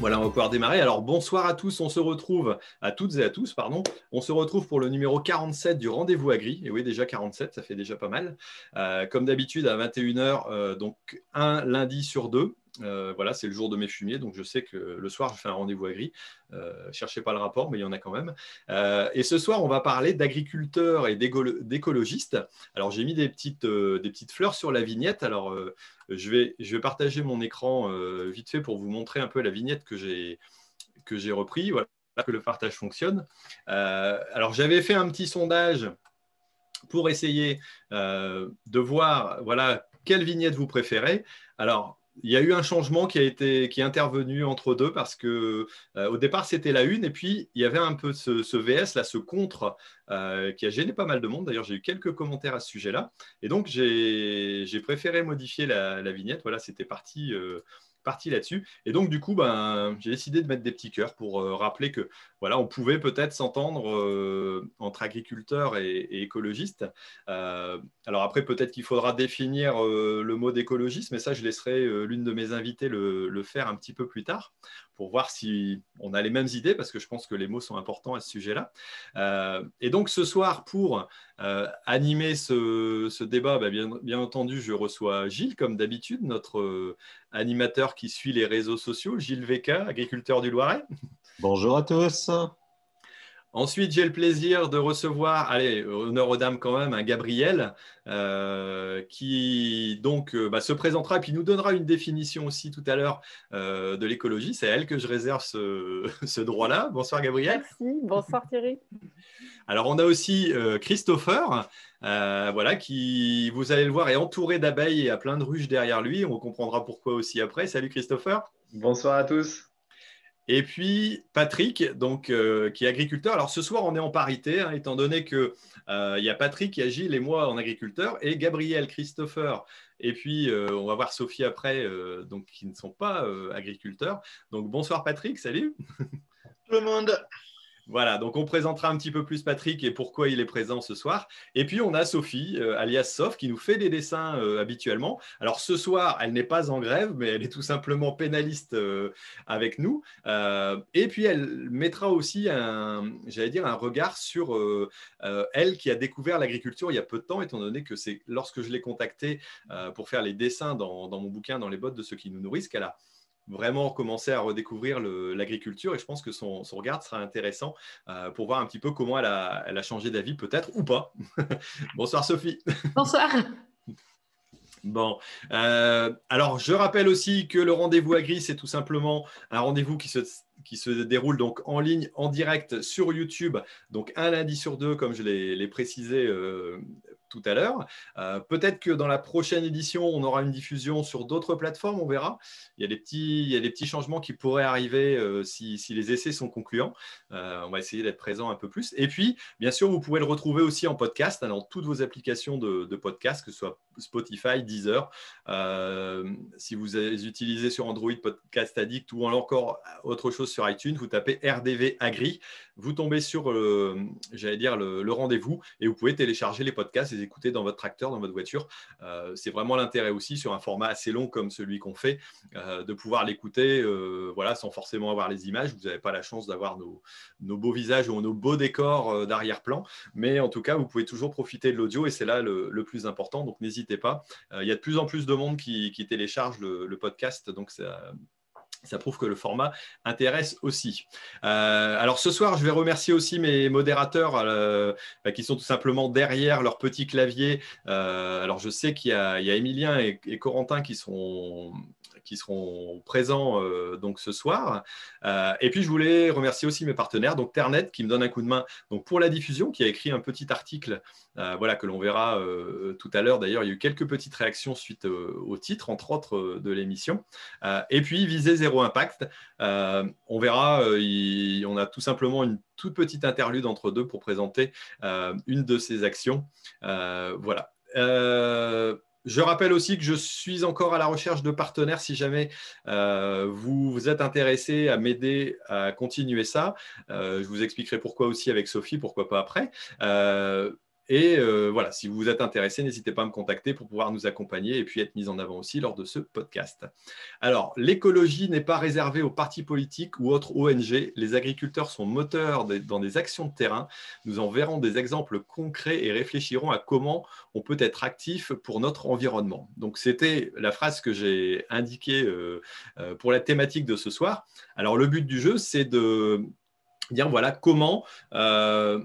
Voilà, on va pouvoir démarrer. Alors bonsoir à tous, on se retrouve, à toutes et à tous, pardon. On se retrouve pour le numéro 47 du rendez-vous agri. Et oui, déjà 47, ça fait déjà pas mal. Euh, comme d'habitude, à 21h, euh, donc un lundi sur deux. Euh, voilà, c'est le jour de mes fumiers, donc je sais que le soir, je fais un rendez-vous à gris. Euh, cherchez pas le rapport, mais il y en a quand même. Euh, et ce soir, on va parler d'agriculteurs et d'écologistes. Alors, j'ai mis des petites, des petites fleurs sur la vignette. Alors, je, vais, je vais partager mon écran vite fait pour vous montrer un peu la vignette que j'ai repris. Voilà que le partage fonctionne. alors, j'avais fait un petit sondage pour essayer de voir voilà, quelle vignette vous préférez. Alors, il y a eu un changement qui a été est intervenu entre deux parce que euh, au départ c'était la une et puis il y avait un peu ce, VS là, ce contre euh, qui a gêné pas mal de monde. D'ailleurs j'ai eu quelques commentaires à ce sujet-là et donc j'ai préféré modifier la, vignette. Voilà, c'était parti. Euh, là-dessus. Et donc, du coup, ben, j'ai décidé de mettre des petits cœurs pour rappeler que voilà, on pouvait peut-être s'entendre euh, entre agriculteurs et, écologistes. Euh, alors après, peut-être qu'il faudra définir euh, le mot d'écologiste, mais ça, je laisserai l'une de mes invitées le, faire un petit peu plus tard pour voir si on a les mêmes idées, parce que je pense que les mots sont importants à ce sujet-là. et donc ce soir, pour animer ce, débat, ben, bien, entendu, je reçois Gilles, comme d'habitude, notre animateur qui suit les réseaux sociaux, Gilles VK, agriculteur du Loiret. Bonjour à tous. Ensuite, j'ai le plaisir de recevoir, allez, honneur aux dames quand même, un Gabriel euh, qui donc euh, bah, se présentera et puis nous donnera une définition aussi tout à l'heure euh, de l'écologie. C'est à elle que je réserve ce, ce droit-là. Bonsoir Gabriel. Merci, bonsoir Thierry. Alors on a aussi Christopher, voilà, qui vous allez le voir est entouré d'abeilles et a plein de ruches derrière lui. On comprendra pourquoi aussi après. Salut Christopher. Bonsoir à tous. Et puis Patrick, donc, euh, qui est agriculteur. Alors ce soir, on est en parité, hein, étant donné qu'il euh, y a Patrick, il y a Gilles et moi en agriculteur, et Gabriel, Christopher, et puis euh, on va voir Sophie après, donc, qui ne sont pas agriculteurs. Donc bonsoir Patrick, salut. Tout le monde. Voilà, donc on présentera un petit peu plus Patrick et pourquoi il est présent ce soir. Et puis on a Sophie, euh, alias Sof, qui nous fait des dessins euh, habituellement. Alors ce soir, elle n'est pas en grève, mais elle est tout simplement pénaliste euh, avec nous. et puis elle mettra aussi un, j'allais dire, un regard sur elle qui a découvert l'agriculture il y a peu de temps, étant donné que c'est lorsque je l'ai contactée pour faire les dessins dans, dans, mon bouquin, dans les bottes de ceux qui nous nourrissent, qu'elle a vraiment commencer à redécouvrir l'agriculture et je pense que son, regard sera intéressant euh, pour voir un petit peu comment elle a, elle a changé d'avis peut-être ou pas. Bonsoir Sophie. Bonsoir. Bon, euh, alors je rappelle aussi que le rendez-vous agri, c'est tout simplement un rendez-vous qui se, qui se déroule donc en ligne, en direct sur YouTube, donc un lundi sur deux, comme je l'ai précisé euh, tout à l'heure. Euh, peut-être que dans la prochaine édition, on aura une diffusion sur d'autres plateformes, on verra. Il y a des petits, il y a des petits changements qui pourraient arriver euh, si, les essais sont concluants. Euh, on va essayer d'être présent un peu plus. Et puis, bien sûr, vous pouvez le retrouver aussi en podcast, hein, dans toutes vos applications de, podcast, que ce soit Spotify, Deezer. si vous utilisez sur Android Podcast Addict ou encore autre chose sur iTunes, vous tapez RDV Agri, vous tombez sur, j'allais dire, le rendez-vous et vous pouvez télécharger les podcasts écouter dans votre tracteur, dans votre voiture. Euh, c'est vraiment l'intérêt aussi sur un format assez long comme celui qu'on fait, euh, de pouvoir l'écouter euh, voilà, sans forcément avoir les images. Vous n'avez pas la chance d'avoir nos, beaux visages ou nos beaux décors d'arrière-plan, mais en tout cas, vous pouvez toujours profiter de l'audio et c'est là le, plus important. Donc n'hésitez pas. Il y a de plus en plus de monde qui, télécharge le, le podcast, donc ça ça prouve que le format intéresse aussi. Euh, alors ce soir, je vais remercier aussi mes modérateurs euh, bah, qui sont tout simplement derrière leur petit clavier. Euh, alors je sais qu'il y, a Emilien et, et Corentin qui sont qui seront présents donc ce soir. et puis, je voulais remercier aussi mes partenaires, donc Ternet, qui me donne un coup de main donc, pour la diffusion, qui a écrit un petit article voilà, que l'on verra tout à l'heure. D'ailleurs, il y a eu quelques petites réactions suite au titre, entre autres, de l'émission. et puis, Viser Zéro Impact. on verra, on a tout simplement une toute petite interlude entre deux pour présenter une de ces actions. voilà. Euh, je rappelle aussi que je suis encore à la recherche de partenaires si jamais euh, vous, vous êtes intéressé à m'aider à continuer ça. Euh, je vous expliquerai pourquoi aussi avec Sophie, pourquoi pas après. Et euh, voilà, si vous vous êtes intéressé, n'hésitez pas à me contacter pour pouvoir nous accompagner et puis être mis en avant aussi lors de ce podcast. Alors, l'écologie n'est pas réservée aux partis politiques ou autres ONG. Les agriculteurs sont moteurs dans des actions de terrain. Nous en verrons des exemples concrets et réfléchirons à comment on peut être actif pour notre environnement. Donc, c'était la phrase que j'ai indiquée euh, euh, pour la thématique de ce soir. Alors, le but du jeu, c'est de dire voilà comment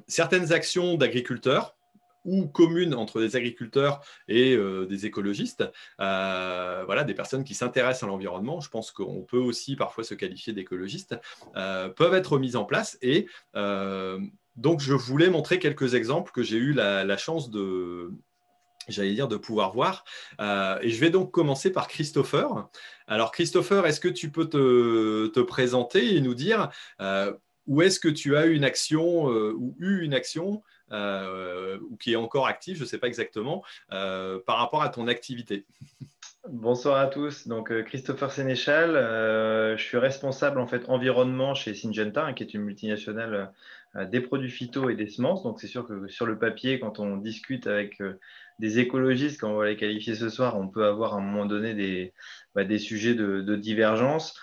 certaines actions d'agriculteurs ou commune entre des agriculteurs et euh, des écologistes, euh, voilà, des personnes qui s'intéressent à l'environnement, je pense qu'on peut aussi parfois se qualifier d'écologistes, euh, peuvent être mises en place. Et donc, je voulais montrer quelques exemples que j'ai eu la, chance de, j'allais dire, de pouvoir voir. et je vais donc commencer par Christopher. Alors, Christopher, est-ce que tu peux te, te présenter et nous dire où est-ce que tu as eu une action ou eu une action ou qui est encore actif, je ne sais pas exactement, euh, par rapport à ton activité. Bonsoir à tous. Donc euh, Christopher Sénéchal, je suis responsable en fait environnement chez Syngenta, hein, qui est une multinationale des produits phyto et des semences. Donc c'est sûr que sur le papier, quand on discute avec des écologistes, quand on va les qualifier ce soir, on peut avoir à un moment donné des, bah, des sujets de divergence.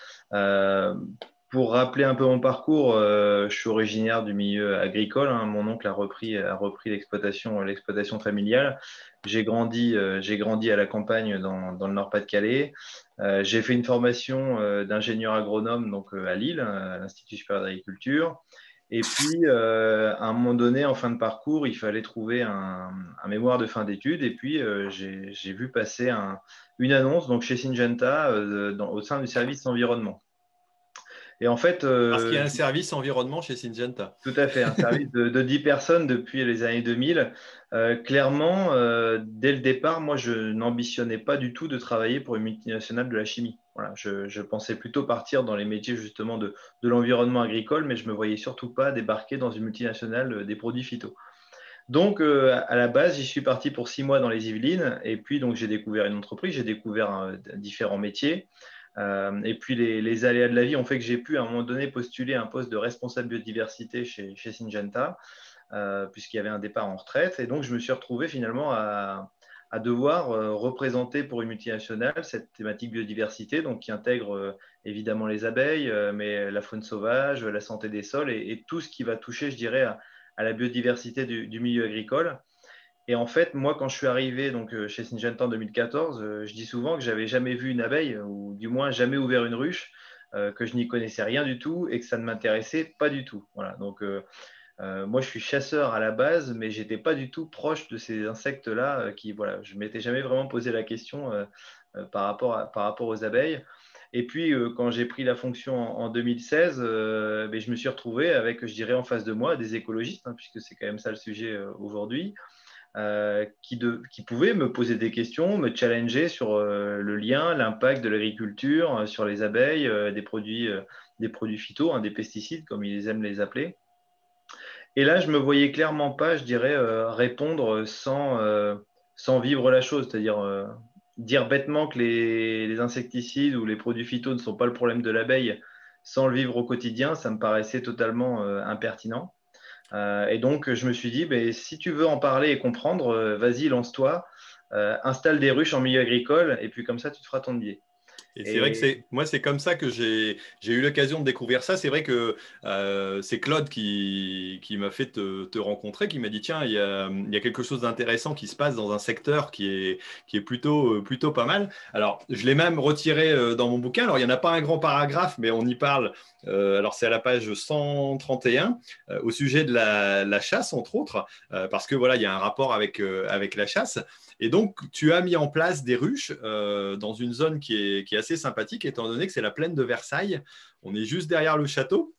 Pour rappeler un peu mon parcours, euh, je suis originaire du milieu agricole. Hein. Mon oncle a repris, a repris l'exploitation, l'exploitation familiale. J'ai grandi, euh, j'ai grandi à la campagne dans, dans le Nord-Pas-de-Calais. Euh, j'ai fait une formation euh, d'ingénieur agronome donc à Lille, à l'Institut supérieur d'agriculture. Et puis, à un moment donné, en fin de parcours, il fallait trouver un, un mémoire de fin d'études. Et puis, j'ai vu passer un, une annonce donc chez Syngenta dans, au sein du service environnement. Et en fait. Euh, Parce qu'il y a un service environnement chez Syngenta. Tout à fait, un service de, de 10 personnes depuis les années 2000. Euh, clairement, euh, dès le départ, moi, je n'ambitionnais pas du tout de travailler pour une multinationale de la chimie. Voilà, je, je pensais plutôt partir dans les métiers justement de, de l'environnement agricole, mais je ne me voyais surtout pas débarquer dans une multinationale des produits phyto. Donc, à la base, j'y suis parti pour six mois dans les Yvelines, et puis donc j'ai découvert une entreprise, j'ai découvert différents métiers. Euh, et puis les, aléas de la vie ont fait que j'ai pu à un moment donné postuler un poste de responsable biodiversité chez, Syngenta, euh, puisqu'il y avait un départ en retraite. Et donc je me suis retrouvé finalement à, devoir euh, représenter pour une multinationale cette thématique biodiversité, donc qui intègre évidemment les abeilles, mais la faune sauvage, la santé des sols et, tout ce qui va toucher, je dirais, à, la biodiversité du milieu agricole. Et en fait, moi, quand je suis arrivé donc, euh, chez Syngenta en 2014, euh, je dis souvent que j'avais jamais vu une abeille, ou du moins jamais ouvert une ruche, euh, que je n'y connaissais rien du tout et que ça ne m'intéressait pas du tout. Voilà. Donc, moi, je suis chasseur à la base, mais j'étais pas du tout proche de ces insectes-là. qui, voilà, je m'étais jamais vraiment posé la question par, rapport par rapport aux abeilles. Et puis, quand j'ai pris la fonction en, 2016, ben, je me suis retrouvé avec, je dirais, en face de moi des écologistes, hein, puisque c'est quand même ça le sujet aujourd'hui. Euh, qui, pouvaient me poser des questions, me challenger sur euh, le lien, l'impact de l'agriculture euh, sur les abeilles, des, produits, des produits phyto, hein, des pesticides, comme ils aiment les appeler. Et là, je me voyais clairement pas, je dirais, répondre sans, sans vivre la chose, c'est-à-dire dire bêtement que les, les, insecticides ou les produits phyto ne sont pas le problème de l'abeille sans le vivre au quotidien, ça me paraissait totalement impertinent. Euh, et donc, je me suis dit, ben, si tu veux en parler et comprendre, euh, vas-y, lance-toi, euh, installe des ruches en milieu agricole, et puis comme ça, tu te feras ton billet. Et, c'est vrai que c'est moi, c'est comme ça que j'ai eu l'occasion de découvrir ça. C'est vrai que c'est Claude qui, qui m'a fait te, te, rencontrer, qui m'a dit tiens, il y, a, il y a quelque chose d'intéressant qui se passe dans un secteur qui est, qui est plutôt, plutôt pas mal. Alors, je l'ai même retiré dans mon bouquin. Alors, il n'y en a pas un grand paragraphe, mais on y parle euh, alors c'est à la page 131 euh, au sujet de la, chasse entre autres, euh, parce que voilà il y a un rapport avec avec la chasse. Et donc tu as mis en place des ruches dans une zone qui est, qui est assez sympathique étant donné que c'est la plaine de Versailles. On est juste derrière le château.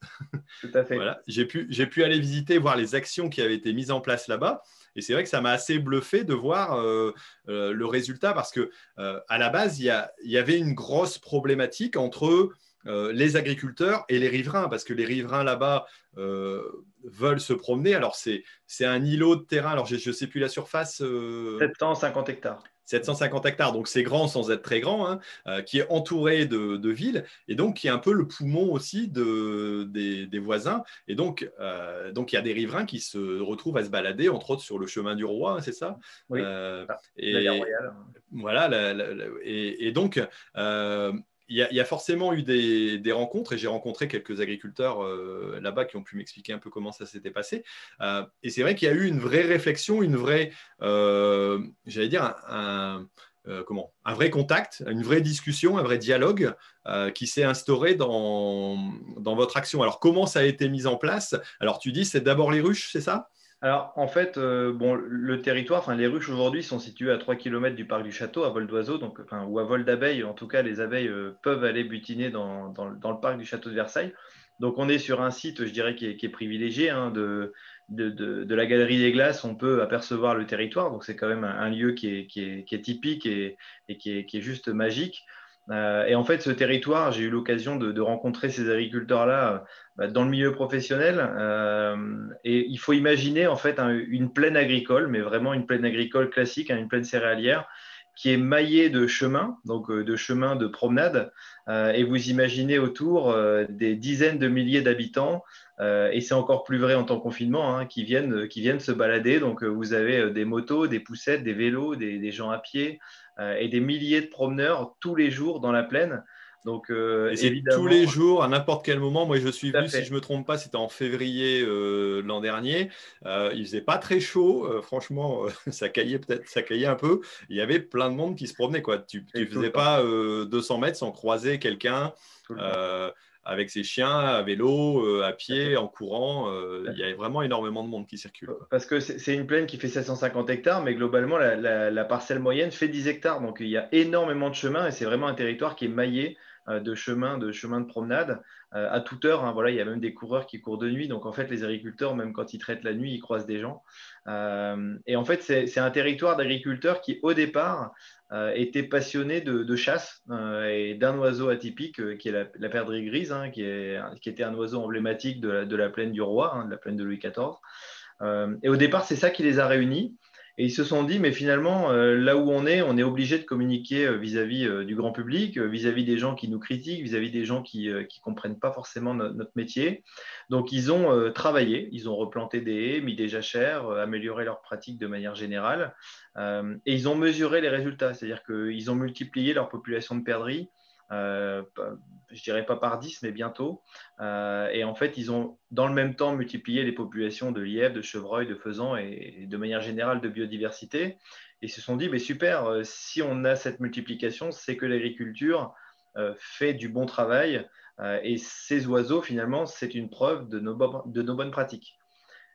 Tout à fait. voilà. J'ai pu, pu aller visiter, voir les actions qui avaient été mises en place là-bas. Et c'est vrai que ça m'a assez bluffé de voir euh, euh, le résultat parce que euh, à la base, il y, y, avait une grosse problématique entre les agriculteurs et les riverains parce que les riverains là-bas veulent se promener. Alors, c'est un îlot de terrain. Alors, je ne sais plus la surface. 750 hectares. 750 hectares, donc c'est grand sans être très grand, hein, euh, qui est entouré de, villes et donc qui est un peu le poumon aussi de, des, voisins. Et donc, euh, donc il y a des riverains qui se retrouvent à se balader, entre autres sur le chemin du roi, hein, c'est ça? Oui. Euh, ah, et, royale. Voilà, et, et, donc il y, a, forcément eu des, rencontres et j'ai rencontré quelques agriculteurs euh, là-bas qui ont pu m'expliquer un peu comment ça s'était passé. Euh, et c'est vrai qu'il y a eu une vraie réflexion, une vraie, euh, j'allais dire, un, comment, un vrai contact, une vraie discussion, un vrai dialogue qui s'est instauré dans, dans votre action. Alors, comment ça a été mis en place? Alors, tu dis, c'est d'abord les ruches, c'est ça? Alors, en fait, euh, bon, le territoire, enfin, les ruches aujourd'hui sont situées à 3 km du parc du château, à vol d'oiseau, donc, ou à vol d'abeilles. En tout cas, les abeilles euh, peuvent aller butiner dans, dans, le parc du château de Versailles. Donc, on est sur un site, je dirais, qui est, privilégié. Hein, de, de, de, la galerie des glaces, on peut apercevoir le territoire. Donc, c'est quand même un, lieu qui est, qui est, qui est typique et, et qui, est, juste magique. Euh, et en fait, ce territoire, j'ai eu l'occasion de, rencontrer ces agriculteurs-là dans le milieu professionnel. Euh, et il faut imaginer en fait une plaine agricole, mais vraiment une plaine agricole classique, hein, une plaine céréalière, qui est maillée de chemins, donc euh, de chemins de promenade. et vous imaginez autour des dizaines de milliers d'habitants, et c'est encore plus vrai en temps confinement, hein, qui, viennent, qui se balader. Donc vous avez des motos, des poussettes, des vélos, des gens à pied. Euh, et des milliers de promeneurs tous les jours dans la plaine. Donc, euh, tous les jours, à n'importe quel moment. Moi, je suis venu, si je ne me trompe pas, c'était en février euh, l'an dernier. Euh, il faisait pas très chaud. franchement, ça caillait peut-être, ça caillait un peu. Il y avait plein de monde qui se promenait. Quoi. Tu ne faisais pas 200 mètres sans croiser quelqu'un avec ses chiens, à vélo, à pied, en courant. Il y a vraiment énormément de monde qui circule. Parce que c'est une plaine qui fait 750 hectares, mais globalement, la, parcelle moyenne fait 10 hectares. Donc il y a énormément de chemins et c'est vraiment un territoire qui est maillé de chemins de, chemin de promenade à toute heure. Hein. voilà, il y a même des coureurs qui courent de nuit. Donc en fait, les agriculteurs, même quand ils traitent la nuit, ils croisent des gens. et en fait, c'est un territoire d'agriculteurs qui, au départ, euh, était passionné de, chasse euh, et d'un oiseau atypique euh, qui est la, perdrix grise, hein, qui, était un oiseau emblématique de la, plaine du roi, hein, de la plaine de Louis XIV. et au départ, c'est ça qui les a réunis. Et ils se sont dit, mais finalement, là où on est, on est obligé de communiquer vis-à-vis du grand public, vis-à-vis des gens qui nous critiquent, vis-à-vis des gens qui ne comprennent pas forcément notre métier. Donc, ils ont travaillé, ils ont replanté des haies, mis des jachères, amélioré leurs pratiques de manière générale. Euh, et ils ont mesuré les résultats, c'est-à-dire qu'ils ont multiplié leur population de perdrix, euh, je dirais pas par 10, mais bientôt. Euh, et en fait, ils ont dans le même temps multiplié les populations de lièvres, de chevreuils, de faisans et, de manière générale de biodiversité. Et ils se sont dit, mais super, euh, si on a cette multiplication, c'est que l'agriculture fait du bon travail. et ces oiseaux, finalement, c'est une preuve de nos, de nos bonnes pratiques.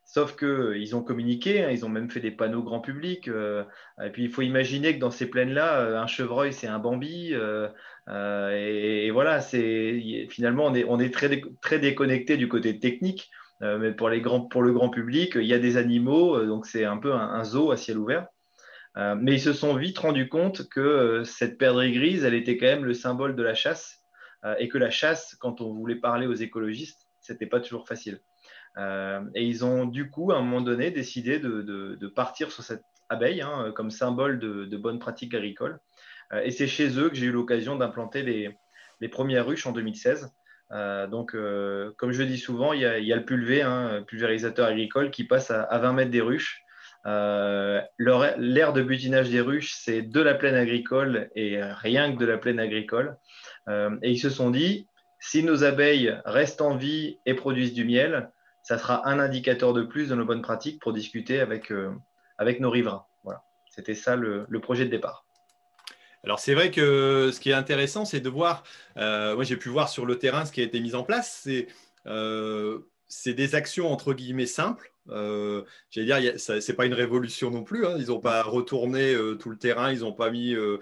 Sauf qu'ils ont communiqué, hein, ils ont même fait des panneaux grand public. Euh, et puis il faut imaginer que dans ces plaines-là, euh, un chevreuil, c'est un bambi. Euh, et, voilà, c'est finalement on est, très, très déconnecté du côté technique. mais pour, le grand public, il y a des animaux, donc c'est un peu un, zoo à ciel ouvert. mais ils se sont vite rendus compte que cette perdrix grise, elle était quand même le symbole de la chasse. et que la chasse, quand on voulait parler aux écologistes, c'était pas toujours facile. Euh, et ils ont du coup, à un moment donné, décidé de, partir sur cette abeille hein, comme symbole de, bonnes pratiques agricoles. Euh, et c'est chez eux que j'ai eu l'occasion d'implanter les, premières ruches en 2016. Euh, donc, comme je dis souvent, il y a, le hein, pulvérisateur agricole, qui passe à, 20 mètres des ruches. L'aire de butinage des ruches, c'est de la plaine agricole et rien que de la plaine agricole. et ils se sont dit, si nos abeilles restent en vie et produisent du miel, ça sera un indicateur de plus de nos bonnes pratiques pour discuter avec, euh, avec nos riverains. Voilà. C'était ça le, projet de départ. Alors c'est vrai que ce qui est intéressant, c'est de voir, euh, moi j'ai pu voir sur le terrain ce qui a été mis en place, c'est euh, des actions entre guillemets simples, Euh, J'allais dire, c'est pas une révolution non plus. Hein. Ils n'ont pas retourné euh, tout le terrain, ils n'ont pas mis euh,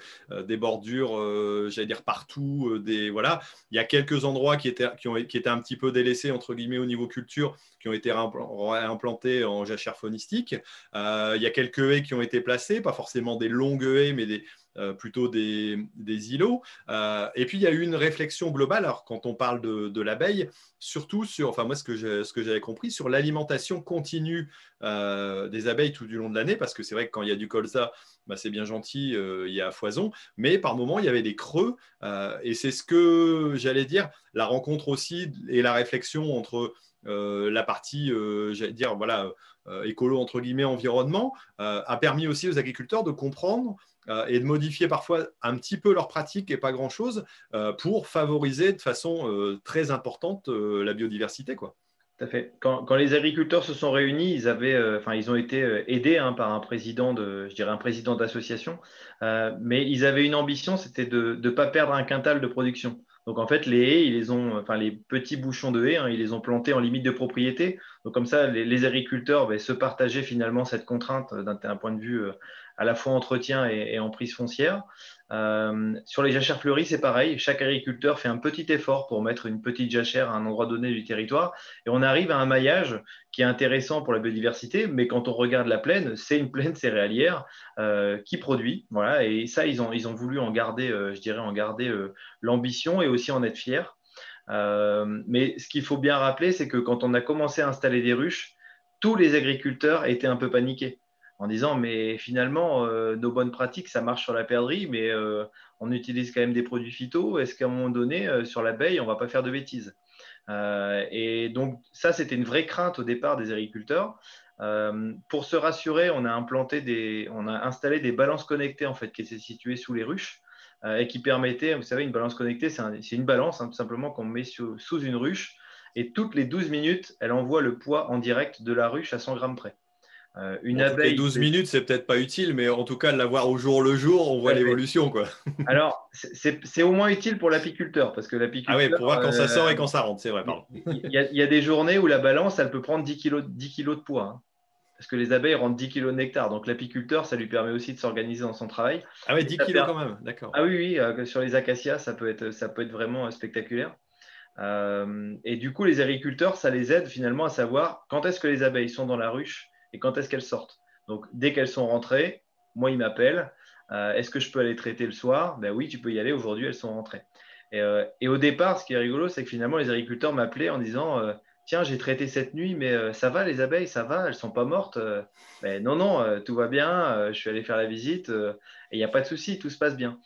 des bordures, j'allais dire partout. des voilà, il y a quelques endroits qui étaient qui ont qui étaient un petit peu délaissés entre guillemets au niveau culture, qui ont été réimplantés en jachère faunistique. il y a quelques haies qui ont été placées, pas forcément des longues haies, mais des plutôt des, îlots. Euh, et puis, il y a eu une réflexion globale, alors quand on parle de, l'abeille, surtout sur, enfin moi, ce que j'avais compris, sur l'alimentation continue euh, des abeilles tout du long de l'année, parce que c'est vrai que quand il y a du colza, bah, c'est bien gentil, il y a foison, mais par moments, il y avait des creux, et c'est ce que j'allais dire, la rencontre aussi et la réflexion entre la partie, j'allais dire, voilà, écolo, entre guillemets, environnement, a permis aussi aux agriculteurs de comprendre euh, et de modifier parfois un petit peu leurs pratiques et pas grand-chose euh, pour favoriser de façon euh, très importante la biodiversité. Quoi. Tout à fait. Quand, les agriculteurs se sont réunis, ils, avaient, ils ont été aidés hein, par un président de, je dirais un président d'association, mais ils avaient une ambition, c'était de ne pas perdre un quintal de production. Donc en fait, les haies, ils les ont, enfin les petits bouchons de haies, hein, ils les ont plantés en limite de propriété. Donc comme ça, les, agriculteurs ben, se partageaient finalement cette contrainte d'un point de vue à la fois entretien et, en prise foncière. Euh, sur les jachères fleuries, c'est pareil. Chaque agriculteur fait un petit effort pour mettre une petite jachère à un endroit donné du territoire. Et on arrive à un maillage qui est intéressant pour la biodiversité, mais quand on regarde la plaine, c'est une plaine céréalière euh, qui produit. Voilà, et ça, ils ont, ils ont voulu en garder, euh, je dirais, en garder l'ambition et aussi en être fiers. mais ce qu'il faut bien rappeler, c'est que quand on a commencé à installer des ruches, tous les agriculteurs étaient un peu paniqués en disant mais finalement euh, nos bonnes pratiques ça marche sur la perdrix mais euh, on utilise quand même des produits phyto. Est-ce qu'à un moment donné euh, sur l'abeille on va pas faire de bêtises? Et donc ça c'était une vraie crainte au départ des agriculteurs. Pour se rassurer on a implanté des on a installé des balances connectées en fait qui étaient situées sous les ruches et qui permettaient vous savez une balance connectée c'est une balance hein, tout simplement qu'on met sous, sous une ruche et toutes les 12 minutes elle envoie le poids en direct de la ruche à 100 grammes près euh, une abeille. 12 minutes, c'est peut-être pas utile, mais en tout cas, de l'avoir au jour le jour, on voit l'évolution. quoi. Alors, c'est au moins utile pour l'apiculteur, parce que l'apiculteur. Ah oui, pour voir quand ça sort et quand ça rentre, c'est vrai, Il y, a, des journées où la balance, elle peut prendre 10 kg 10 de poids. Hein. parce que les abeilles rentrent 10 kg de nectar. Donc l'apiculteur, ça lui permet aussi de s'organiser dans son travail. Ah oui, 10 kg quand même, d'accord. Ah oui, oui, euh, sur les acacias, ça peut être, ça peut être vraiment euh, spectaculaire. et du coup, les agriculteurs, ça les aide finalement à savoir quand est-ce que les abeilles sont dans la ruche et quand est-ce qu'elles sortent? Donc, dès qu'elles sont rentrées, moi, ils m'appellent. Euh, est-ce que je peux aller traiter le soir? Ben oui, tu peux y aller. Aujourd'hui, elles sont rentrées. Euh, et, au départ, ce qui est rigolo, c'est que finalement, les agriculteurs m'appelaient en disant euh, Tiens, j'ai traité cette nuit, mais ça va, les abeilles, ça va, elles sont pas mortes. Ben non, non, tout va bien. je suis allé faire la visite et il n'y a pas de souci, tout se passe bien.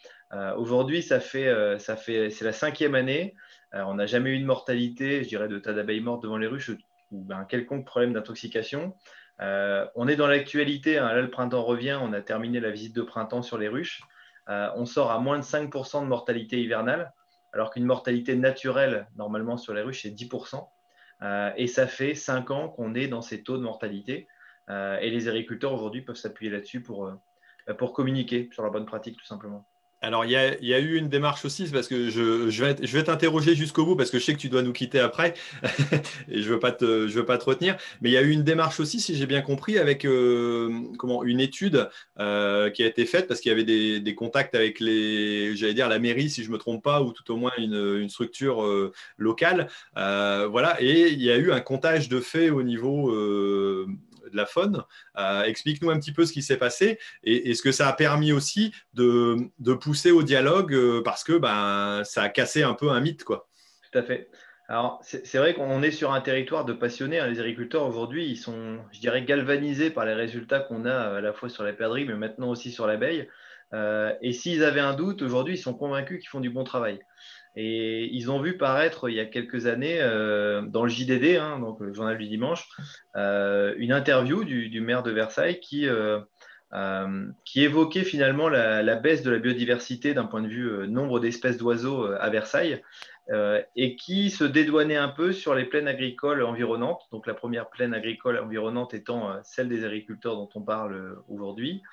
Aujourd'hui, ça fait, ça fait, c'est la cinquième année. on n'a jamais eu de mortalité, je dirais, de tas d'abeilles mortes devant les ruches ou un quelconque problème d'intoxication. Euh, on est dans l'actualité, hein. là le printemps revient, on a terminé la visite de printemps sur les ruches. Euh, on sort à moins de 5% de mortalité hivernale, alors qu'une mortalité naturelle, normalement sur les ruches, c'est 10%. Euh, et ça fait 5 ans qu'on est dans ces taux de mortalité. et les agriculteurs aujourd'hui peuvent s'appuyer là-dessus pour, pour communiquer sur la bonne pratique, tout simplement. Alors, il y, a, eu une démarche aussi, parce que je, je vais, t'interroger jusqu'au bout, parce que je sais que tu dois nous quitter après, et je ne veux, pas te, veux pas te retenir. Mais il y a eu une démarche aussi, si j'ai bien compris, avec euh, comment, une étude euh, qui a été faite, parce qu'il y avait des, contacts avec les, j'allais dire, la mairie, si je ne me trompe pas, ou tout au moins une, structure euh, locale. voilà, et il y a eu un comptage de faits au niveau de la faune. Euh, explique-nous un petit peu ce qui s'est passé et, ce que ça a permis aussi de, pousser au dialogue euh, parce que ben, ça a cassé un peu un mythe. Quoi. Tout à fait. Alors, c'est vrai qu'on est sur un territoire de passionnés. Hein. Les agriculteurs, aujourd'hui, ils sont, je dirais, galvanisés par les résultats qu'on a à la fois sur la perdrix, mais maintenant aussi sur l'abeille. Euh, et s'ils avaient un doute, aujourd'hui, ils sont convaincus qu'ils font du bon travail. Et ils ont vu paraître il y a quelques années euh, dans le JDD, hein, le journal du dimanche, euh, une interview du, maire de Versailles qui, euh, qui évoquait finalement la, baisse de la biodiversité d'un point de vue nombre d'espèces d'oiseaux à Versailles et qui se dédouanait un peu sur les plaines agricoles environnantes. Donc la première plaine agricole environnante étant celle des agriculteurs dont on parle aujourd'hui.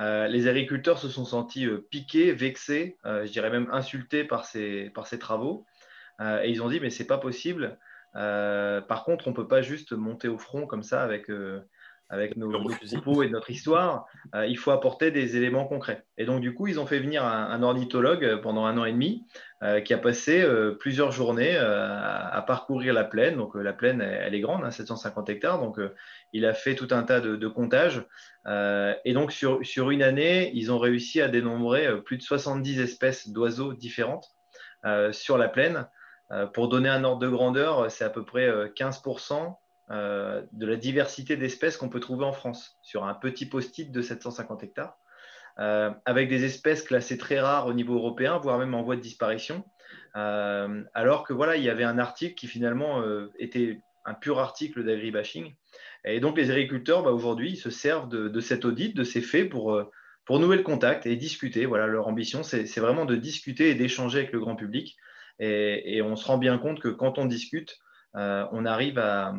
Euh, les agriculteurs se sont sentis euh, piqués, vexés, euh, je dirais même insultés par ces, travaux. et ils ont dit, mais c'est pas possible. par contre, on ne peut pas juste monter au front comme ça avec, avec nos, propos et notre histoire, euh, il faut apporter des éléments concrets. Et donc, du coup, ils ont fait venir un, ornithologue pendant un an et demi euh, qui a passé euh, plusieurs journées à, parcourir la plaine. Donc, la plaine, elle, est grande, 750 hein, hectares. Donc, il a fait tout un tas de, comptages. et donc, sur, sur, une année, ils ont réussi à dénombrer plus de 70 espèces d'oiseaux différentes sur la plaine. pour donner un ordre de grandeur, c'est à peu près 15% euh, de la diversité d'espèces qu'on peut trouver en France sur un petit post-it de 750 hectares, euh, avec des espèces classées très rares au niveau européen, voire même en voie de disparition. Euh, alors que voilà, il y avait un article qui finalement était un pur article d'agribashing. Et donc les agriculteurs, bah, aujourd'hui, se servent de, cet audit, de ces faits pour, pour nouer le contact et discuter. Voilà, leur ambition, c'est vraiment de discuter et d'échanger avec le grand public. et, on se rend bien compte que quand on discute, on arrive à,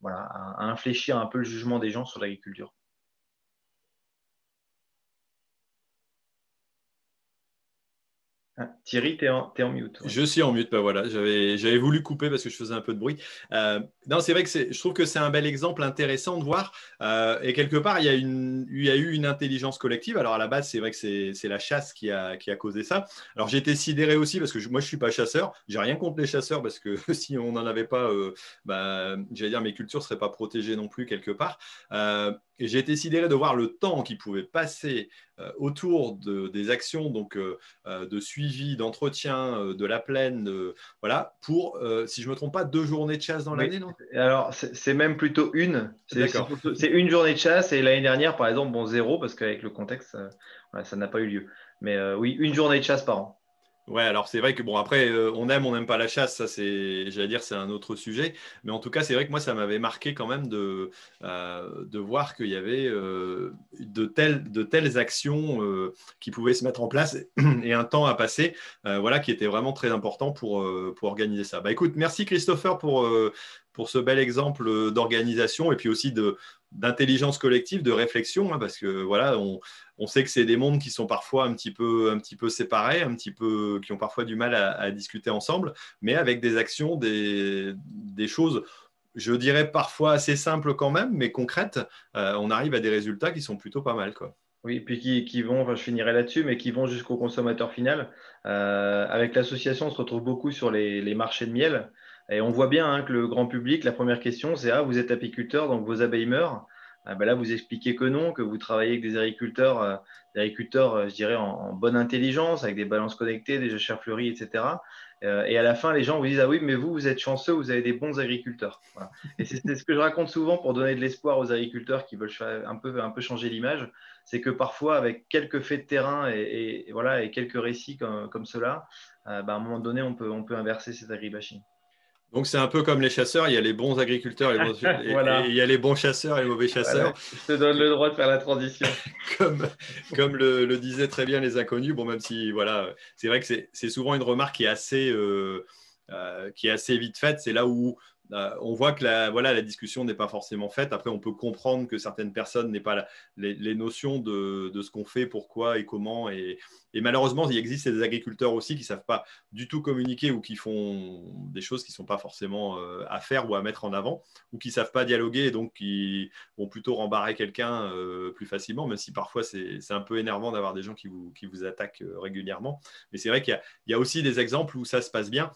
voilà, à infléchir un peu le jugement des gens sur l'agriculture. Ah, Thierry, tu es, en mute. Je suis en mute, bah voilà, j'avais voulu couper parce que je faisais un peu de bruit. Euh, non, c'est vrai que je trouve que c'est un bel exemple intéressant de voir. Euh, et quelque part, il y, a une, il y, a eu une intelligence collective. Alors à la base, c'est vrai que c'est la chasse qui a, qui a, causé ça. Alors j'ai été sidéré aussi parce que moi, je ne suis pas chasseur. J'ai rien contre les chasseurs parce que si on n'en avait pas, euh, bah, j'allais dire, mes cultures ne seraient pas protégées non plus quelque part. Et j'ai été sidéré de voir le temps qui pouvait passer euh, autour de, des actions donc, euh, euh, de suivi, d'entretien de la plaine, voilà, pour, si je ne me trompe pas, deux journées de chasse dans l'année, non? Alors, c'est même plutôt une. C'est une journée de chasse et l'année dernière, par exemple, bon, zéro, parce qu'avec le contexte, ça n'a pas eu lieu. Mais oui, une journée de chasse par an. Ouais, alors c'est vrai que bon après euh, on aime, on n'aime pas la chasse, ça c'est, j'allais dire c'est un autre sujet, mais en tout cas c'est vrai que moi ça m'avait marqué quand même de euh, de voir qu'il y avait euh, de telles de telles actions qui pouvaient se mettre en place et un temps à passer, voilà qui était vraiment très important pour pour organiser ça. Bah écoute, merci Christopher pour pour ce bel exemple d'organisation et puis aussi de d'intelligence collective, de réflexion, hein, parce que voilà on on sait que c'est des mondes qui sont parfois un petit peu, un petit peu séparés, un petit peu, qui ont parfois du mal à, discuter ensemble, mais avec des actions, des, choses, je dirais parfois assez simples quand même, mais concrètes, euh, on arrive à des résultats qui sont plutôt pas mal. Quoi. Oui, puis qui, vont, je finirai là-dessus, mais qui vont jusqu'au consommateur final. Euh, avec l'association, on se retrouve beaucoup sur les, marchés de miel. Et on voit bien hein, que le grand public, la première question, c'est Ah, vous êtes apiculteur, donc vos abeilles meurent. Ah, ben là, vous expliquez que non, que vous travaillez avec des agriculteurs, euh, des agriculteurs, euh, je dirais, en, bonne intelligence, avec des balances connectées, des jachères fleuries, etc. Euh, et à la fin, les gens vous disent Ah oui, mais vous, vous êtes chanceux, vous avez des bons agriculteurs. Et c'est ce que je raconte souvent pour donner de l'espoir aux agriculteurs qui veulent un peu, un peu changer l'image. C'est que parfois, avec quelques faits de terrain et, voilà, et quelques récits comme, comme cela, ben, à un moment donné, on peut, on peut inverser cet agribashing. Donc c'est un peu comme les chasseurs, il y a les bons agriculteurs et, il y a les bons chasseurs et les mauvais chasseurs. Je te donne le droit de faire la transition. comme comme le, disaient très bien les inconnus, bon même si voilà, c'est vrai que c'est souvent une remarque qui est assez euh, euh, qui est assez vite faite. C'est là où euh, on voit que la, voilà, la discussion n'est pas forcément faite. Après, on peut comprendre que certaines personnes n'aient pas les, notions de, de ce qu'on fait, pourquoi et comment. Et, et malheureusement, il existe des agriculteurs aussi qui ne savent pas du tout communiquer ou qui font des choses qui ne sont pas forcément euh, à faire ou à mettre en avant, ou qui ne savent pas dialoguer et donc qui vont plutôt rembarrer quelqu'un euh, plus facilement, même si parfois c'est un peu énervant d'avoir des gens qui vous, qui vous attaquent euh, régulièrement. Mais c'est vrai qu'il y, a aussi des exemples où ça se passe bien.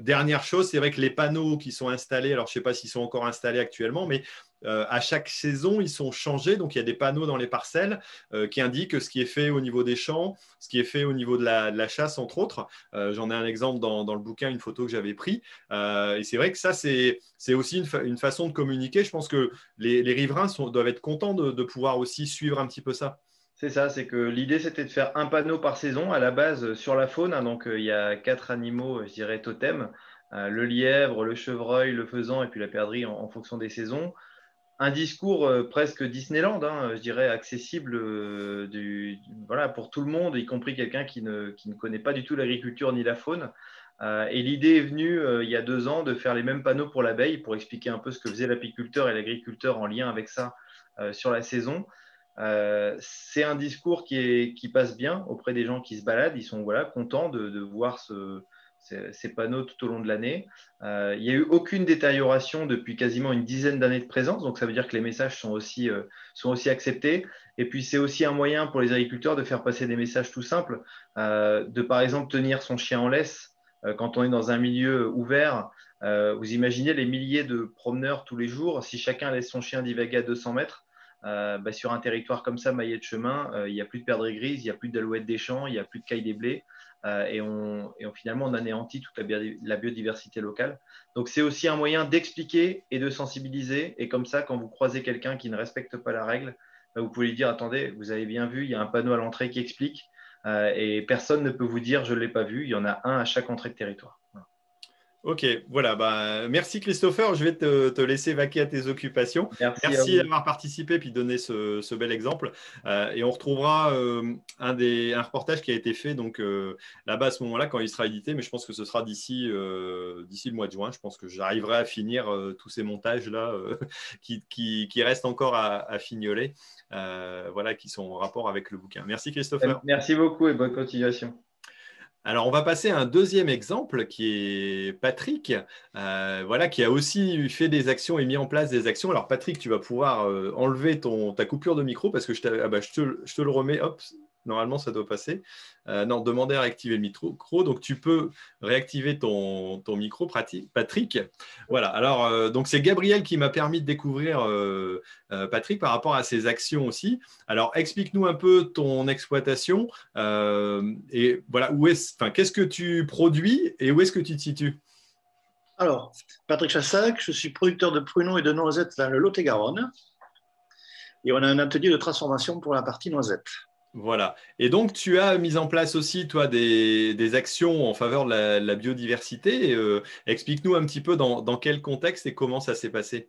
dernière chose, c'est vrai que les panneaux qui sont installés, alors je ne sais pas s'ils sont encore installés actuellement, mais euh, à chaque saison, ils sont changés. Donc, il y a des panneaux dans les parcelles euh, qui indiquent ce qui est fait au niveau des champs, ce qui est fait au niveau de la, chasse, entre autres. Euh, j'en ai un exemple dans, le bouquin, une photo que j'avais pris. et c'est vrai que ça, c'est aussi une, façon de communiquer. Je pense que les, riverains doivent être contents de, pouvoir aussi suivre un petit peu ça. C'est ça, c'est que l'idée c'était de faire un panneau par saison à la base sur la faune. Hein. donc il y a quatre animaux, je dirais, totems le lièvre, le chevreuil, le faisan et puis la perdrix en fonction des saisons un discours euh, presque Disneyland, hein, je dirais, accessible euh, du, voilà, pour tout le monde, y compris quelqu'un qui ne, connaît pas du tout l'agriculture ni la faune. Euh, et l'idée est venue il y a deux ans de faire les mêmes panneaux pour l'abeille, pour expliquer un peu ce que faisait l'apiculteur et l'agriculteur en lien avec ça sur la saison. c'est un discours qui, passe bien auprès des gens qui se baladent. Ils sont voilà, contents de voir ce, ces panneaux tout au long de l'année. il n'y a eu aucune détérioration depuis quasiment une dizaine d'années de présence, donc ça veut dire que les messages sont aussi, aussi acceptés. Et puis c'est aussi un moyen pour les agriculteurs de faire passer des messages tout simples, de par exemple tenir son chien en laisse quand on est dans un milieu ouvert. vous imaginez les milliers de promeneurs tous les jours, si chacun laisse son chien divaguer à 200 mètres, euh, bah, sur un territoire comme ça, maillé de chemin, euh, il n'y a plus de perdrix grise, il n'y a plus d'alouettes des champs, il n'y a plus de cailles des blés. Euh, et, on, finalement, on anéantit toute la, biodiversité locale. Donc, c'est aussi un moyen d'expliquer et de sensibiliser. Et comme ça, quand vous croisez quelqu'un qui ne respecte pas la règle, bah, vous pouvez lui dire attendez, vous avez bien vu, il y a un panneau à l'entrée qui explique. et personne ne peut vous dire je ne l'ai pas vu. Il y en a un à chaque entrée de territoire. Ok, voilà. Bah, merci Christopher. Je vais te, laisser vaquer à tes occupations. Merci, d'avoir participé et donné ce, ce bel exemple. Euh, et on retrouvera euh, un, des, un reportage qui a été fait donc euh, là-bas à ce moment-là quand il sera édité, mais je pense que ce sera d'ici d'ici le mois de juin. Je pense que j'arriverai à finir tous ces montages là qui, qui, restent encore à, à fignoler, voilà, qui sont en rapport avec le bouquin. Merci Christopher. Merci beaucoup et bonne continuation. Alors, on va passer à un deuxième exemple qui est Patrick, euh, voilà, qui a aussi fait des actions et mis en place des actions. Alors, Patrick, tu vas pouvoir euh, enlever ta coupure de micro parce que je, ah bah, je, te, je te, le remets. Hop, Normalement, ça doit passer. Euh, non, demander à réactiver le micro. Donc, tu peux réactiver ton, micro, Patrick. Voilà. Alors, euh, donc c'est Gabriel qui m'a permis de découvrir euh, Patrick par rapport à ses actions aussi. Alors, explique-nous un peu ton exploitation et voilà où est, enfin, qu'est-ce que tu produis et où est-ce que tu te situes? Alors, Patrick Chassac, je suis producteur de pruneaux et de noisettes dans le Lot-et-Garonne. Et on a un atelier de transformation pour la partie noisette. Voilà. Et donc, tu as mis en place aussi, toi, des, actions en faveur de la, biodiversité. Euh, explique-nous un petit peu dans, quel contexte et comment ça s'est passé.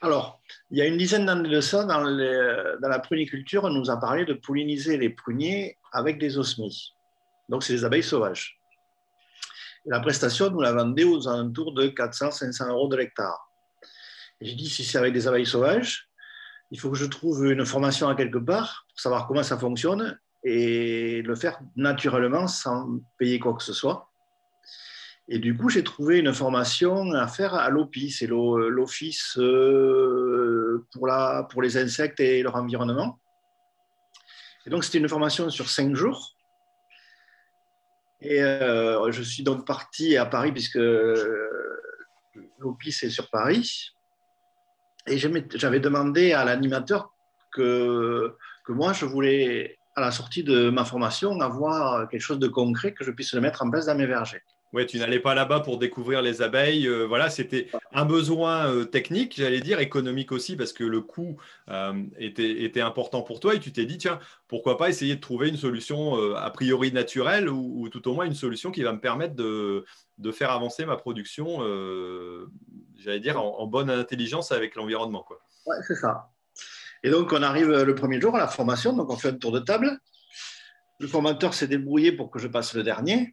Alors, il y a une dizaine d'années de ça, dans, la pruniculture, on nous a parlé de polliniser les pruniers avec des osmies. Donc, c'est des abeilles sauvages. la prestation, nous la vendait aux alentours de 400-500 euros de l'hectare. J'ai dit, si c'est avec des abeilles sauvages, il faut que je trouve une formation à quelque part pour savoir comment ça fonctionne et le faire naturellement sans payer quoi que ce soit. Et du coup, j'ai trouvé une formation à faire à l'OPI, c'est l'Office euh, pour, les insectes et leur environnement. Et donc, c'était une formation sur cinq jours. Et euh, je suis donc parti à Paris, puisque l'OPI, c'est sur Paris. Et j'avais demandé à l'animateur que, moi, je voulais, à la sortie de ma formation, avoir quelque chose de concret que je puisse le mettre en place dans mes vergers. Oui, tu n'allais pas là-bas pour découvrir les abeilles. Euh, voilà, c'était un besoin euh, technique, j'allais dire, économique aussi, parce que le coût euh, était, important pour toi. Et tu t'es dit, tiens, pourquoi pas essayer de trouver une solution a priori naturelle ou, tout au moins une solution qui va me permettre de, de faire avancer ma production, j'allais dire, en, bonne intelligence avec l'environnement. Oui, c'est ça. Et donc, on arrive le premier jour à la formation, donc on fait un tour de table. Le formateur s'est débrouillé pour que je passe le dernier.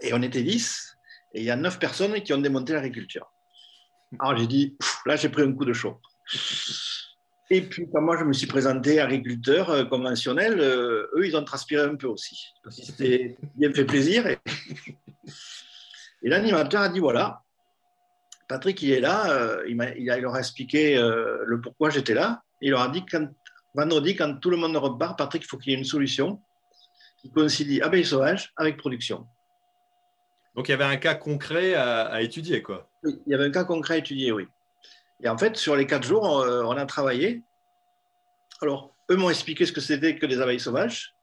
Et on était 10, et il y a 9 personnes qui ont démonté l'agriculture. Alors j'ai dit, là j'ai pris un coup de chaud. Et puis quand moi je me suis présenté agriculteur euh, conventionnel, euh, eux ils ont transpiré un peu aussi. C'était bien fait plaisir. Et, l'animateur a dit, voilà, Patrick il est là, euh, il, leur a expliqué le pourquoi j'étais là. Il leur a dit, quand, vendredi, quand tout le monde repart, Patrick, il faut qu'il y ait une solution qui coïncide abeilles sauvages avec production. Donc il y avait un cas concret à, étudier, quoi. Il y avait un cas concret à étudier, oui. Et en fait, sur les quatre jours, on, a travaillé. Alors, eux m'ont expliqué ce que c'était que les abeilles sauvages.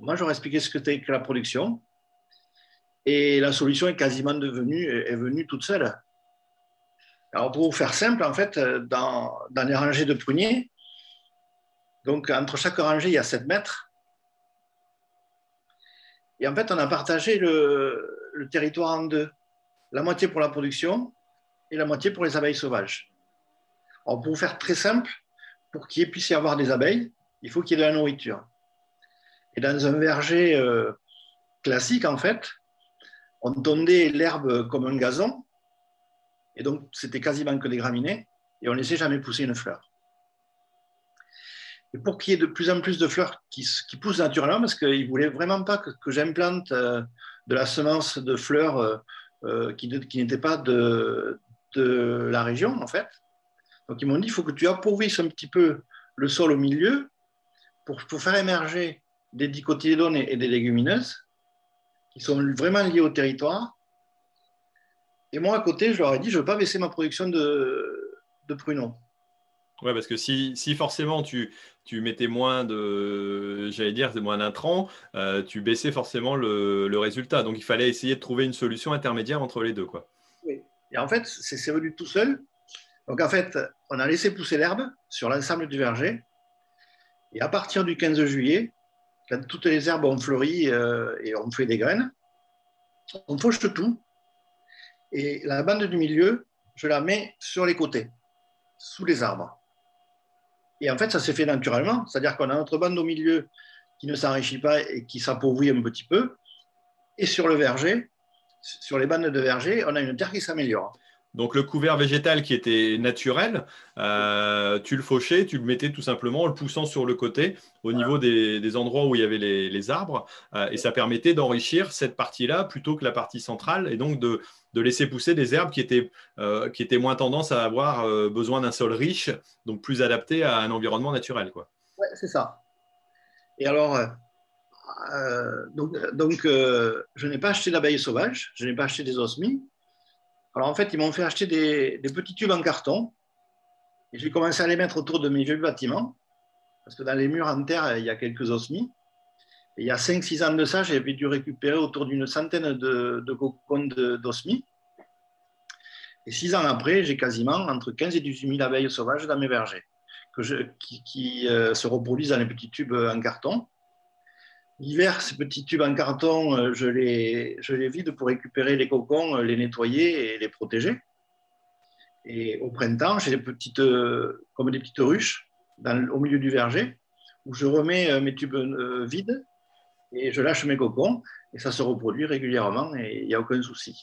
Moi, j'aurais expliqué ce que c'était que la production. Et la solution est quasiment devenue, est venue toute seule. Alors, pour vous faire simple, en fait, dans, dans les rangées de pruniers, donc entre chaque rangée, il y a 7 mètres. Et en fait, on a partagé le, le territoire en deux. La moitié pour la production et la moitié pour les abeilles sauvages. Alors, pour faire très simple, pour qu'il puisse y avoir des abeilles, il faut qu'il y ait de la nourriture. Et dans un verger euh, classique, en fait, on tondait l'herbe comme un gazon, et donc c'était quasiment que des graminées, et on ne laissait jamais pousser une fleur. Et pour qu'il y ait de plus en plus de fleurs qui, poussent naturellement, parce qu'ils ne voulaient vraiment pas que, j'implante euh, de la semence de fleurs qui, qui n'était pas de, la région, en fait. Donc, ils m'ont dit, il faut que tu appauvrisses un petit peu le sol au milieu pour, pour faire émerger des dicotylédones et des légumineuses qui sont vraiment liés au territoire. Et moi, à côté, je leur ai dit, je ne veux pas baisser ma production de, de pruneaux. Ouais, parce que si forcément tu, tu, mettais moins de, j'allais dire, moins d'intrants, euh, tu baissais forcément le, résultat. Donc il fallait essayer de trouver une solution intermédiaire entre les deux, quoi. Oui. Et en fait, c'est venu tout seul. Donc en fait, on a laissé pousser l'herbe sur l'ensemble du verger. Et à partir du 15 juillet, quand toutes les herbes ont fleuri euh, et ont fait des graines, on fauche tout. Et la bande du milieu, je la mets sur les côtés, sous les arbres. Et en fait, ça s'est fait naturellement. C'est-à-dire qu'on a notre bande au milieu qui ne s'enrichit pas et qui s'appauvrit un petit peu. Et sur le verger, sur les bandes de verger, on a une terre qui s'améliore. Donc le couvert végétal qui était naturel, euh, tu le fauchais, tu le mettais tout simplement en le poussant sur le côté au niveau des, endroits où il y avait les, arbres. Euh, et ça permettait d'enrichir cette partie-là plutôt que la partie centrale et donc de, laisser pousser des herbes qui étaient, euh, qui étaient moins tendance à avoir besoin d'un sol riche, donc plus adapté à un environnement naturel. Oui, c'est ça. Et alors, donc, donc je n'ai pas acheté d'abeilles sauvages, je n'ai pas acheté des osmies alors en fait, ils m'ont fait acheter des, petits tubes en carton. Et j'ai commencé à les mettre autour de mes vieux bâtiments. Parce que dans les murs en terre, il y a quelques osmies. Il y a 5-6 ans de ça, j'avais dû récupérer autour d'une centaine de, cocons d'osmies. Et 6 ans après, j'ai quasiment entre 15 et 18 000 abeilles sauvages dans mes vergers qui, euh, se reproduisent dans les petits tubes en carton. L'hiver, ces petits tubes en carton, euh, je les, vide pour récupérer les cocons, euh, les nettoyer et les protéger. Et au printemps, j'ai des petites, comme des petites ruches au milieu du verger où je remets mes tubes vides et je lâche mes cocons et ça se reproduit régulièrement et il n'y a aucun souci.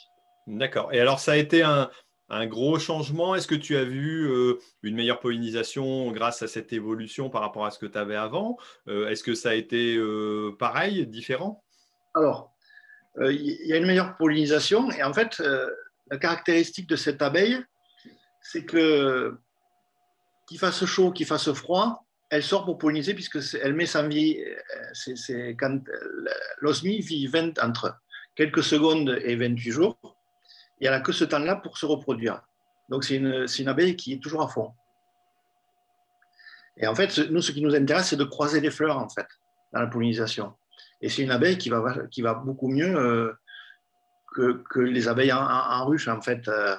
D'accord. Et alors, ça a été un, un gros changement? Est-ce que tu as vu euh, une meilleure pollinisation grâce à cette évolution par rapport à ce que tu avais avant? Euh, Est-ce que ça a été euh, pareil, différent? Alors, il y a une meilleure pollinisation et en fait, la caractéristique de cette abeille, c'est que qu'il fasse chaud, qu'il fasse froid, elle sort pour polliniser puisque elle met sa vie. C'est quand l'osmie vit 20 entre quelques secondes et 28 jours et elle n'a que ce temps-là pour se reproduire. Donc c'est une, une, abeille qui est toujours à fond. Et en fait, nous, ce qui nous intéresse, c'est de croiser les fleurs, en fait, dans la pollinisation. Et c'est une abeille qui va, qui va beaucoup mieux euh, que, que, les abeilles en, ruche, en fait. Euh,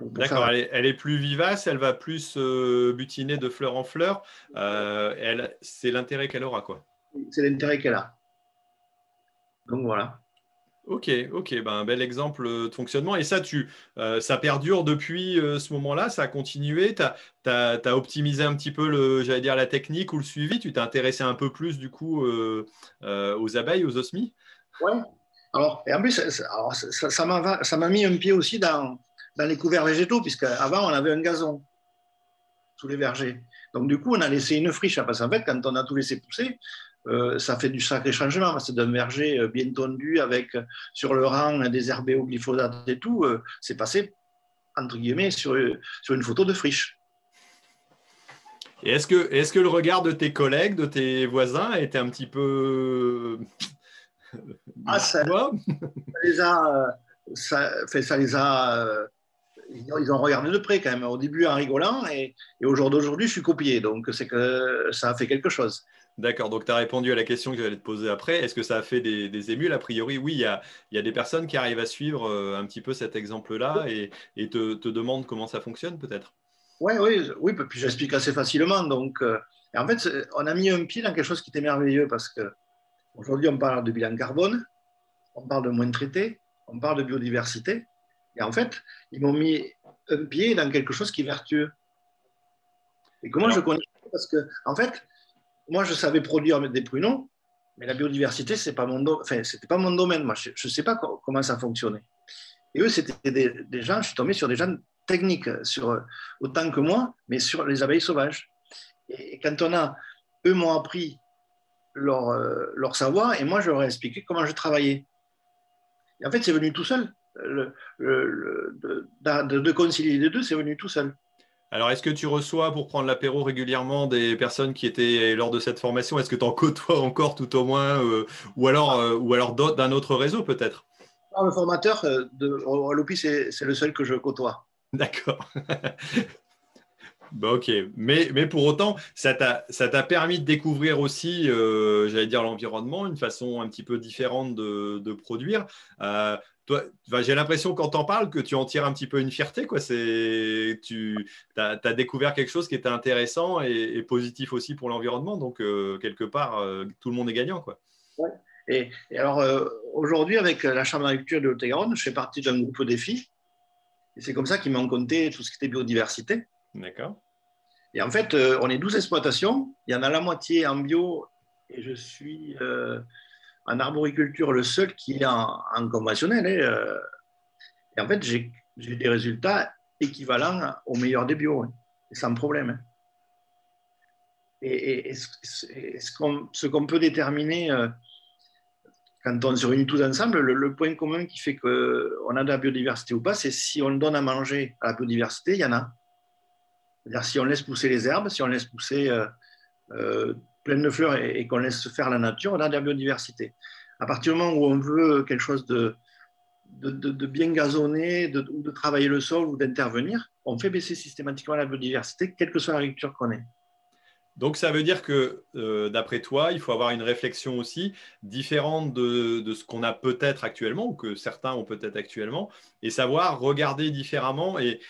D'accord, elle, elle, est plus vivace, elle va plus euh, butiner de fleur en fleur. c'est l'intérêt qu'elle aura, quoi. C'est l'intérêt qu'elle a. Donc voilà. Ok, ok, ben, un bel exemple de fonctionnement. Et ça, tu, euh, ça perdure depuis euh, ce moment-là, ça a continué? Tu as, optimisé un petit peu le, j'allais dire, la technique ou le suivi? Tu t'es intéressé un peu plus du coup euh, aux abeilles, aux osmies? Oui. Alors, et en plus, ça m'a ça, m'a mis un pied aussi dans, dans les couverts végétaux, puisque avant on avait un gazon sous les vergers. Donc du coup, on a laissé une friche. Parce qu'en fait, quand on a tout laissé pousser, euh, ça fait du sacré changement. C'est d'un verger euh, bien tondu avec euh, sur le rang des herbés au glyphosate et tout. c'est passé, entre guillemets, sur, sur une photo de friche. Et est-ce que, est que le regard de tes collègues, de tes voisins était un petit peu. Ah, ça, les a. Ça, fait, ça les a. ils ont regardé de près quand même, au début en rigolant, et, et au jour d'aujourd'hui, je suis copié, donc c'est que ça a fait quelque chose. D'accord, donc tu as répondu à la question que j'allais te poser après. Est-ce que ça a fait des, émules? A priori, oui, il y, a, des personnes qui arrivent à suivre euh, un petit peu cet exemple-là et, te, demandent comment ça fonctionne peut-être? Oui, oui, oui, puis j'explique assez facilement. Donc, euh, en fait, on a mis un pied dans quelque chose qui était merveilleux parce qu'aujourd'hui, on parle de bilan carbone, on parle de moins traité, on parle de biodiversité. Et en fait, ils m'ont mis un pied dans quelque chose qui est vertueux. Et comment je connais Parce que, en fait, moi, je savais produire des pruneaux, mais la biodiversité, ce pas mon enfin, c'était pas mon domaine. Moi, je ne sais pas comment ça fonctionnait. Et eux, c'était des, gens, je suis tombé sur des gens techniques, sur, autant que moi, mais sur les abeilles sauvages. Et quand on a, eux m'ont appris leur, euh, leur savoir, et moi, je leur ai expliqué comment je travaillais. Et en fait, c'est venu tout seul. Le, de, concilier les deux, c'est venu tout seul. Alors, est-ce que tu reçois pour prendre l'apéro régulièrement des personnes qui étaient lors de cette formation? Est-ce que tu en côtoies encore tout au moins euh, Ou alors, euh, ou alors d'un autre réseau peut-être? Le formateur euh, de Lopi, c'est le seul que je côtoie. D'accord. Bah, ok, mais, mais pour autant, ça t'a permis de découvrir aussi, euh, j'allais dire, l'environnement, une façon un petit peu différente de, de produire. Euh, toi, j'ai l'impression quand t'en parles que tu en tires un petit peu une fierté. Quoi. Tu as, as, découvert quelque chose qui était intéressant et, positif aussi pour l'environnement. Donc, euh, quelque part, tout le monde est gagnant. Quoi. Ouais. Et, alors, aujourd'hui, avec la Chambre d'agriculture de Haute-Garonne, je fais partie d'un groupe défi. Et c'est comme ça qu'ils m'ont compté tout ce qui était biodiversité. D'accord. Et en fait, euh, on est 12 exploitations. Il y en a la moitié en bio et je suis euh, en arboriculture le seul qui est en, conventionnel. Hein, euh. Et en fait, j'ai des résultats équivalents au meilleur des bio, hein, sans problème. Hein. Et, ce qu'on peut déterminer quand on se réunit tous ensemble, le, le point commun qui fait qu'on a de la biodiversité ou pas, c'est si on donne à manger à la biodiversité, il y en a. C'est-à-dire si on laisse pousser les herbes, si on laisse pousser euh, euh, plein de fleurs et, qu'on laisse faire la nature, on a de la biodiversité. À partir du moment où on veut quelque chose de, de, bien gazonné, de, de travailler le sol ou d'intervenir, on fait baisser systématiquement la biodiversité, quelle que soit l'agriculture qu'on ait. Donc ça veut dire que, euh, d'après toi, il faut avoir une réflexion aussi différente de, ce qu'on a peut-être actuellement, ou que certains ont peut-être actuellement, et savoir regarder différemment et,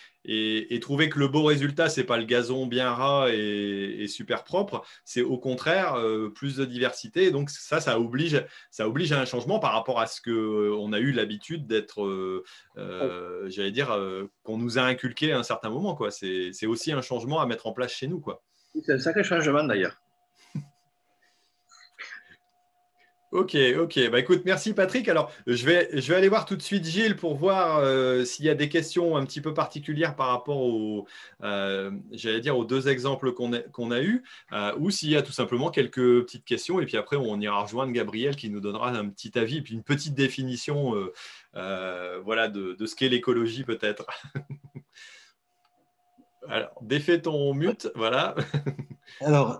trouver que le beau résultat, ce n'est pas le gazon bien ras et, super propre, c'est au contraire euh, plus de diversité. Donc ça, ça oblige, ça oblige à un changement par rapport à ce qu'on a eu l'habitude d'être, euh, j'allais dire, qu'on nous a inculqué à un certain moment. C'est aussi un changement à mettre en place chez nous. quoi. C'est un sacré changement d'ailleurs. Ok, ok. Bah écoute, merci Patrick. Alors, je vais, je vais aller voir tout de suite Gilles pour voir euh, s'il y a des questions un petit peu particulières par rapport aux, euh, j'allais dire, aux deux exemples qu'on a, qu'on a eus, euh, ou s'il y a tout simplement quelques petites questions. Et puis après, on ira rejoindre Gabriel qui nous donnera un petit avis et puis une petite définition, voilà, de, de ce qu'est l'écologie peut-être. Alors, défais ton mute, voilà. Alors,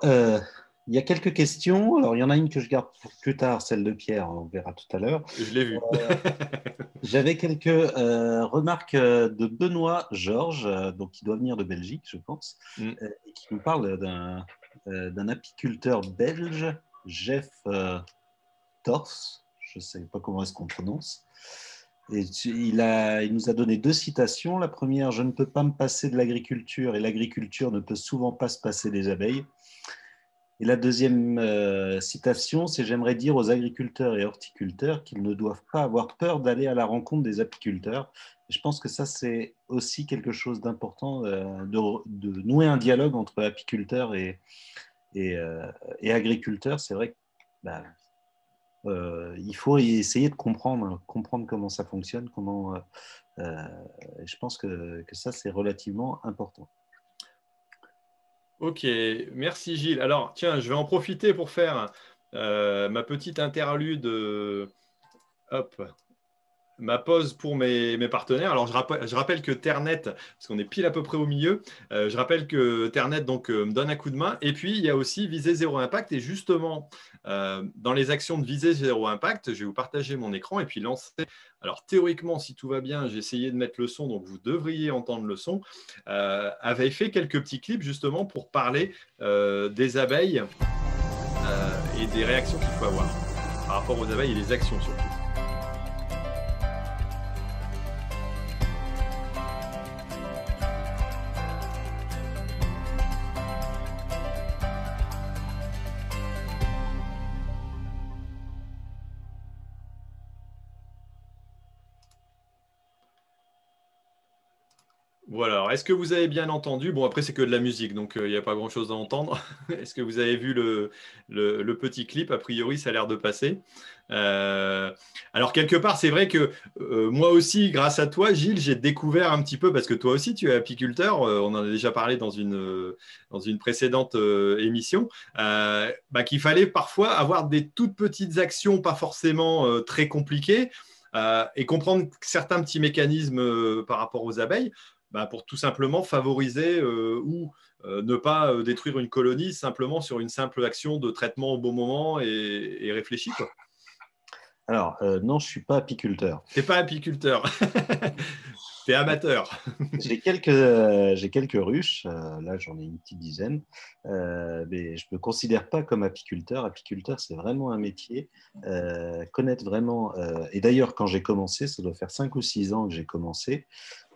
il y a quelques questions. Alors, il y en a une que je garde pour plus tard, celle de Pierre, on verra tout à l'heure. Je l'ai vu. Euh, j'avais quelques euh, remarques de Benoît Georges, donc qui doit venir de Belgique, je pense, mm. et qui nous parle d'un apiculteur belge, Jeff Tors, je ne sais pas comment est-ce qu'on prononce, il, a, il nous a donné deux citations. La première, je ne peux pas me passer de l'agriculture et l'agriculture ne peut souvent pas se passer des abeilles. Et la deuxième euh, citation, c'est j'aimerais dire aux agriculteurs et horticulteurs qu'ils ne doivent pas avoir peur d'aller à la rencontre des apiculteurs. je pense que ça, c'est aussi quelque chose d'important euh, de, nouer un dialogue entre apiculteurs et, euh, agriculteurs. C'est vrai que bah, il faut essayer de comprendre, comprendre comment ça fonctionne, comment. Je pense que ça c'est relativement important. Ok, merci Gilles. Alors tiens, je vais en profiter pour faire ma petite interlude. hop, ma pause pour mes, partenaires. Alors, je rappelle, que Ternet, parce qu'on est pile à peu près au milieu, je rappelle que Ternet donc, me donne un coup de main. Et puis, il y a aussi Viser Zéro Impact. Et justement, euh, dans les actions de visée zéro impact, je vais vous partager mon écran et puis lancer. Alors théoriquement, si tout va bien, j'ai essayé de mettre le son, donc vous devriez entendre le son. Euh, avait fait quelques petits clips justement pour parler euh, des abeilles et des réactions qu'il faut avoir par rapport aux abeilles et les actions surtout. Voilà, est-ce que vous avez bien entendu? Bon, après, c'est que de la musique, donc euh, il n'y a pas grand-chose à entendre. est-ce que vous avez vu le, petit clip? A priori, ça a l'air de passer. Euh, alors, quelque part, c'est vrai que euh, moi aussi, grâce à toi, Gilles, j'ai découvert un petit peu, parce que toi aussi, tu es apiculteur, on en a déjà parlé dans une, dans une précédente émission, bah, qu'il fallait parfois avoir des toutes petites actions, pas forcément très compliquées et comprendre certains petits mécanismes par rapport aux abeilles bah, pour tout simplement favoriser ou ne pas détruire une colonie simplement sur une simple action de traitement au bon moment et, et. Quoi. Alors, non, je ne suis pas apiculteur. Tu n'es pas apiculteur. tu es amateur. j'ai quelques, j'ai quelques ruches. là, j'en ai une petite dizaine. mais je ne me considère pas comme apiculteur. Apiculteur, c'est vraiment un métier. connaître vraiment. et d'ailleurs, quand j'ai commencé, ça doit faire 5 ou 6 ans que j'ai commencé.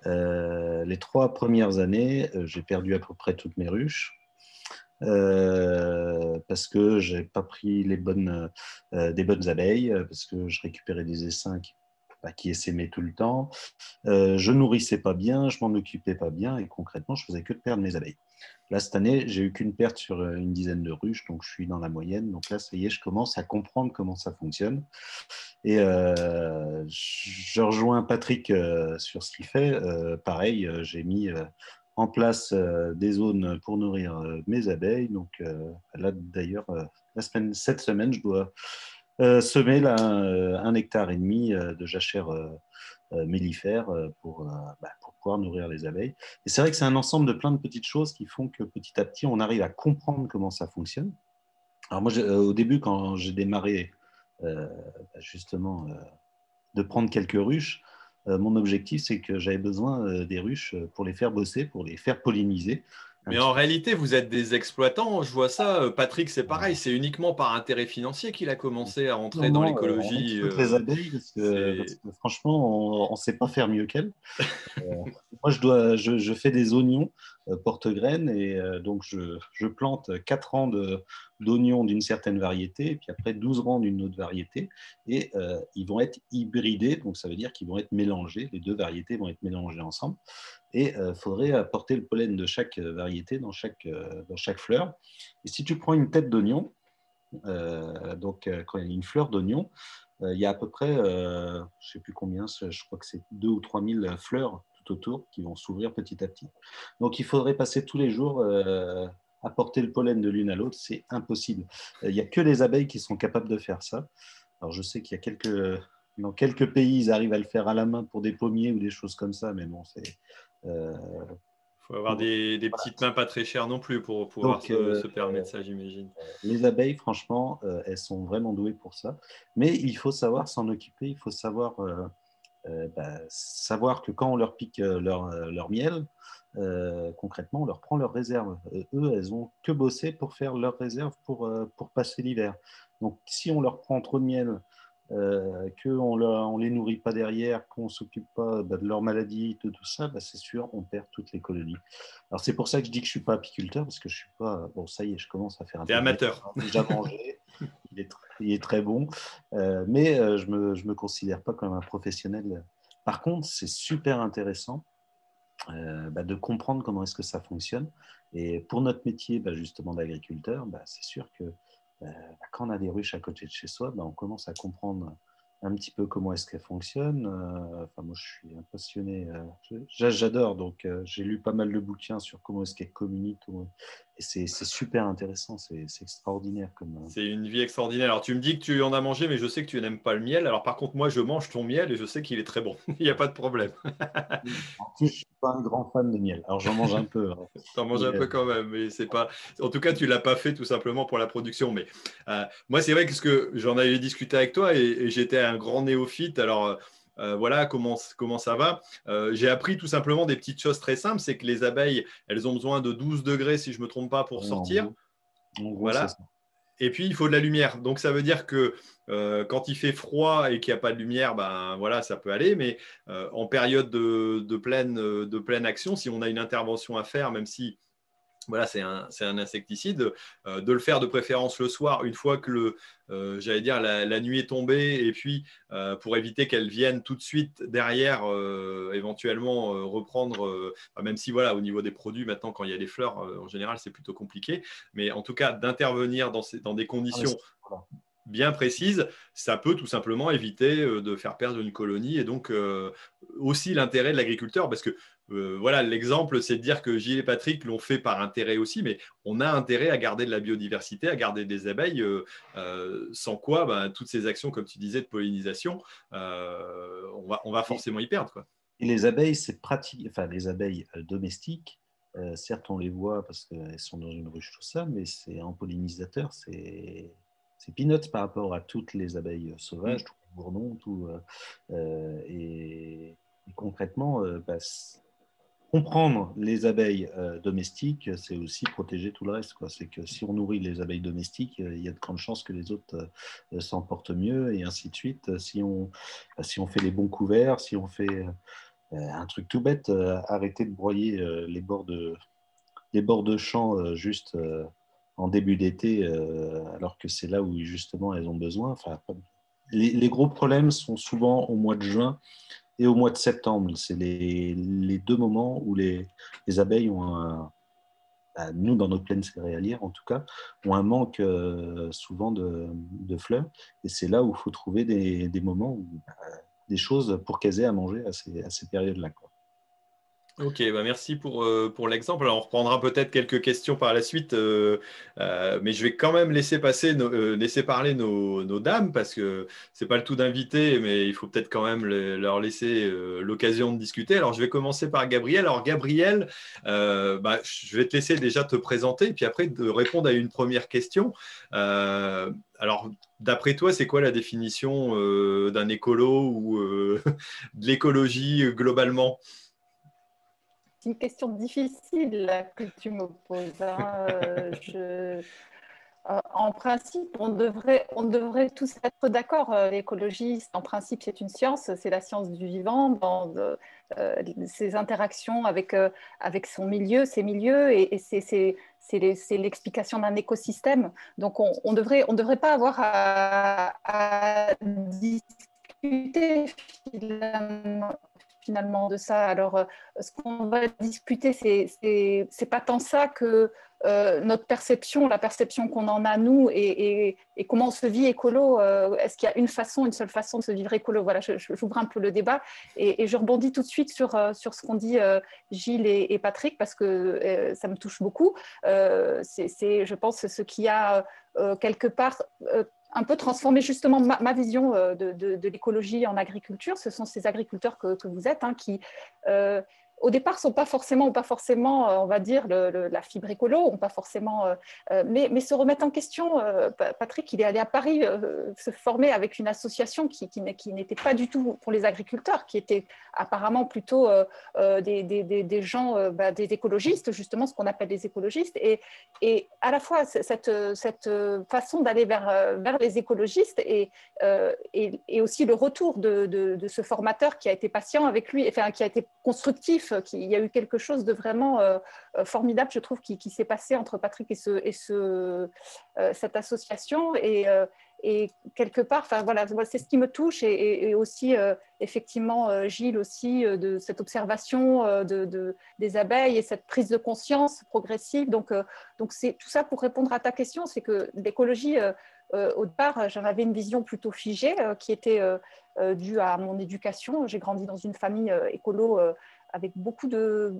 Les trois premières années, j'ai perdu à peu près toutes mes ruches. Euh, parce que j'ai pas pris les bonnes, euh, des bonnes abeilles, euh, parce que je récupérais des essaims qui, bah, essaimaient tout le temps. je nourrissais pas bien, je m'en occupais pas bien, et concrètement, je faisais que perdre mes abeilles. Là, cette année, j'ai eu qu'une perte sur une dizaine de ruches, donc je suis dans la moyenne. Donc là, ça y est, je commence à comprendre comment ça fonctionne. Et je rejoins Patrick sur ce qu'il fait. pareil, j'ai mis en place euh, des zones pour nourrir euh, mes abeilles. Donc euh, là, d'ailleurs, cette semaine, je dois semer un hectare et demi de jachère mellifère pour, bah, pouvoir nourrir les abeilles. Et c'est vrai que c'est un ensemble de plein de petites choses qui font que petit à petit, on arrive à comprendre comment ça fonctionne. Alors moi, au début, quand j'ai démarré bah, justement de prendre quelques ruches, euh, mon objectif, c'est que j'avais besoin euh, des ruches euh, pour les faire bosser, pour les faire polliniser. Mais en réalité, vous êtes des exploitants. Je vois ça. Patrick, c'est pareil. C'est uniquement par intérêt financier qu'il a commencé à entrer dans l'écologie. les abeilles, parce que, franchement, on ne sait pas faire mieux qu'elles. moi, je, dois, je, fais des oignons porte-graines et donc je, je, plante 4 ans d'oignons d'une certaine variété, et puis après 12 rangs d'une autre variété, et euh, ils vont être hybridés, donc ça veut dire qu'ils vont être mélangés, les deux variétés vont être mélangées ensemble, et il euh, faudrait apporter le pollen de chaque variété dans chaque, euh, dans chaque fleur. Et si tu prends une tête d'oignon, donc quand il y a une fleur d'oignon, il y a à peu près, je ne sais plus combien, je crois que c'est 2 ou 3 000 fleurs tout autour qui vont s'ouvrir petit à petit. Donc il faudrait passer tous les jours apporter le pollen de l'une à l'autre, c'est impossible. Il n'y a que les abeilles qui sont capables de faire ça. Alors je sais qu'il y a quelques, dans quelques pays, ils arrivent à le faire à la main pour des pommiers ou des choses comme ça, mais bon. Euh, faut avoir des, petites mains pas très chères non plus pour pouvoir se, euh, permettre ça, j'imagine. Les abeilles, franchement, euh, elles sont vraiment douées pour ça. Mais il faut savoir s'en occuper, il faut savoir, bah, savoir que quand on leur pique leur, leur miel, euh, concrètement, on leur prend leurs réserves. eux, elles ont que bossé pour faire leurs réserves pour, euh, pour passer l'hiver. Donc, si on leur prend trop de miel, euh, qu'on ne les nourrit pas derrière, qu'on ne s'occupe pas bah, de leur maladie, de tout ça, bah, c'est sûr, on perd toutes les colonies. Alors, c'est pour ça que je dis que je ne suis pas apiculteur, parce que je suis pas. Bon, ça y est, je commence à faire un peu. amateur. Déjà mangé, il, est, il est, très bon, mais je ne me, je me considère pas comme un professionnel. Par contre, c'est super intéressant euh, bah, de comprendre comment est-ce que ça fonctionne. Et pour notre métier, justement d'agriculteur, c'est sûr que quand on a des ruches à côté de chez soi, on commence à comprendre un petit peu comment est-ce qu'elle fonctionne. Euh, enfin, moi, je suis un passionné. Euh, j'adore, donc euh, j'ai lu pas mal de bouquins sur comment est-ce qu'elle communique. Et c'est super intéressant, c'est extraordinaire. comme. C'est une vie extraordinaire. Alors, tu me dis que tu en as mangé, mais je sais que tu n'aimes pas le miel. Alors, par contre, moi, je mange ton miel et je sais qu'il est très bon. Il n'y a pas de problème. en plus, je ne suis pas un grand fan de miel. Alors, j'en mange un peu. Hein. tu en manges un peu quand même, mais c'est pas. En tout cas, tu l'as pas fait tout simplement pour la production. Mais moi, c'est vrai que, que j'en avais discuté avec toi et, et j'étais un grand néophyte. Alors, euh, euh, voilà comment, comment ça va. Euh, j'ai appris tout simplement des petites choses très simples. C'est que les abeilles, elles ont besoin de 12 degrés, si je ne me trompe pas, pour sortir. voilà. Et puis, il faut de la lumière. Donc, ça veut dire que quand il fait froid et qu'il n'y a pas de lumière, ben voilà, ça peut aller. Mais en période de, de, pleine, de pleine action, si on a une intervention à faire, même si voilà, c'est un, insecticide. Euh, de le faire de préférence le soir, une fois que le, euh, j'allais dire, la, nuit est tombée, et puis euh, pour éviter qu'elle vienne tout de suite derrière, éventuellement reprendre, même si voilà, au niveau des produits, maintenant, quand il y a des fleurs, en général, c'est plutôt compliqué, mais en tout cas, d'intervenir dans, dans, des conditions bien précises, ça peut tout simplement éviter de faire perdre une colonie, et donc aussi l'intérêt de l'agriculteur, parce que voilà, l'exemple, c'est de dire que Gilles et Patrick l'ont fait par intérêt aussi, mais on a intérêt à garder de la biodiversité, à garder des abeilles, sans quoi ben, toutes ces actions, comme tu disais, de pollinisation, on, va, on va forcément y perdre. Quoi. Et les abeilles, c'est pratique, enfin les abeilles domestiques, certes on les voit parce qu'elles sont dans une ruche, tout ça, mais c'est en pollinisateur, c'est c'est peanuts par rapport à toutes les abeilles sauvages, mm. tous les bourdons, tout. Euh, euh, et, concrètement, euh, bah, comprendre les abeilles domestiques, c'est aussi protéger tout le reste. C'est que si on nourrit les abeilles domestiques, il y a de grandes chances que les autres s'en portent mieux, et ainsi de suite. Si on, si on fait les bons couverts, si on fait un truc tout bête, arrêter de broyer les bords de, les bords de juste en début d'été, euh, alors que c'est là où justement elles ont besoin. Enfin, les, gros problèmes sont souvent au mois de juin et au mois de septembre. C'est les, deux moments où les, abeilles ont bah, nous dans notre plaine céréalière en tout cas, ont un manque euh, souvent de, fleurs. Et c'est là où il faut trouver des, moments, bah, des choses pour qu'elles aient à manger à ces périodes-là. Ok, bah merci pour, euh, pour l'exemple. Alors, on reprendra peut-être quelques questions par la suite, euh, euh, mais je vais quand même laisser, passer laisser parler nos, nos, dames parce que c'est pas le tout d'inviter, mais il faut peut-être quand même leur laisser l'occasion de discuter. Alors, je vais commencer par Gabriel. Alors, Gabriel, bah, je vais te laisser déjà te présenter, puis après de répondre à une première question. alors, d'après toi, c'est quoi la définition d'un écolo ou de l'écologie globalement? Une question difficile que tu me poses. Hein. Euh, euh, en principe, on devrait, on devrait tous être d'accord. Euh, l'écologie, en principe, c'est une science, c'est la science du vivant, dans ses interactions avec, avec son milieu, ses milieux, et, c'est l'explication d'un écosystème. Donc, on ne devrait, on devrait pas avoir à, à discuter finalement, finalement de ça. Alors, euh, ce qu'on va discuter, c'est pas tant ça que euh, notre perception, la perception qu'on en a nous et, et, comment on se vit écolo. Euh, est-ce qu'il y a une façon, une seule façon de se vivre écolo? Voilà, j'ouvre un peu le débat et, je rebondis tout de suite sur, sur ce qu'ont dit Gilles et, Patrick parce que ça me touche beaucoup. c'est, je pense, ce qui a quelque part un peu transformer justement ma, vision euh, de, l'écologie en agriculture. Ce sont ces agriculteurs que, vous êtes hein, qui, euh, au départ, sont pas forcément, pas forcément, euh, on va dire, la fibre écolo, ont pas forcément, euh, euh, mais, se remettre en question. Patrick, il est allé à Paris se former avec une association qui, n'était pas du tout pour les agriculteurs, qui était apparemment plutôt des, gens, bah, des écologistes, justement, ce qu'on appelle des écologistes. Et, à la fois, cette, façon d'aller vers, les écologistes et, aussi le retour de, de, de, ce formateur qui a été patient avec lui, enfin, qui a été constructif il y a eu quelque chose de vraiment euh, euh, formidable, je trouve, qui, s'est passé entre Patrick et, ce, et ce, euh, cette association. Et, quelque part, c'est ce qui me touche et, aussi effectivement Gilles aussi de cette observation de, des abeilles et cette prise de conscience progressive. Donc donc c'est tout ça pour répondre à ta question, c'est que l'écologie au départ, j'en avais une vision plutôt figée qui était due à mon éducation. J'ai grandi dans une famille écolo avec beaucoup de,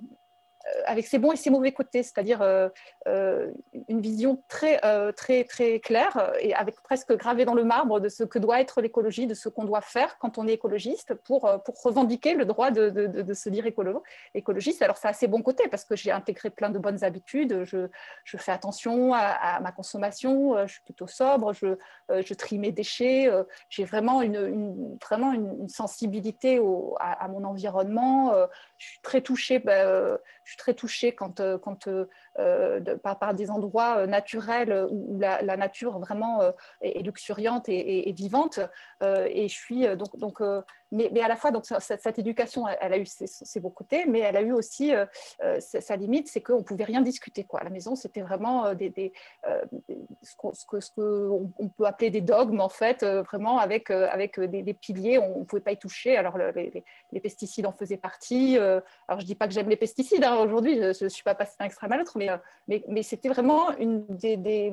avec ses bons et ses mauvais côtés, c'est-à-dire euh, euh, une vision très, très, très claire et avec presque gravé dans le marbre de ce que doit être l'écologie, de ce qu'on doit faire quand on est écologiste pour, pour revendiquer le droit de, de, se dire écolo, écologiste. Alors, ça a ses bons côtés parce que j'ai intégré plein de bonnes habitudes, je, je fais attention à, ma consommation, je suis plutôt sobre, je, je trie mes déchets, j'ai vraiment une, vraiment une, sensibilité à, mon environnement, je suis très touchée. Je suis très touchée quand, euh, quand, euh, euh, par, des endroits naturels où la, nature vraiment est, luxuriante et, vivante. et je suis donc, mais, à la fois, donc, cette, éducation, elle, a eu ses, beaux côtés, mais elle a eu aussi sa, limite, c'est qu'on ne pouvait rien discuter. Quoi. La maison, c'était vraiment ce qu'on ce on peut appeler des dogmes, en fait, vraiment avec, avec des, piliers, on ne pouvait pas y toucher. Alors, les, pesticides en faisaient partie. alors, je ne dis pas que j'aime les pesticides, hein, aujourd'hui, je ne suis pas passée d'un extrême à l'autre, mais, euh, mais, mais c'était vraiment une des,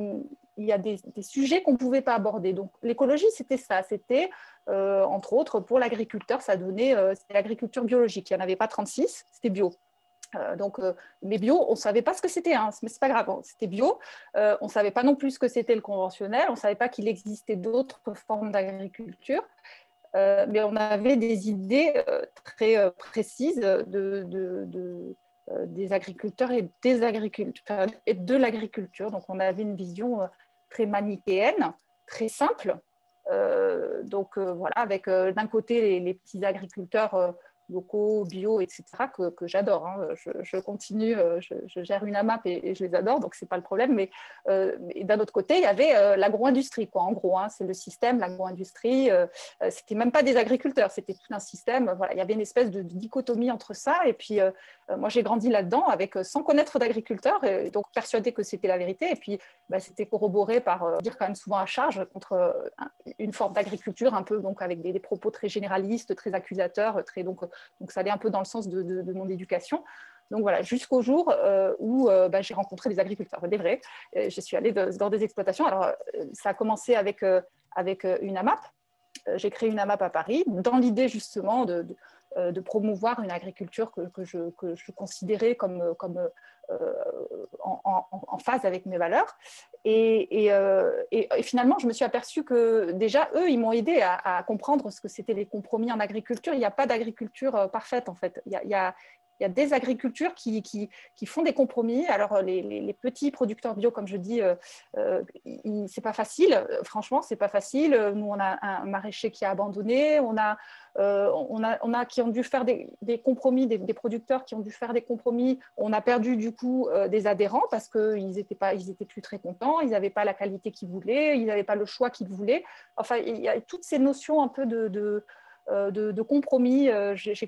il y a des, sujets qu'on ne pouvait pas aborder. Donc l'écologie, c'était ça, c'était euh, entre autres pour l'agriculteur, ça donnait euh, l'agriculture biologique. Il n'y en avait pas 36, c'était bio. donc, mais bio, on ne savait pas ce que c'était, hein, mais c'est pas grave, c'était bio. on ne savait pas non plus ce que c'était le conventionnel, on ne savait pas qu'il existait d'autres formes d'agriculture. mais on avait des idées très précises de, des agriculteurs et des agriculteurs et de l'agriculture. Donc, on avait une vision très manichéenne, très simple. donc, voilà, avec d'un côté les, petits agriculteurs locaux, bio, etc., que, j'adore. Hein. Je, continue, euh, je, gère une AMAP et, je les adore, donc ce n'est pas le problème. Mais euh, d'un autre côté, il y avait euh, l'agro-industrie, quoi. En gros, hein, c'est le système, l'agro-industrie. Euh, c'était même pas des agriculteurs, c'était tout un système. Voilà, il y avait une espèce de, dichotomie entre ça. Et puis, moi, j'ai grandi là-dedans avec sans connaître d'agriculteurs, et donc persuadée que c'était la vérité. Et puis, bah, c'était corroboré par dire quand même souvent à charge contre une forme d'agriculture un peu donc avec des, propos très généralistes, très accusateurs, très donc donc ça allait un peu dans le sens de, mon éducation. Donc voilà, jusqu'au jour euh, où euh, bah, j'ai rencontré des agriculteurs, des vrais. je suis allée dans des exploitations. Alors euh, ça a commencé avec, avec une AMAP. J'ai créé une AMAP à Paris dans l'idée justement de, promouvoir une agriculture que, je, que je, considérais comme, comme en, en, phase avec mes valeurs. Euh, et, et, finalement, je me suis aperçue que déjà, eux, ils m'ont aidé à, comprendre ce que c'était les compromis en agriculture. Il n'y a pas d'agriculture euh, parfaite, en fait. Il y a des agricultures qui, font des compromis. Alors, les, les, petits producteurs bio, comme je dis, euh, euh c'est pas facile. Franchement, c'est pas facile. Nous, on a un maraîcher qui a abandonné. On a, euh, on a, on a qui ont dû faire des, compromis, des, producteurs qui ont dû faire des compromis. On a perdu du coup euh, des adhérents parce qu'ils n'étaient étaient plus très contents. Ils n'avaient pas la qualité qu'ils voulaient. Ils n'avaient pas le choix qu'ils voulaient. Enfin, il y a toutes ces notions un peu de, compromis. J'ai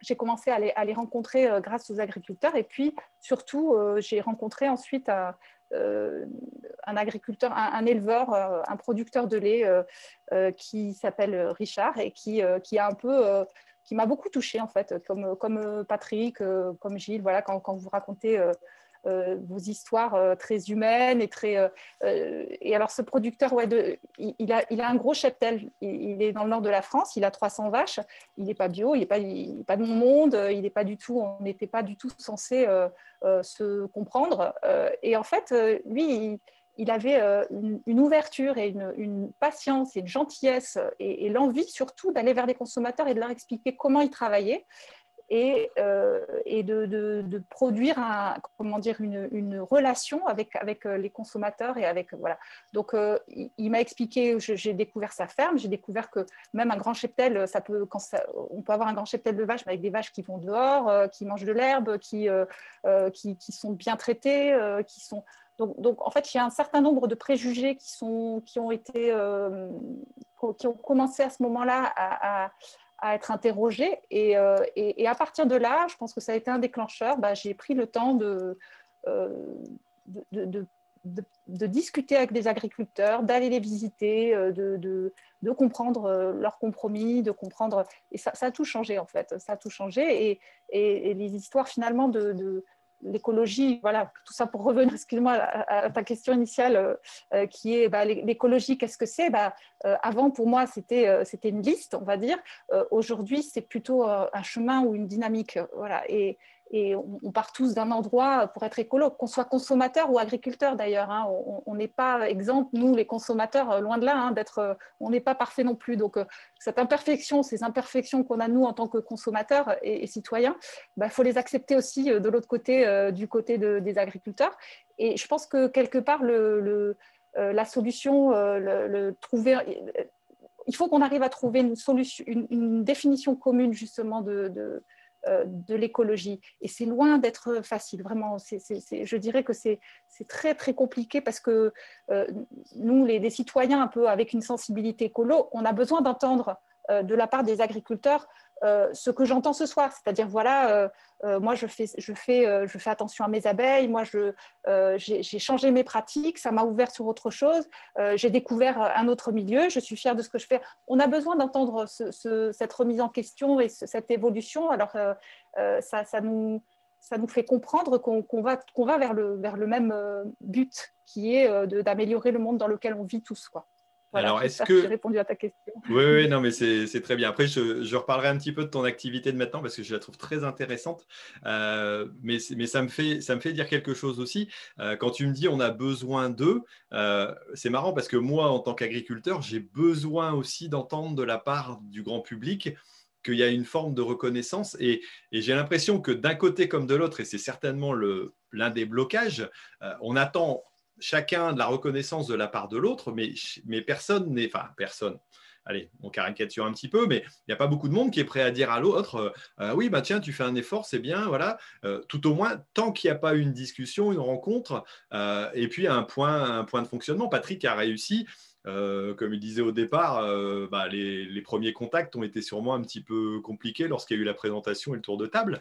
j'ai commencé à les, rencontrer euh, grâce aux agriculteurs. Et puis, surtout, euh, j'ai rencontré ensuite euh, un agriculteur, un, éleveur, un producteur de lait qui s'appelle Richard et qui, qui a un peu qui m'a beaucoup touchée en fait, comme, comme Patrick, comme Gilles, voilà, quand, quand vous racontez vos histoires euh, très humaines et très. Euh, et alors, ce producteur, ouais, de, il, a, il a un gros cheptel. Il, est dans le nord de la France, il a 300 vaches. Il n'est pas bio, il n'est pas, pas de mon monde, il n'est pas du tout. On n'était pas du tout censé se comprendre. et en fait, lui, il, avait une, ouverture et une, patience et une gentillesse et, et l'envie surtout d'aller vers les consommateurs et de leur expliquer comment il travaillait et, euh, et de, produire comment dire, une, relation avec, avec euh, les consommateurs et avec voilà. Donc euh, il, m'a expliqué, j'ai découvert sa ferme, j'ai découvert que même un grand cheptel, ça peut, quand on peut avoir un grand cheptel de vaches avec des vaches qui vont dehors, qui mangent de l'herbe, qui, qui, sont bien traitées, qui sont donc, donc, en fait, il y a un certain nombre de préjugés qui, sont, qui ont été, qui ont commencé à ce moment-là à être interrogée. Euh, et, et, à partir de là, je pense que ça a été un déclencheur. Bah, j'ai pris le temps de, euh, de, de, discuter avec des agriculteurs, d'aller les visiter, euh, de, de, comprendre leurs compromis, de comprendre. Et ça, ça, a tout changé, en fait. Ça a tout changé. Et, et les histoires, finalement, de l'écologie, voilà, tout ça pour revenir, excuse-moi, à, ta question initiale, euh, euh, qui est bah, l'écologie, qu'est-ce que c'est? Bah, euh, Avant, pour moi, c'était c'était une liste, on va dire. Aujourd'hui, c'est plutôt un chemin ou une dynamique. Voilà. Et, et on, part tous d'un endroit pour être écolo, qu'on soit consommateur ou agriculteur d'ailleurs. Hein. on n'est pas exemple, nous les consommateurs, euh, loin de là, hein, d'être, euh, on n'est pas parfait non plus. Donc euh, cette imperfection, ces imperfections qu'on a nous en tant que consommateurs et, citoyens, il bah, faut les accepter aussi de l'autre côté, du côté des agriculteurs. Et je pense que quelque part, la solution, il faut qu'on arrive à trouver une, solution, une, définition commune justement de, de l'écologie. Et c'est loin d'être facile, vraiment. je dirais que c'est très, très compliqué parce que euh, nous, les, citoyens un peu avec une sensibilité écolo, on a besoin d'entendre euh, de la part des agriculteurs euh, ce que j'entends ce soir, c'est-à-dire voilà, euh, euh, moi je fais, attention à mes abeilles, moi j'ai changé mes pratiques, ça m'a ouvert sur autre chose, j'ai découvert un autre milieu, je suis fière de ce que je fais. On a besoin d'entendre cette remise en question et cette évolution, alors ça, nous, fait comprendre qu'on va, qu'on va vers, le, vers le même but qui est d'améliorer le monde dans lequel on vit tous. Quoi. Alors, est-ce que. J'ai répondu à ta question. Oui, oui, non, mais c'est très bien. Après, je, reparlerai un petit peu de ton activité de maintenant parce que je la trouve très intéressante. Euh, mais mais ça, me fait, ça me fait dire quelque chose aussi. Euh, quand tu me dis on a besoin d'eux, euh, c'est marrant parce que moi, en tant qu'agriculteur, j'ai besoin aussi d'entendre de la part du grand public qu'il y a une forme de reconnaissance. Et, et j'ai l'impression que d'un côté comme de l'autre, et c'est certainement l'un des blocages, on attend chacun de la reconnaissance de la part de l'autre, mais, mais personne n'est, enfin personne, allez, on caricature un petit peu, mais il n'y a pas beaucoup de monde qui est prêt à dire à l'autre, euh, euh, oui, bah tiens, tu fais un effort, c'est bien, voilà. Euh, tout au moins, tant qu'il n'y a pas une discussion, une rencontre, et puis un point, un point de fonctionnement. Patrick a réussi. comme il disait au départ, bah, les, les, premiers contacts ont été sûrement un petit peu compliqués lorsqu'il y a eu la présentation et le tour de table.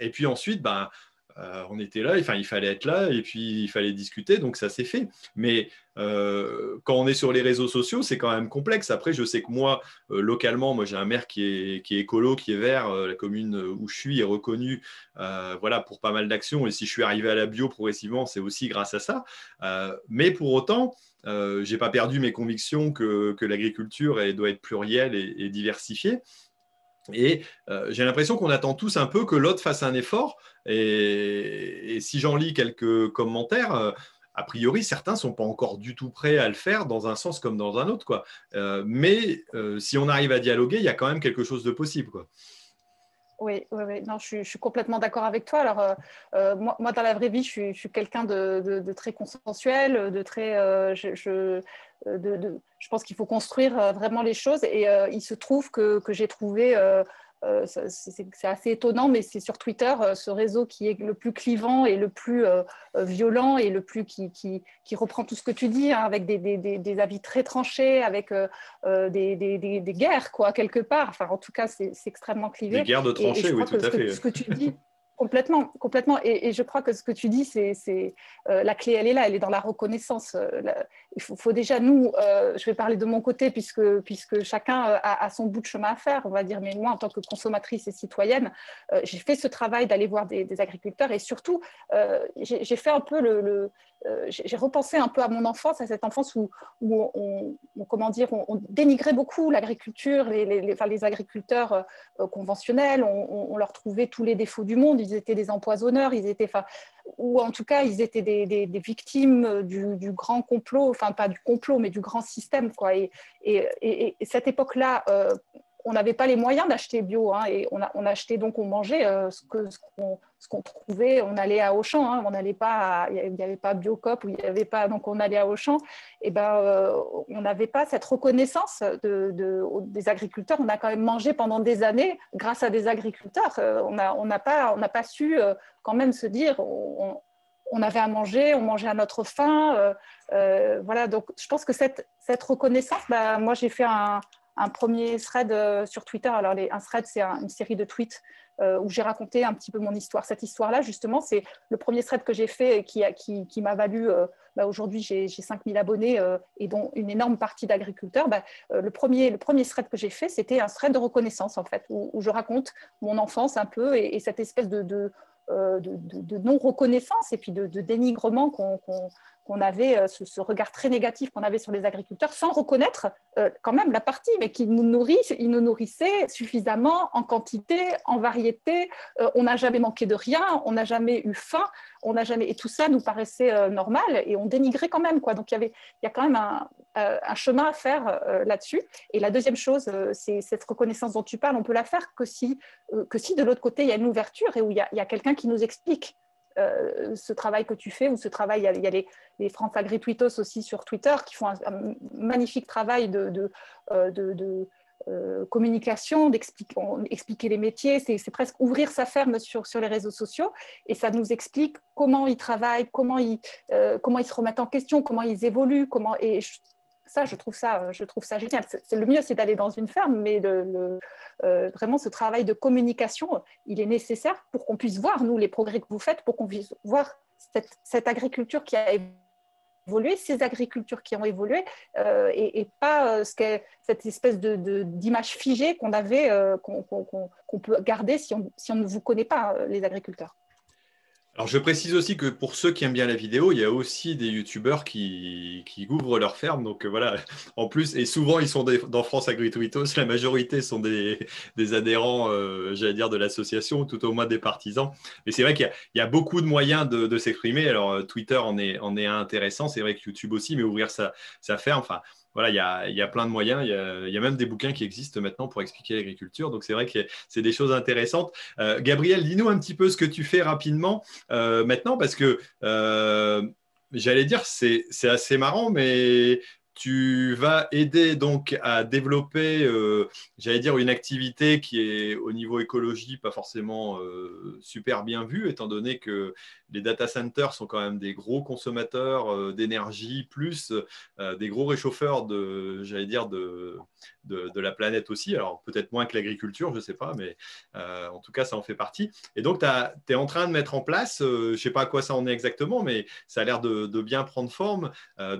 et puis ensuite, bah, euh, on était là, enfin, il fallait être là et puis il fallait discuter, donc ça s'est fait. Mais euh, quand on est sur les réseaux sociaux, c'est quand même complexe. Après, je sais que moi, euh, localement, moi j'ai un maire qui est, qui est écolo, qui est vert. la commune où je suis est reconnue voilà, pour pas mal d'actions. Et si je suis arrivé à la bio progressivement, c'est aussi grâce à ça. mais pour autant, je n'ai pas perdu mes convictions que, l'agriculture doit être plurielle et diversifiée. Et euh, j'ai l'impression qu'on attend tous un peu que l'autre fasse un effort. Et, si j'en lis quelques commentaires, euh, a priori, certains ne sont pas encore du tout prêts à le faire dans un sens comme dans un autre. Quoi. Euh, mais si on arrive à dialoguer, il y a quand même quelque chose de possible. Quoi. Oui, oui, oui. Non, je, suis, complètement d'accord avec toi. Alors, moi, dans la vraie vie, je suis, quelqu'un de, très consensuel, de très. De, je pense qu'il faut construire euh, vraiment les choses. Et euh, il se trouve que, que j'ai trouvé, euh, c'est assez étonnant, mais c'est sur Twitter, ce réseau qui est le plus clivant et le plus violent et le plus qui, qui, qui, reprend tout ce que tu dis, hein, avec des, des, des, avis très tranchés, avec des, des, guerres, quoi, quelque part. Enfin, en tout cas, c'est extrêmement clivé. Des guerres de tranchées, oui, tout à fait. ce que tu dis. Complètement, complètement. Et, je crois que ce que tu dis, c'est euh, la clé, elle est là, elle est dans la reconnaissance. Euh, il faut, déjà, nous, euh, je vais parler de mon côté, puisque, puisque chacun a, son bout de chemin à faire, on va dire, mais moi, en tant que consommatrice et citoyenne, j'ai fait ce travail d'aller voir des, agriculteurs et surtout, j'ai fait un peu le, j'ai repensé un peu à mon enfance, à cette enfance où, on, comment dire, on, dénigrait beaucoup l'agriculture, les, agriculteurs conventionnels, on, leur trouvait tous les défauts du monde ils étaient des empoisonneurs, ils étaient, ou en tout cas, ils étaient des, victimes du, grand complot, enfin pas du complot, mais du grand système. Quoi. Et, et, cette époque-là, euh, on n'avait pas les moyens d'acheter bio, hein, et on, achetait donc, on mangeait euh, ce qu'on trouvait, on allait à Auchan, hein, on n'allait pas, il n'y avait pas Biocop, il y avait pas, donc on allait à Auchan, et ben euh, on n'avait pas cette reconnaissance de, des agriculteurs. On a quand même mangé pendant des années grâce à des agriculteurs. Euh, on n'a pas, su quand même se dire. On, avait à manger, on mangeait à notre faim. voilà, donc je pense que cette, cette reconnaissance, bah, moi j'ai fait un, un premier thread euh, sur Twitter. Alors, un thread, c'est une série de tweets euh, où j'ai raconté un petit peu mon histoire. Cette histoire-là, justement, c'est le premier thread que j'ai fait et qui, qui, m'a valu, euh, bah, aujourd'hui, j'ai 5000 abonnés et dont une énorme partie d'agriculteurs. Bah, le, premier, le premier thread que j'ai fait, c'était un thread de reconnaissance, en fait, où, je raconte mon enfance un peu et, cette espèce de, de, de non-reconnaissance et puis de, dénigrement qu'on qu'on avait euh, ce, regard très négatif qu'on avait sur les agriculteurs sans reconnaître euh, quand même la partie, mais qui nous nourrissent, ils nous nourrissaient suffisamment en quantité, en variété. Euh, on n'a jamais manqué de rien, on n'a jamais eu faim, on n'a jamais et tout ça nous paraissait normal et on dénigrait quand même quoi. Donc il y avait, il y a quand même un, chemin à faire là-dessus. Et la deuxième chose, c'est cette reconnaissance dont tu parles, on peut la faire que si, que si de l'autre côté il y a une ouverture et où il y a quelqu'un qui nous explique euh, ce travail que tu fais, ou ce travail, il y a, les, les France Agri-Tweetos aussi sur Twitter qui font un, magnifique travail de, de, euh, de, euh, communication, d'expliquer les métiers, c'est presque ouvrir sa ferme sur, sur les réseaux sociaux et ça nous explique comment ils travaillent, comment ils, comment ils se remettent en question, comment ils évoluent, comment, ça, je trouve ça, je trouve ça génial. C'est, le mieux, c'est d'aller dans une ferme, mais euh, vraiment, ce travail de communication, il est nécessaire pour qu'on puisse voir, nous, les progrès que vous faites, pour qu'on puisse voir cette, agriculture qui a évolué, ces agricultures qui ont évolué, euh, et, pas euh, ce cette espèce de, d'image figée qu'on avait, qu'on, peut garder si on ne vous connaît pas, les agriculteurs. Alors je précise aussi que pour ceux qui aiment bien la vidéo, il y a aussi des youtubeurs qui, qui ouvrent leur ferme. Donc euh, voilà, en plus, et souvent ils sont dans France la majorité sont des, adhérents, euh, j'allais dire, de l'association, tout au moins des partisans. Mais c'est vrai qu'il y, a beaucoup de moyens de, s'exprimer. Alors euh, Twitter en est, en est intéressant, c'est vrai que YouTube aussi, mais ouvrir sa, sa ferme, enfin voilà, il y a, plein de moyens. Il y a, même des bouquins qui existent maintenant pour expliquer l'agriculture. Donc, c'est vrai que c'est des choses intéressantes. Euh, Gabriel, dis-nous un petit peu ce que tu fais rapidement euh, maintenant, parce que euh, j'allais dire, c'est assez marrant, mais tu vas aider donc à développer, euh, j'allais dire, une activité qui est au niveau écologie pas forcément euh, super bien vue, étant donné que les data centers sont quand même des gros consommateurs euh, d'énergie, plus des gros réchauffeurs de, j'allais dire, de, de, la planète aussi. Alors peut-être moins que l'agriculture, je ne sais pas, mais en tout cas, ça en fait partie. Et donc, tu es en train de mettre en place, je ne sais pas à quoi ça en est exactement, mais ça a l'air de, bien prendre forme,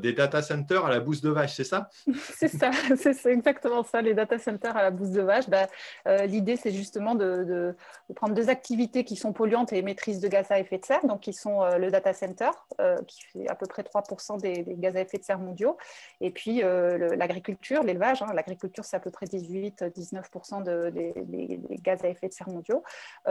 des data centers à la bouse de vache, c'est ça? C'est ça, c'est exactement ça, les data centers à la bouse de vache. Bah, euh, l'idée, c'est justement de, prendre deux activités qui sont polluantes et émettrices de gaz à effet de serre, donc qui sont euh, le data center, euh, qui fait à peu près 3% des, gaz à effet de serre mondiaux, et puis l'agriculture, l'élevage. Hein. L'agriculture, c'est à peu près 18-19% des, gaz à effet de serre mondiaux.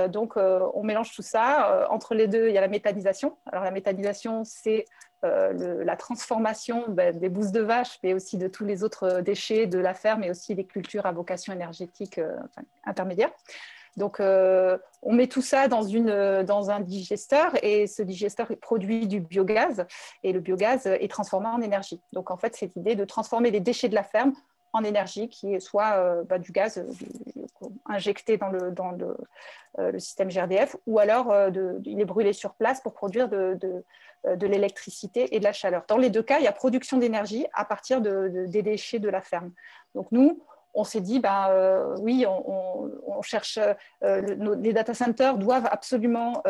donc, on mélange tout ça. entre les deux, il y a la méthanisation. Alors, la méthanisation, c'est euh, la transformation ben, des bousses de vache, mais aussi de tous les autres déchets de la ferme et aussi des cultures à vocation énergétique euh, intermédiaire. Donc, euh, on met tout ça dans, une, dans un digesteur et ce digesteur produit du biogaz et le biogaz est transformé en énergie. Donc, en fait, c'est l'idée de transformer les déchets de la ferme en énergie qui est soit bah, du gaz injecté dans le, dans le, le système GRDF ou alors il est brûlé sur place pour produire de, euh, de l'électricité et de la chaleur. Dans les deux cas, il y a production d'énergie à partir de, des déchets de la ferme. Donc nous, on s'est dit, bah, euh, oui, on, cherche, euh, les data centers doivent absolument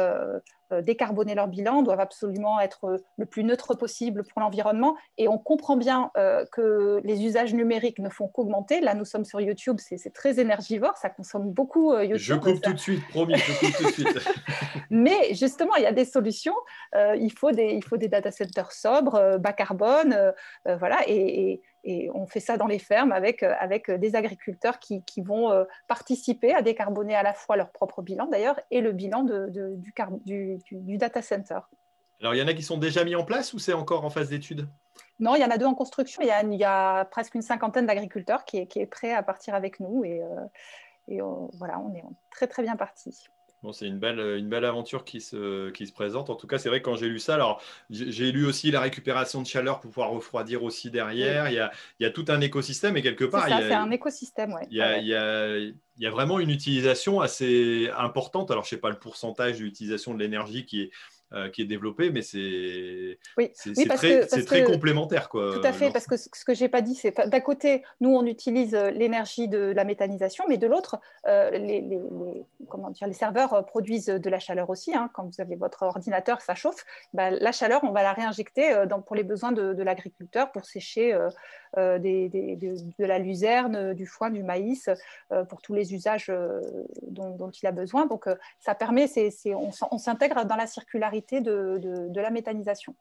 décarboner leur bilan, doivent absolument être le plus neutre possible pour l'environnement. Et on comprend bien que les usages numériques ne font qu'augmenter. Là, nous sommes sur YouTube, c'est très énergivore, ça consomme beaucoup YouTube. Je coupe tout de suite, promis, je coupe tout de suite. Mais justement, il y a des solutions. il, faut des, il faut des data centers sobres, bas carbone, voilà, et et on fait ça dans les fermes avec, euh, avec euh, des agriculteurs qui, qui, vont euh, participer à décarboner à la fois leur propre bilan d'ailleurs et le bilan de, du, du, data center. Alors, il y en a qui sont déjà mis en place ou c'est encore en phase d'étude? Non, il y en a deux en construction. Il y a, il y a presque une cinquantaine d'agriculteurs qui, qui, est prêt à partir avec nous. Et, et voilà, on est très, très bien parti. Bon, c'est une belle, une belle aventure qui se, qui se présente. En tout cas, c'est vrai que quand j'ai lu ça, alors j'ai lu aussi la récupération de chaleur pour pouvoir refroidir aussi derrière. Il, y a, il, y a, tout un écosystème et quelque part. C'est un écosystème, Il y, a, il, y a, il y a vraiment une utilisation assez importante. Alors, je ne sais pas le pourcentage d'utilisation de l'énergie qui est euh, qui est développé, mais c'est oui. très, très complémentaire. Quoi, tout à fait, parce que ce que je n'ai pas dit, c'est d'un côté, nous, on utilise euh, l'énergie de la méthanisation, mais de l'autre, euh, les, les, comment dire, les serveurs produisent de la chaleur aussi. Hein. Quand vous avez votre ordinateur, ça chauffe, bah, la chaleur, on va la réinjecter dans, pour les besoins de, l'agriculteur, pour sécher des, de la luzerne, du foin, du maïs, pour tous les usages dont, il a besoin. Donc, ça permet, on s'intègre dans la circularité de, la méthanisation.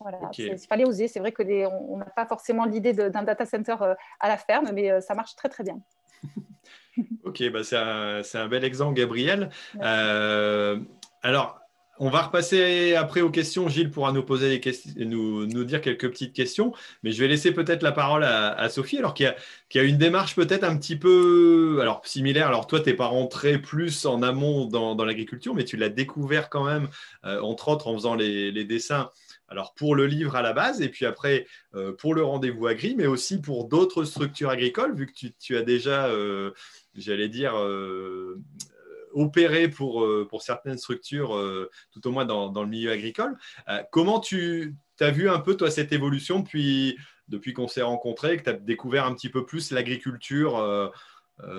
Voilà, il fallait oser. C'est vrai que on n'a pas forcément l'idée d'un data center euh, à la ferme, mais euh, ça marche très très bien. ok, bah c'est un, bel exemple, Gabriel. Euh, alors, on va repasser après aux questions. Gilles pourra nous poser des questions, nous, nous dire quelques petites questions, mais je vais laisser peut-être la parole à, Sophie, alors qui a, une démarche peut-être un petit peu alors, similaire. Alors toi, tu n'es pas rentré plus en amont dans, l'agriculture, mais tu l'as découvert quand même, euh, entre autres en faisant les, dessins. Alors pour le livre à la base, et puis après euh, pour le rendez-vous agri, mais aussi pour d'autres structures agricoles, vu que tu, as déjà, euh, j'allais dire, opéré pour, euh, pour certaines structures, euh, tout au moins dans, dans le milieu agricole. Euh, comment tu as vu un peu, toi, cette évolution depuis, depuis qu'on s'est rencontrés, que tu as découvert un petit peu plus l'agriculture,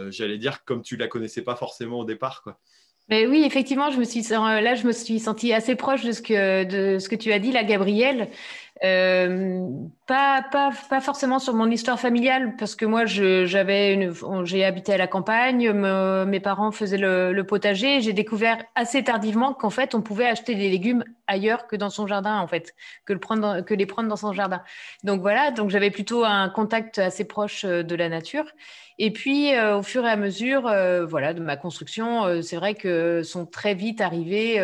j'allais dire, comme tu ne la connaissais pas forcément au départ quoi? Mais oui, effectivement, je me suis, là, je me suis sentie assez proche de ce que, de ce que tu as dit, là, Gabriel. Pas, pas, pas, forcément sur mon histoire familiale, parce que moi, j'ai habité à la campagne, mes parents faisaient le, potager. J'ai découvert assez tardivement qu'en fait, on pouvait acheter des légumes ailleurs que dans son jardin, en fait, que, le prendre, que les prendre dans son jardin. Donc voilà, donc j'avais plutôt un contact assez proche euh, de la nature. Et puis, euh, au fur et à mesure, euh, voilà, de ma construction, c'est vrai que sont très vite arrivés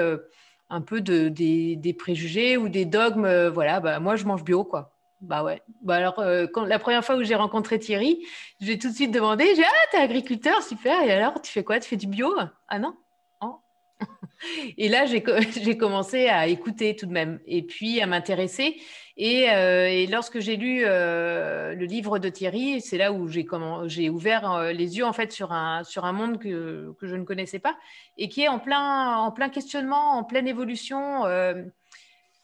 un peu de, des, des, préjugés ou des dogmes. voilà, bah, moi, je mange bio, quoi. Bah ouais. Bah alors, euh, la première fois où j'ai rencontré Thierry, je lui ai tout de suite demandé, j'ai ah t'es agriculteur, super. Et alors, tu fais quoi? Tu fais du bio? Ah non oh. Et là, j'ai commencé à écouter tout de même, et puis à m'intéresser. Et, euh, lorsque j'ai lu euh, le livre de Thierry, c'est là où j'ai ouvert les yeux en fait sur un, sur un monde que, que, je ne connaissais pas et qui est en plein, en plein questionnement, en pleine évolution.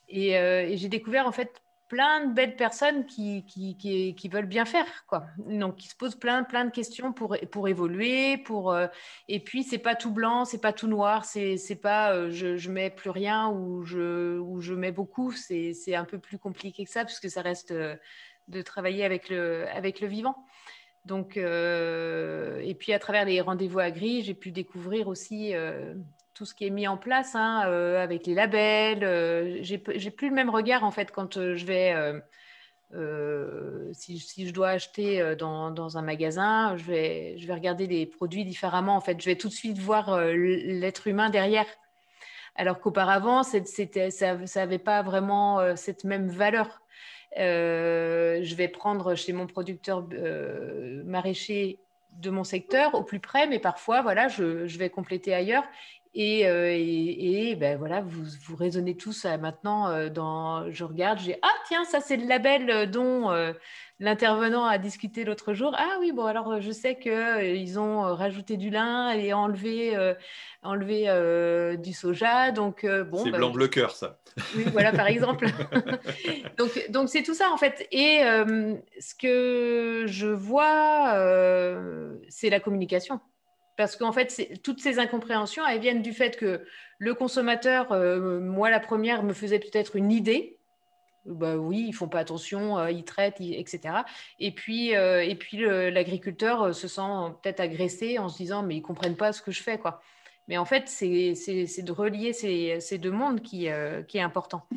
et, et j'ai découvert en fait plein de belles personnes qui, qui, veulent bien faire, quoi. Donc, qui se posent plein, plein de questions pour, pour évoluer, pour, euh, et puis, c'est pas tout blanc, c'est pas tout noir, c'est, pas euh, je, je mets plus rien ou je, ou je mets beaucoup, c'est, un peu plus compliqué que ça, puisque ça reste euh, de travailler avec le, avec le vivant. Donc, et puis à travers les rendez-vous à gris, j'ai pu découvrir aussi tout ce qui est mis en place hein, euh, avec les labels. Euh, j'ai plus le même regard en fait quand euh, je vais, si, je dois acheter dans, un magasin, je vais, je vais regarder les produits différemment en fait. Je vais tout de suite voir l'être humain derrière. Alors qu'auparavant, ça n'avait pas vraiment cette même valeur. je vais prendre chez mon producteur maraîcher de mon secteur au plus près, mais parfois, voilà, je vais compléter ailleurs. Euh, et, et, ben voilà, vous, vous raisonnez tous euh, maintenant euh, dans. Je regarde, j'ai Ah, tiens, ça, c'est le label dont l'intervenant a discuté l'autre jour. Ah oui, bon, alors je sais qu'ils ont rajouté du lin et enlevé, enlevé du soja. Donc, bon. C'est bah, blanc bleu cœur, ça. Oui, voilà, par exemple. donc, donc c'est tout ça, en fait. Et ce que je vois, c'est la communication. Parce qu'en fait, toutes ces incompréhensions, elles viennent du fait que le consommateur, euh, moi la première, me faisait peut-être une idée. Bah oui, ils font pas attention, euh, ils traitent, etc. Et puis, euh, et puis l'agriculteur se sent peut-être agressé en se disant mais ils comprennent pas ce que je fais quoi. Mais en fait, c'est de relier ces, ces, deux mondes qui, qui est important.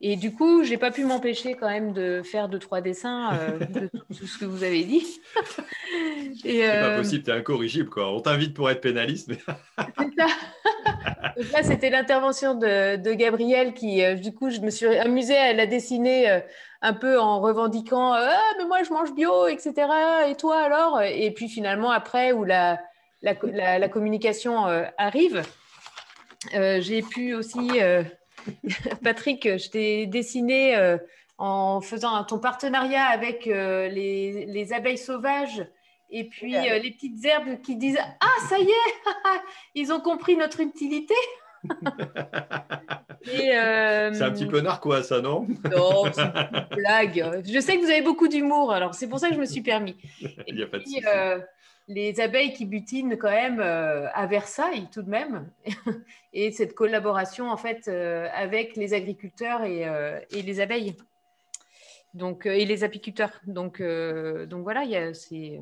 Et du coup, j'ai pas pu m'empêcher quand même de faire deux trois dessins euh, de tout ce que vous avez dit. C'est pas euh, possible, tu es incorrigible quoi. On t'invite pour être pénaliste. Mais... C'est ça. Donc là, c'était l'intervention de, de, Gabriel qui, euh, du coup, je me suis amusée à la dessiner un peu en revendiquant ah, mais moi je mange bio, etc. Et toi alors? Et puis finalement, après, où la, la, la communication arrive, j'ai pu aussi Patrick, je t'ai dessiné euh, en faisant ton partenariat avec euh, les, abeilles sauvages et puis euh, les petites herbes qui disent Ah, ça y est, ils ont compris notre utilité. c'est un petit peu narquois, ça, non? Non, c'est une blague. Je sais que vous avez beaucoup d'humour, alors c'est pour ça que je me suis permis. Il n'y a pas de souci les abeilles qui butinent quand même euh, à Versailles tout de même, et cette collaboration en fait euh, avec les agriculteurs et, euh, les abeilles, donc et les apiculteurs. Donc donc voilà, c'est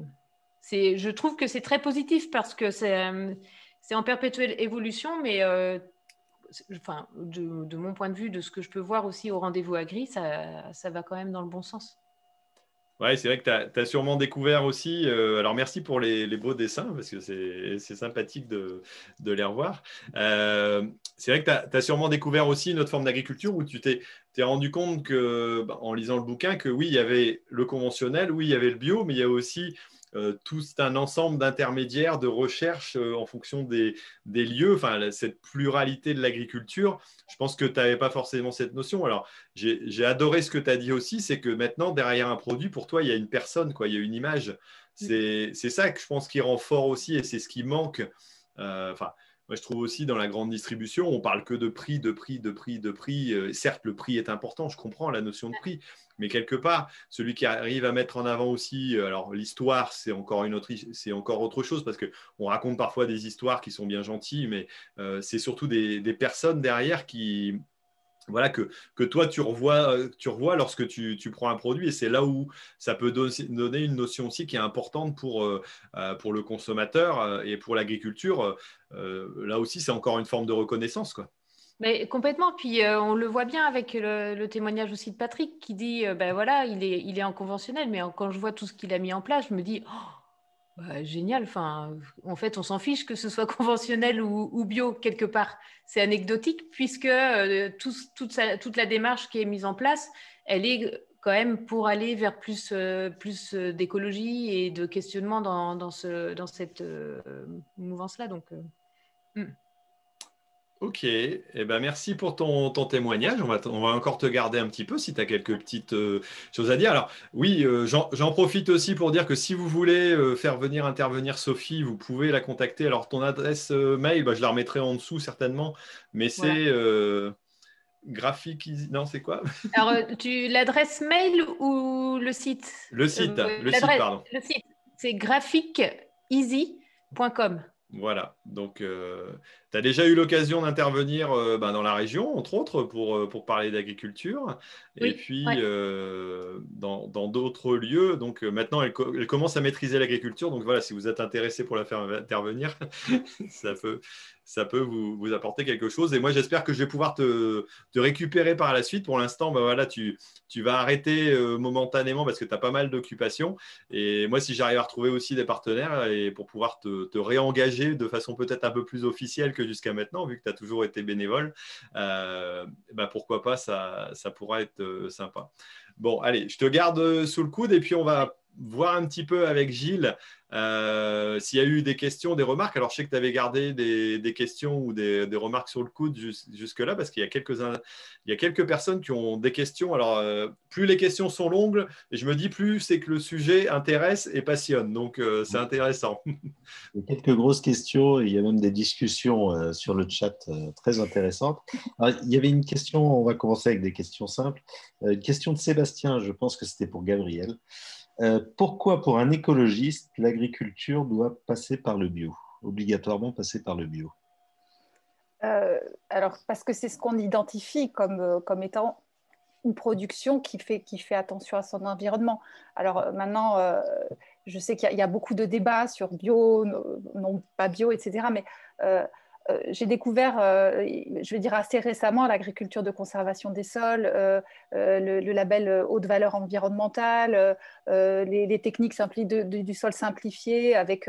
je trouve que c'est très positif parce que c'est en perpétuelle évolution, mais enfin de, de, mon point de vue, de ce que je peux voir aussi au rendez-vous agri, ça ça va quand même dans le bon sens. Ouais, c'est vrai que tu as, sûrement découvert aussi. Euh, alors, merci pour les, beaux dessins, parce que c'est sympathique de, les revoir. Euh, c'est vrai que tu as, sûrement découvert aussi une autre forme d'agriculture où tu t'es rendu compte que, bah, en lisant le bouquin, que oui, il y avait le conventionnel, oui, il y avait le bio, mais il y a aussi tout un ensemble d'intermédiaires, de recherches euh, en fonction des, lieux, enfin, cette pluralité de l'agriculture. Je pense que tu n'avais pas forcément cette notion. Alors, j'ai adoré ce que tu as dit aussi, c'est que maintenant, derrière un produit, pour toi, il y a une personne, quoi, il y a une image. C'est ça que je pense qui rend fort aussi et c'est ce qui manque. Euh, enfin, moi, je trouve aussi dans la grande distribution, on parle que de prix, de prix, de prix, de prix. Euh, certes, le prix est important, je comprends la notion de prix, mais quelque part, celui qui arrive à mettre en avant aussi, euh, alors l'histoire, c'est encore une autre, c'est encore autre chose parce que on raconte parfois des histoires qui sont bien gentilles, mais euh, c'est surtout des, personnes derrière qui voilà, que, que toi, tu revois, tu revois lorsque tu, tu prends un produit. Et c'est là où ça peut donner une notion aussi qui est importante pour, euh, euh, pour le consommateur euh, et pour l'agriculture. là aussi, c'est encore une forme de reconnaissance. Quoi. Mais complètement. Puis on le voit bien avec le, témoignage aussi de Patrick qui dit ben voilà, il est, il est en conventionnel, mais quand je vois tout ce qu'il a mis en place, je me dis. Oh, bah, génial. Enfin, en fait, on s'en fiche que ce soit conventionnel ou, bio quelque part. C'est anecdotique puisque euh, toute, la démarche qui est mise en place, elle est quand même pour aller vers plus, euh, euh, d'écologie et de questionnement dans, ce, dans cette mouvance-là. Donc, hmm. Ok, eh ben, merci pour ton, témoignage. On va, on va, encore te garder un petit peu si tu as quelques petites euh, choses à dire. Alors oui, euh, j'en profite aussi pour dire que si vous voulez euh, faire venir intervenir Sophie, vous pouvez la contacter. Alors ton adresse mail, bah, je la remettrai en dessous certainement, mais c'est graphique... Non, c'est quoi? Alors tu l'adresse mail ou le site? Le site, le site, pardon. Le site, c'est graphiqueeasy.com. Voilà, donc euh, tu as déjà eu l'occasion d'intervenir euh, ben, dans la région, entre autres, pour, euh, pour parler d'agriculture, et puis dans d'autres lieux. Donc maintenant, elle, commence à maîtriser l'agriculture, donc voilà, si vous êtes intéressé pour la faire intervenir, ça peut, ça peut vous, apporter quelque chose. Et moi, j'espère que je vais pouvoir te, récupérer par la suite. Pour l'instant, ben voilà, tu, tu, vas arrêter euh, momentanément parce que tu as pas mal d'occupations. Et moi, si j'arrive à retrouver aussi des partenaires et pour pouvoir te, réengager de façon peut-être un peu plus officielle que jusqu'à maintenant, vu que tu as toujours été bénévole, euh, ben pourquoi pas, ça, ça pourra être euh, sympa. Bon, allez, je te garde sous le coude et puis on va voir un petit peu avec Gilles euh, s'il y a eu des questions, des remarques, alors je sais que tu avais gardé des, questions ou des, remarques sur le coude jusque-là, parce qu'il y, a quelques, il y a quelques personnes qui ont des questions. Alors, euh, plus les questions sont longues, je me dis plus c'est que le sujet intéresse et passionne. Donc, euh, c'est intéressant. Il y a quelques grosses questions, et il y a même des discussions sur le chat très intéressantes. il y avait une question, on va commencer avec des questions simples. une question de Sébastien, je pense que c'était pour Gabriel. Euh, pourquoi pour un écologiste l'agriculture doit passer par le bio, obligatoirement passer par le bio? Euh, Alors parce que c'est ce qu'on identifie comme, euh, comme étant une production qui fait, qui fait attention à son environnement. Alors maintenant, je sais qu'il y, a beaucoup de débats sur bio, non pas bio, etc. Mais euh, j'ai découvert, euh, je vais dire assez récemment, l'agriculture de conservation des sols, euh, le, label haute valeur environnementale, les, techniques du sol simplifié. Avec,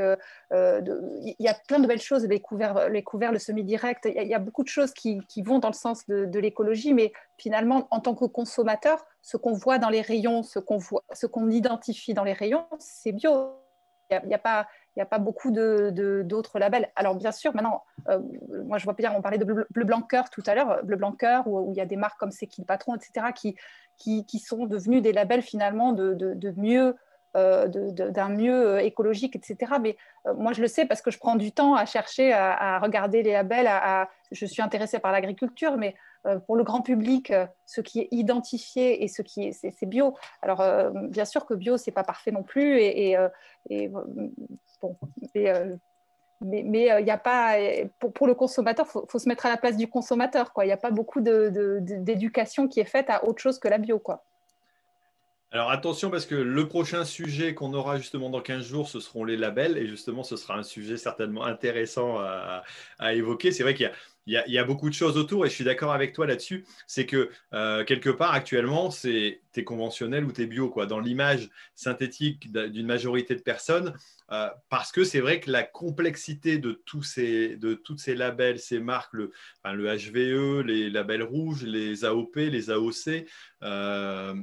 il y a plein de belles choses, les couverts, les couverts le semi-direct. Il y, a beaucoup de choses qui, vont dans le sens de, l'écologie, mais finalement, en tant que consommateur, ce qu'on voit dans les rayons, ce qu'on ce qu'on identifie dans les rayons, c'est bio. Il n'y a, n'y a pas beaucoup d'autres labels. Alors bien sûr, maintenant, euh, moi je vois bien, on parlait de Bleu, Blanc Cœur tout à l'heure, Bleu Blanc Cœur, où, il y a des marques comme C'est qui le patron, etc., qui, qui, sont devenus des labels finalement de, de mieux euh, d'un mieux euh, écologique, etc. Mais moi, je le sais parce que je prends du temps à chercher, à, regarder les labels. À, je suis intéressée par l'agriculture, mais pour le grand public, ce qui est identifié et ce qui est, c'est, bio. Alors, bien sûr que bio, c'est pas parfait non plus, et, et Bon, mais euh, mais il euh, a pas pour, le consommateur, faut, faut, se mettre à la place du consommateur. Il n'y a pas beaucoup d'éducation qui est faite à autre chose que la bio. Quoi. Alors attention parce que le prochain sujet qu'on aura justement dans 15 jours, ce seront les labels et justement ce sera un sujet certainement intéressant à, évoquer. C'est vrai qu'il y a beaucoup de choses autour et je suis d'accord avec toi là-dessus. C'est que euh, quelque part, actuellement, c'est es conventionnel ou tu es bio, quoi, dans l'image synthétique d'une majorité de personnes. Euh, parce que c'est vrai que la complexité de tous ces, de toutes ces labels, ces marques, le, HVE, les labels rouges, les AOP, les AOC, euh,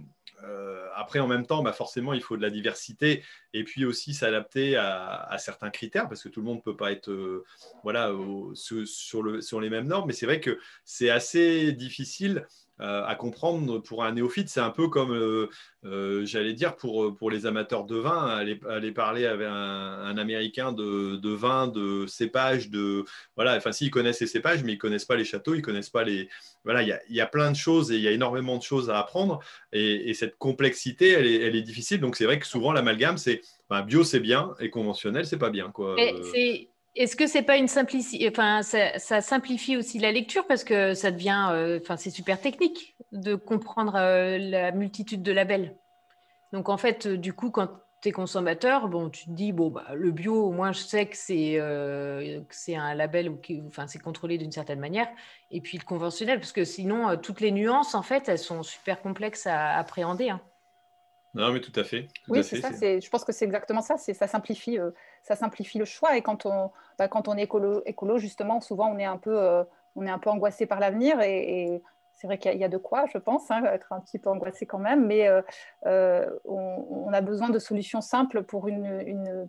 euh, après, en même temps, bah, forcément, il faut de la diversité et puis aussi s'adapter à, certains critères parce que tout le monde ne peut pas être euh, voilà, sur, le, sur, les mêmes normes. Mais c'est vrai que c'est assez difficile à comprendre pour un néophyte. C'est un peu comme, euh, euh, j'allais dire, pour, pour les amateurs de vin, aller, parler avec un, Américain de, de, vin, de cépage, de voilà. Enfin, si ils connaissent les cépages, mais ils connaissent pas les châteaux, ils connaissent pas les. Voilà, il y a, y a, plein de choses et il y a énormément de choses à apprendre. Et, cette complexité, elle est, elle est difficile. Donc c'est vrai que souvent l'amalgame, c'est ben, bio, c'est bien et conventionnel, c'est pas bien quoi. Est-ce que c'est pas une simplicité, enfin, ça, simplifie aussi la lecture parce que ça devient, euh, enfin, c'est super technique de comprendre euh, la multitude de labels. Donc en fait, du coup, quand tu es consommateur, bon, tu te dis, bon, bah, le bio, au moins, je sais que c'est euh, un label ou enfin, c'est contrôlé d'une certaine manière. Et puis le conventionnel, parce que sinon, toutes les nuances, en fait, elles sont super complexes à appréhender. Hein. Non, mais tout à fait. oui, c'est ça. Je pense que c'est exactement ça. Ça simplifie, euh, ça simplifie le choix. Et quand on, bah, quand on est écolo, justement, souvent on est un peu, euh, peu angoissé par l'avenir. Et, c'est vrai qu'il y, a de quoi, je pense, hein, être un petit peu angoissé quand même. Mais euh, on, a besoin de solutions simples pour une,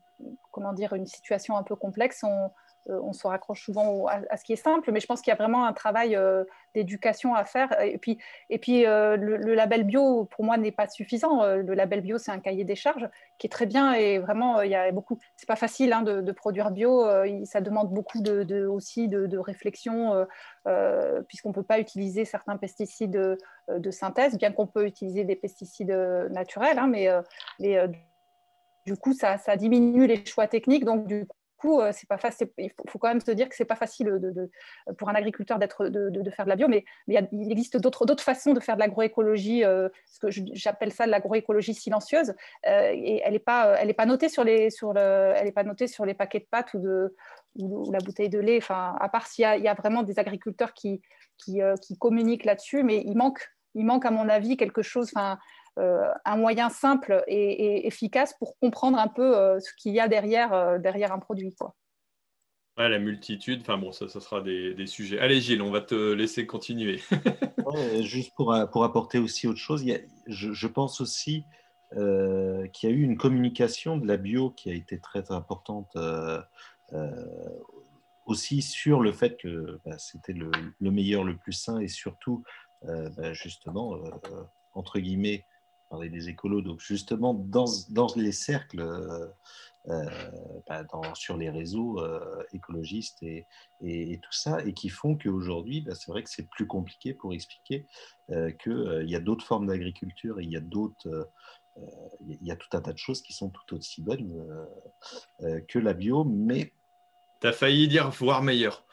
comment dire, une situation un peu complexe. Euh, on se raccroche souvent à, ce qui est simple, mais je pense qu'il y a vraiment un travail euh, d'éducation à faire. Et puis, et puis euh, le, label bio, pour moi, n'est pas suffisant. le label bio, c'est un cahier des charges qui est très bien et vraiment, il y a beaucoup. C'est pas facile hein, de, produire bio. ça demande beaucoup de, aussi de, réflexion, puisqu'on peut pas utiliser certains pesticides de, synthèse, bien qu'on peut utiliser des pesticides naturels, hein, mais du coup, ça, ça, diminue les choix techniques. Donc, du euh, c'est pas facile. Il faut, quand même se dire que c'est pas facile pour un agriculteur d'être de, faire de la bio, mais, il, existe d'autres façons de faire de l'agroécologie. Euh, ce que j'appelle ça de l'agroécologie silencieuse. Euh, et elle n'est pas elle est pas notée sur les sur le elle est pas notée sur les paquets de pâtes ou de la bouteille de lait. Enfin, à part s'il y, a vraiment des agriculteurs qui qui, qui communiquent là-dessus, mais il manque il manque à mon avis quelque chose. Enfin, un moyen simple et, efficace pour comprendre un peu euh, ce qu'il y a derrière, euh, derrière un produit. Quoi. la multitude, enfin bon, ça, ça sera des, sujets. Allez Gilles, on va te laisser continuer. juste pour, pour, apporter aussi autre chose, je, pense aussi qu'il y a eu une communication de la bio qui a été très importante aussi sur le fait que bah, c'était le, meilleur, le plus sain et surtout, bah, justement, entre guillemets, parler des écolos, donc justement dans, dans les cercles, euh, euh, bah, dans, sur les réseaux euh, écologistes et, et, tout ça, et qui font qu'aujourd'hui, bah, c'est vrai que c'est plus compliqué pour expliquer qu'il y a d'autres formes d'agriculture et il y a d'autres... il y a tout un tas de choses qui sont tout aussi bonnes que la bio, mais... Tu as failli dire voire meilleur.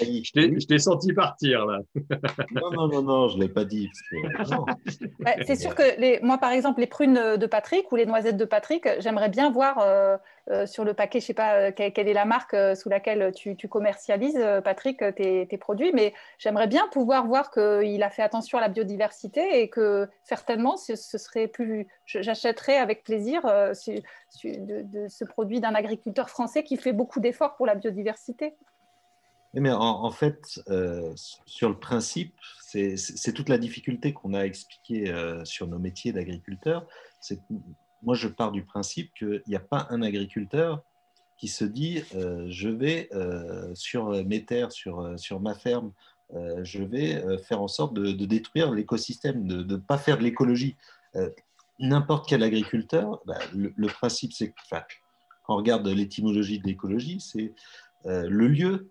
Je t'ai senti partir là. non, non, non, non, je ne l'ai pas dit. C'est sûr que les, moi, par exemple, les prunes de Patrick ou les noisettes de Patrick, j'aimerais bien voir euh, euh, sur le paquet, je ne sais pas euh, quelle, est la marque sous laquelle tu, commercialises, Patrick, tes, produits, mais j'aimerais bien pouvoir voir qu'il a fait attention à la biodiversité et que certainement, ce, serait plus. J'achèterais avec plaisir de ce produit d'un agriculteur français qui fait beaucoup d'efforts pour la biodiversité. Mais en, fait, euh, sur le principe, c'est toute la difficulté qu'on a expliquée euh, sur nos métiers d'agriculteur. Moi, je pars du principe qu'il n'y a pas un agriculteur qui se dit euh, je vais sur mes terres, sur, ma ferme, je vais faire en sorte de, détruire l'écosystème, de ne pas faire de l'écologie. N'importe quel agriculteur, bah, le, principe, c'est que, quand on regarde l'étymologie de l'écologie, c'est le lieu euh,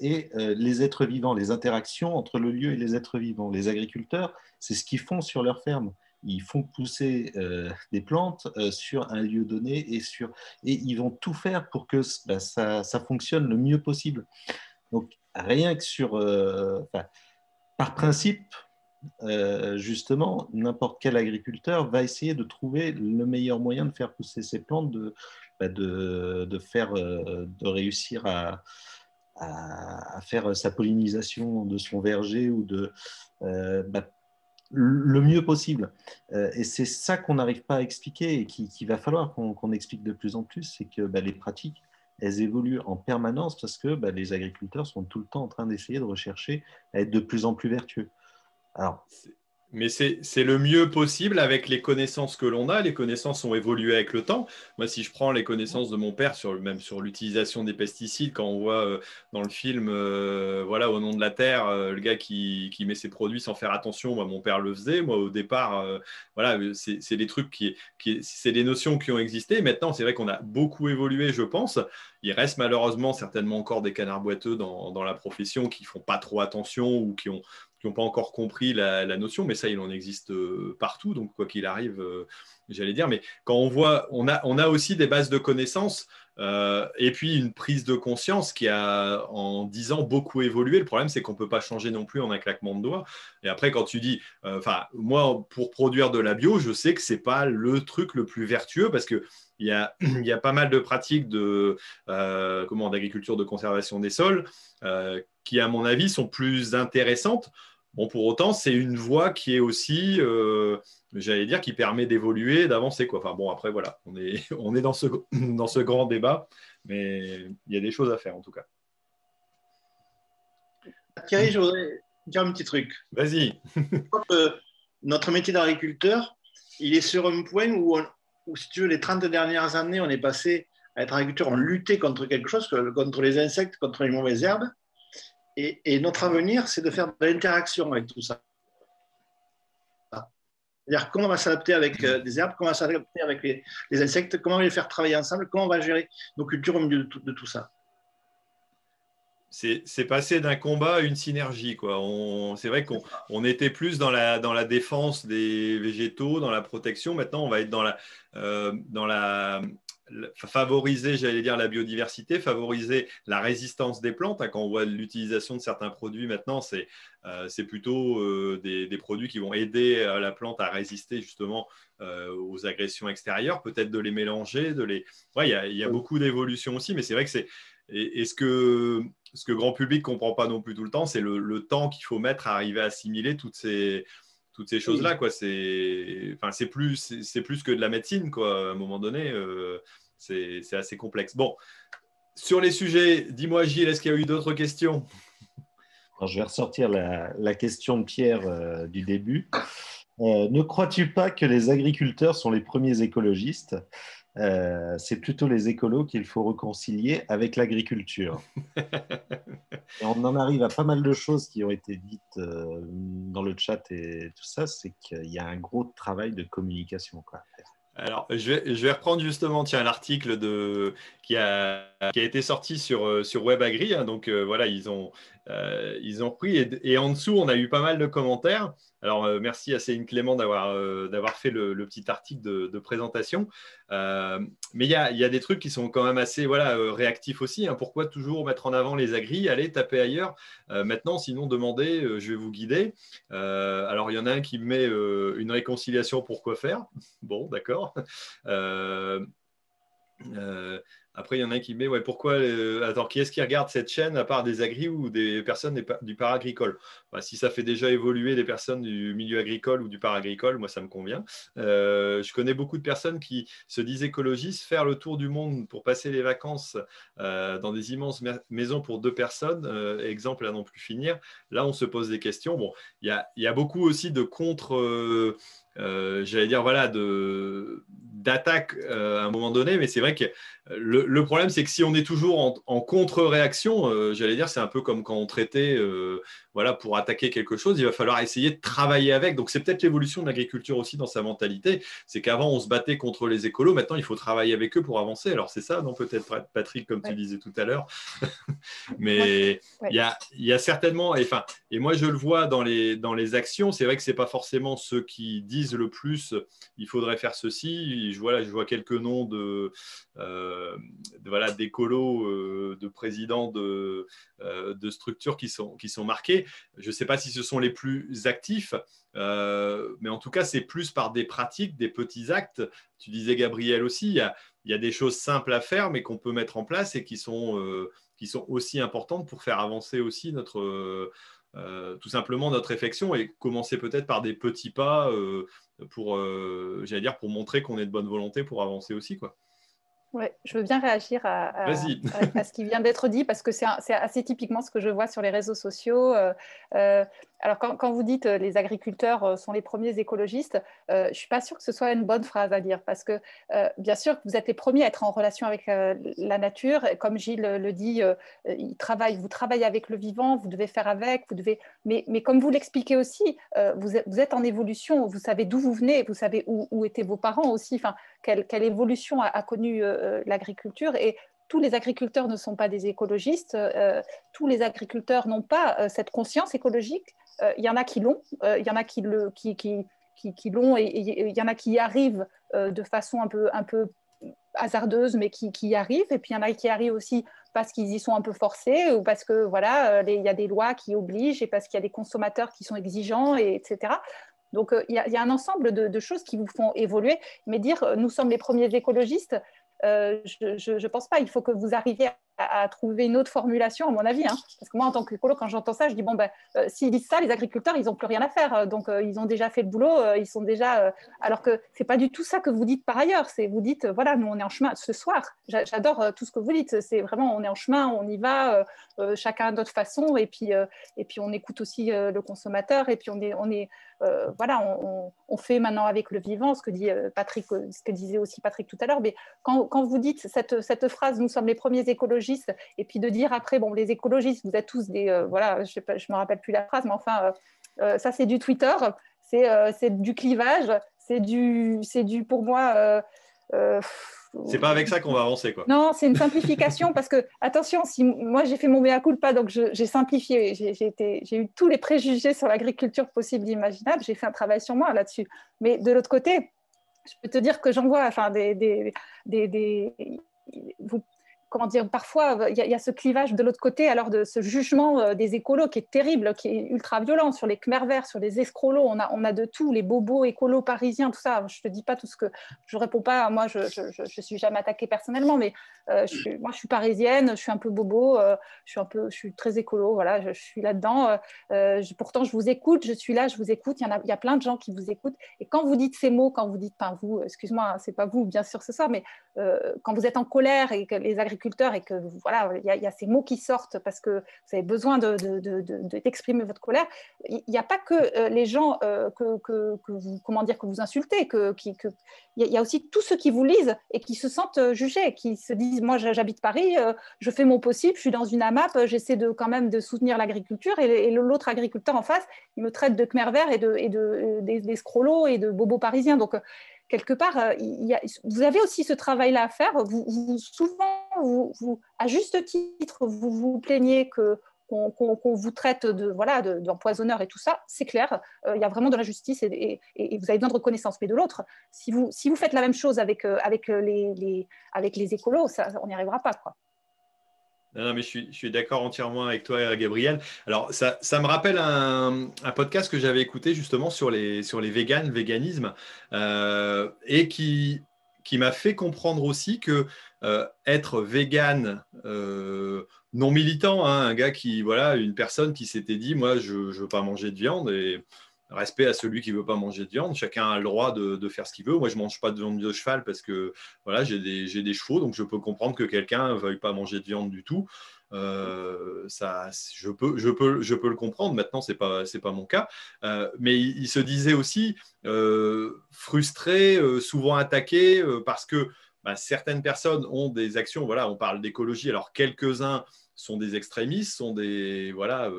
et euh, les êtres vivants, les interactions entre le lieu et les êtres vivants. Les agriculteurs, c'est ce qu'ils font sur leur ferme. Ils font pousser euh, des plantes sur un lieu donné et, sur, et ils vont tout faire pour que bah, ça, ça, fonctionne le mieux possible. Donc, rien que sur. par principe, justement, n'importe quel agriculteur va essayer de trouver le meilleur moyen de faire pousser ses plantes, de, bah, de, de faire, de réussir à, à, faire sa pollinisation de son verger ou de euh, bah, le mieux possible. Euh, et c'est ça qu'on n'arrive pas à expliquer et qu'il qui va falloir qu'on explique de plus en plus, c'est que bah, les pratiques, elles évoluent en permanence parce que bah, les agriculteurs sont tout le temps en train d'essayer de rechercher à être de plus en plus vertueux. Alors, mais c'est le mieux possible avec les connaissances que l'on a. Les connaissances ont évolué avec le temps. Moi, si je prends les connaissances de mon père, sur, même sur l'utilisation des pesticides, quand on voit euh, dans le film, euh, voilà, au nom de la terre, euh, le gars qui, qui, met ses produits sans faire attention, moi, mon père le faisait. Moi, au départ, voilà, c'est des trucs qui, qui c'est des notions qui ont existé. Maintenant, c'est vrai qu'on a beaucoup évolué, je pense. Il reste malheureusement certainement encore des canards boiteux dans, dans la profession qui font pas trop attention ou qui ont n'ont pas encore compris la, notion, mais ça, il en existe partout, donc quoi qu'il arrive, j'allais dire. Mais quand on voit, on a, on a aussi des bases de connaissances euh, et puis une prise de conscience qui a en 10 ans beaucoup évolué. Le problème, c'est qu'on ne peut pas changer non plus en un claquement de doigts. Et après, quand tu dis, euh, enfin, moi, pour produire de la bio, je sais que ce n'est pas le truc le plus vertueux parce que il y, a, il y a, pas mal de pratiques de euh, comment d'agriculture de conservation des sols qui, à mon avis, sont plus intéressantes. Bon, pour autant, c'est une voie qui est aussi j'allais dire, qui permet d'évoluer, d'avancer. Quoi. Enfin bon, après, voilà, on est, on est dans, ce, dans ce grand débat, mais il y a des choses à faire en tout cas. Thierry, je voudrais dire un petit truc. Vas-y. notre métier d'agriculteur, il est sur un point où, où, si tu veux, les 30 dernières années, on est passé à être agriculteur, on luttait contre quelque chose, contre les insectes, contre les mauvaises herbes. Et, notre avenir, c'est de faire de l'interaction avec tout ça. C'est-à-dire comment on va s'adapter avec euh, des herbes, comment on va s'adapter avec les, insectes, comment on va les faire travailler ensemble, comment on va gérer nos cultures au milieu de tout, ça. C'est passé d'un combat à une synergie. C'est vrai qu'on était plus dans la, dans la défense des végétaux, dans la protection. Maintenant, on va être dans la, euh, dans la favoriser, j'allais dire, la biodiversité, favoriser la résistance des plantes. Quand on voit l'utilisation de certains produits maintenant, c'est euh, plutôt euh, des, produits qui vont aider la plante à résister justement euh, aux agressions extérieures, peut-être de les mélanger, de les. il y a, beaucoup d'évolutions aussi, mais c'est vrai que c'est. Et, ce que ce que grand public comprend pas non plus tout le temps, c'est le, temps qu'il faut mettre à arriver à assimiler toutes ces toutes ces choses-là. quoi. C'est enfin, plus, c'est plus que de la médecine. Quoi. À un moment donné, euh, c'est assez complexe. Bon, sur les sujets, dis-moi Gilles, est-ce qu'il y a eu d'autres questions? Je vais ressortir la, question de Pierre euh, du début. Euh, ne crois-tu pas que les agriculteurs sont les premiers écologistes? Euh, c'est plutôt les écolos qu'il faut réconcilier avec l'agriculture. on en arrive à pas mal de choses qui ont été dites euh, dans le chat et tout ça, c'est qu'il y a un gros travail de communication à faire. Alors, je vais, reprendre justement tiens, l'article qui a, qui a été sorti sur, euh, sur WebAgri. Hein. donc, voilà, ils ont, ils ont pris. et, en dessous, on a eu pas mal de commentaires. Alors, euh, merci à Céline Clément d'avoir euh, fait le, petit article de, présentation. Euh, mais il y a, des trucs qui sont quand même assez voilà, réactifs aussi. Hein. Pourquoi toujours mettre en avant les agris Allez, taper ailleurs? maintenant, sinon, demandez, je vais vous guider. alors, il y en a un qui met une réconciliation pour quoi faire? Bon, d'accord. Après, il y en a qui met, ouais, pourquoi, euh, attends, qui est-ce qui regarde cette chaîne à part des agris ou des personnes du paragricole bah, Si ça fait déjà évoluer des personnes du milieu agricole ou du paragricole, moi, ça me convient. Euh, je connais beaucoup de personnes qui se disent écologistes, faire le tour du monde pour passer les vacances euh, dans des immenses maisons pour deux personnes, exemple à non plus finir. Là, on se pose des questions. Bon, il y a, y a, beaucoup aussi de contre euh, j'allais dire, voilà, d'attaque euh, à un moment donné, mais c'est vrai que le, problème, c'est que si on est toujours en, contre-réaction, euh, j'allais dire, c'est un peu comme quand on traitait, voilà, pour attaquer quelque chose, il va falloir essayer de travailler avec. Donc, c'est peut-être l'évolution de l'agriculture aussi dans sa mentalité. C'est qu'avant, on se battait contre les écolos, maintenant, il faut travailler avec eux pour avancer. Alors, c'est ça, non, peut-être, Patrick, comme tu disais tout à l'heure. mais il y, a, y, a, certainement, et, enfin, et moi, je le vois dans les, dans les actions, c'est vrai que ce n'est pas forcément ceux qui disent le plus, il faudrait faire ceci. Je vois, je vois quelques noms de, euh, voilà, d'écolos, euh, de présidents de, euh, de structures qui sont, qui sont marqués. Je ne sais pas si ce sont les plus actifs, mais en tout cas, c'est plus par des pratiques, des petits actes. Tu disais, Gabriel aussi, il y a, des choses simples à faire, mais qu'on peut mettre en place et qui sont, sont aussi importantes pour faire avancer aussi notre euh, tout simplement notre réflexion et commencer peut-être par des petits pas euh, pour, euh, dire, pour montrer qu'on est de bonne volonté pour avancer aussi, quoi. Ouais, je veux bien réagir à, ce qui vient d'être dit parce que c'est assez typiquement ce que je vois sur les réseaux sociaux. Alors, quand, vous dites euh, les agriculteurs euh, sont les premiers écologistes, euh, je ne suis pas sûre que ce soit une bonne phrase à dire parce que, bien sûr, vous êtes les premiers à être en relation avec la nature. Comme Gilles le dit, vous travaillez avec le vivant, vous devez faire avec, vous devez. Mais, comme vous l'expliquez aussi, vous, êtes, en évolution, vous savez d'où vous venez, vous savez où, étaient vos parents aussi, enfin, quelle, évolution a, a connue l'agriculture. Et tous les agriculteurs ne sont pas des écologistes, tous les agriculteurs n'ont pas cette conscience écologique, il y en a qui l'ont, il y en a qui le, qui, qui, qui, l'ont, et il y en a qui y arrivent de façon un peu, un peu hasardeuse, mais qui, qui, y arrivent. Et puis il y en a qui arrivent aussi parce qu'ils y sont un peu forcés ou parce que voilà, il y a des lois qui obligent et parce qu'il y a des consommateurs qui sont exigeants, et, etc. Donc il y, a un ensemble de, choses qui vous font évoluer. Mais dire nous sommes les premiers écologistes, euh, je ne pense pas. Il faut que vous arriviez à, trouver une autre formulation, à mon avis. Hein. Parce que moi, en tant qu'écolo, quand j'entends ça, je dis bon, ben, euh, s'ils disent ça, les agriculteurs, ils n'ont plus rien à faire. Donc, euh, ils ont déjà fait le boulot. ils sont déjà. alors que c'est pas du tout ça que vous dites par ailleurs. C'est vous dites voilà, nous, on est en chemin ce soir. J'adore tout ce que vous dites. C'est vraiment, on est en chemin, on y va, chacun à notre façon. Et puis, et puis, on écoute aussi le consommateur. Et puis, on est, on est voilà, on, on, fait maintenant avec le vivant ce que dit Patrick, ce que disait aussi Patrick tout à l'heure. Mais quand quand, vous dites cette, cette, phrase, nous sommes les premiers écologistes, et puis de dire après, bon, les écologistes, vous êtes tous des, euh, voilà, je ne me rappelle plus la phrase, mais enfin, euh, euh, ça c'est du Twitter, c'est du clivage, c'est du, du, pour moi. c'est pas avec ça qu'on va avancer, quoi. Non, c'est une simplification parce que, attention, si moi j'ai fait mon mea culpa, donc j'ai simplifié, j'ai eu tous les préjugés sur l'agriculture possible, imaginables, j'ai fait un travail sur moi là-dessus. Mais de l'autre côté, je peux te dire que j'en vois enfin, des, des, des, des vous, comment dire, parfois, il y, a ce clivage de l'autre côté, alors de ce jugement euh, des écolos qui est terrible, qui est ultra violent sur les Khmer verts, sur les escrolos, on a, on a de tout, les bobos écolos parisiens, tout ça. Je te dis pas tout ce que je réponds pas. Moi, je, je, suis jamais attaquée personnellement, mais euh, je moi, je suis parisienne, je suis un peu bobo, euh, je suis un peu, je suis très écolo, voilà, je, suis là-dedans. pourtant, je vous écoute, je suis là, je vous écoute. Il y en a, y a plein de gens qui vous écoutent. Et quand vous dites ces mots, quand vous dites, pas vous, excuse-moi, hein, c'est pas vous, bien sûr, ce soir, mais quand vous êtes en colère et que les agriculteurs et que voilà, il y, a ces mots qui sortent parce que vous avez besoin d'exprimer de, votre colère. Il n'y a pas que euh, les gens euh, que, que, vous, comment dire, que vous insultez, que, qui, que, il y a aussi tous ceux qui vous lisent et qui se sentent euh, jugés, qui se disent moi j'habite Paris, je fais mon possible, je suis dans une AMAP, j'essaie de quand même de soutenir l'agriculture et, l'autre agriculteur en face, il me traite de Khmer vert et de, et de des, des et de bobos parisiens. Donc quelque part, euh, vous avez aussi ce travail-là à faire. Vous, souvent, vous, à juste titre, vous vous plaignez que qu'on vous traite de voilà d'empoisonneur et tout ça, c'est clair. Euh, il y a vraiment de la justice et, vous avez besoin de reconnaissance. Mais de l'autre, si vous si vous faites la même chose avec euh, avec les, les, avec les écolos, ça, on n'y arrivera pas quoi. Non, mais je suis, d'accord entièrement avec toi, Gabriel. Alors, ça, me rappelle un, podcast que j'avais écouté justement sur les, sur les véganes, véganisme, euh, et qui, qui m'a fait comprendre aussi que euh, être vegan euh, non militant, hein, un gars qui, voilà, une personne qui s'était dit, moi, je ne veux pas manger de viande, et respect à celui qui veut pas manger de viande. Chacun a le droit de, faire ce qu'il veut. Moi, je mange pas de viande de cheval parce que voilà, j'ai des, chevaux, donc je peux comprendre que quelqu'un ne veuille pas manger de viande du tout. Euh, ça, je peux, je peux, je peux le comprendre. Maintenant, c'est pas, pas mon cas. Euh, mais il, se disait aussi euh, frustré, souvent attaqué parce que bah, certaines personnes ont des actions. Voilà, on parle d'écologie. Alors quelques-uns sont des extrémistes, sont des voilà,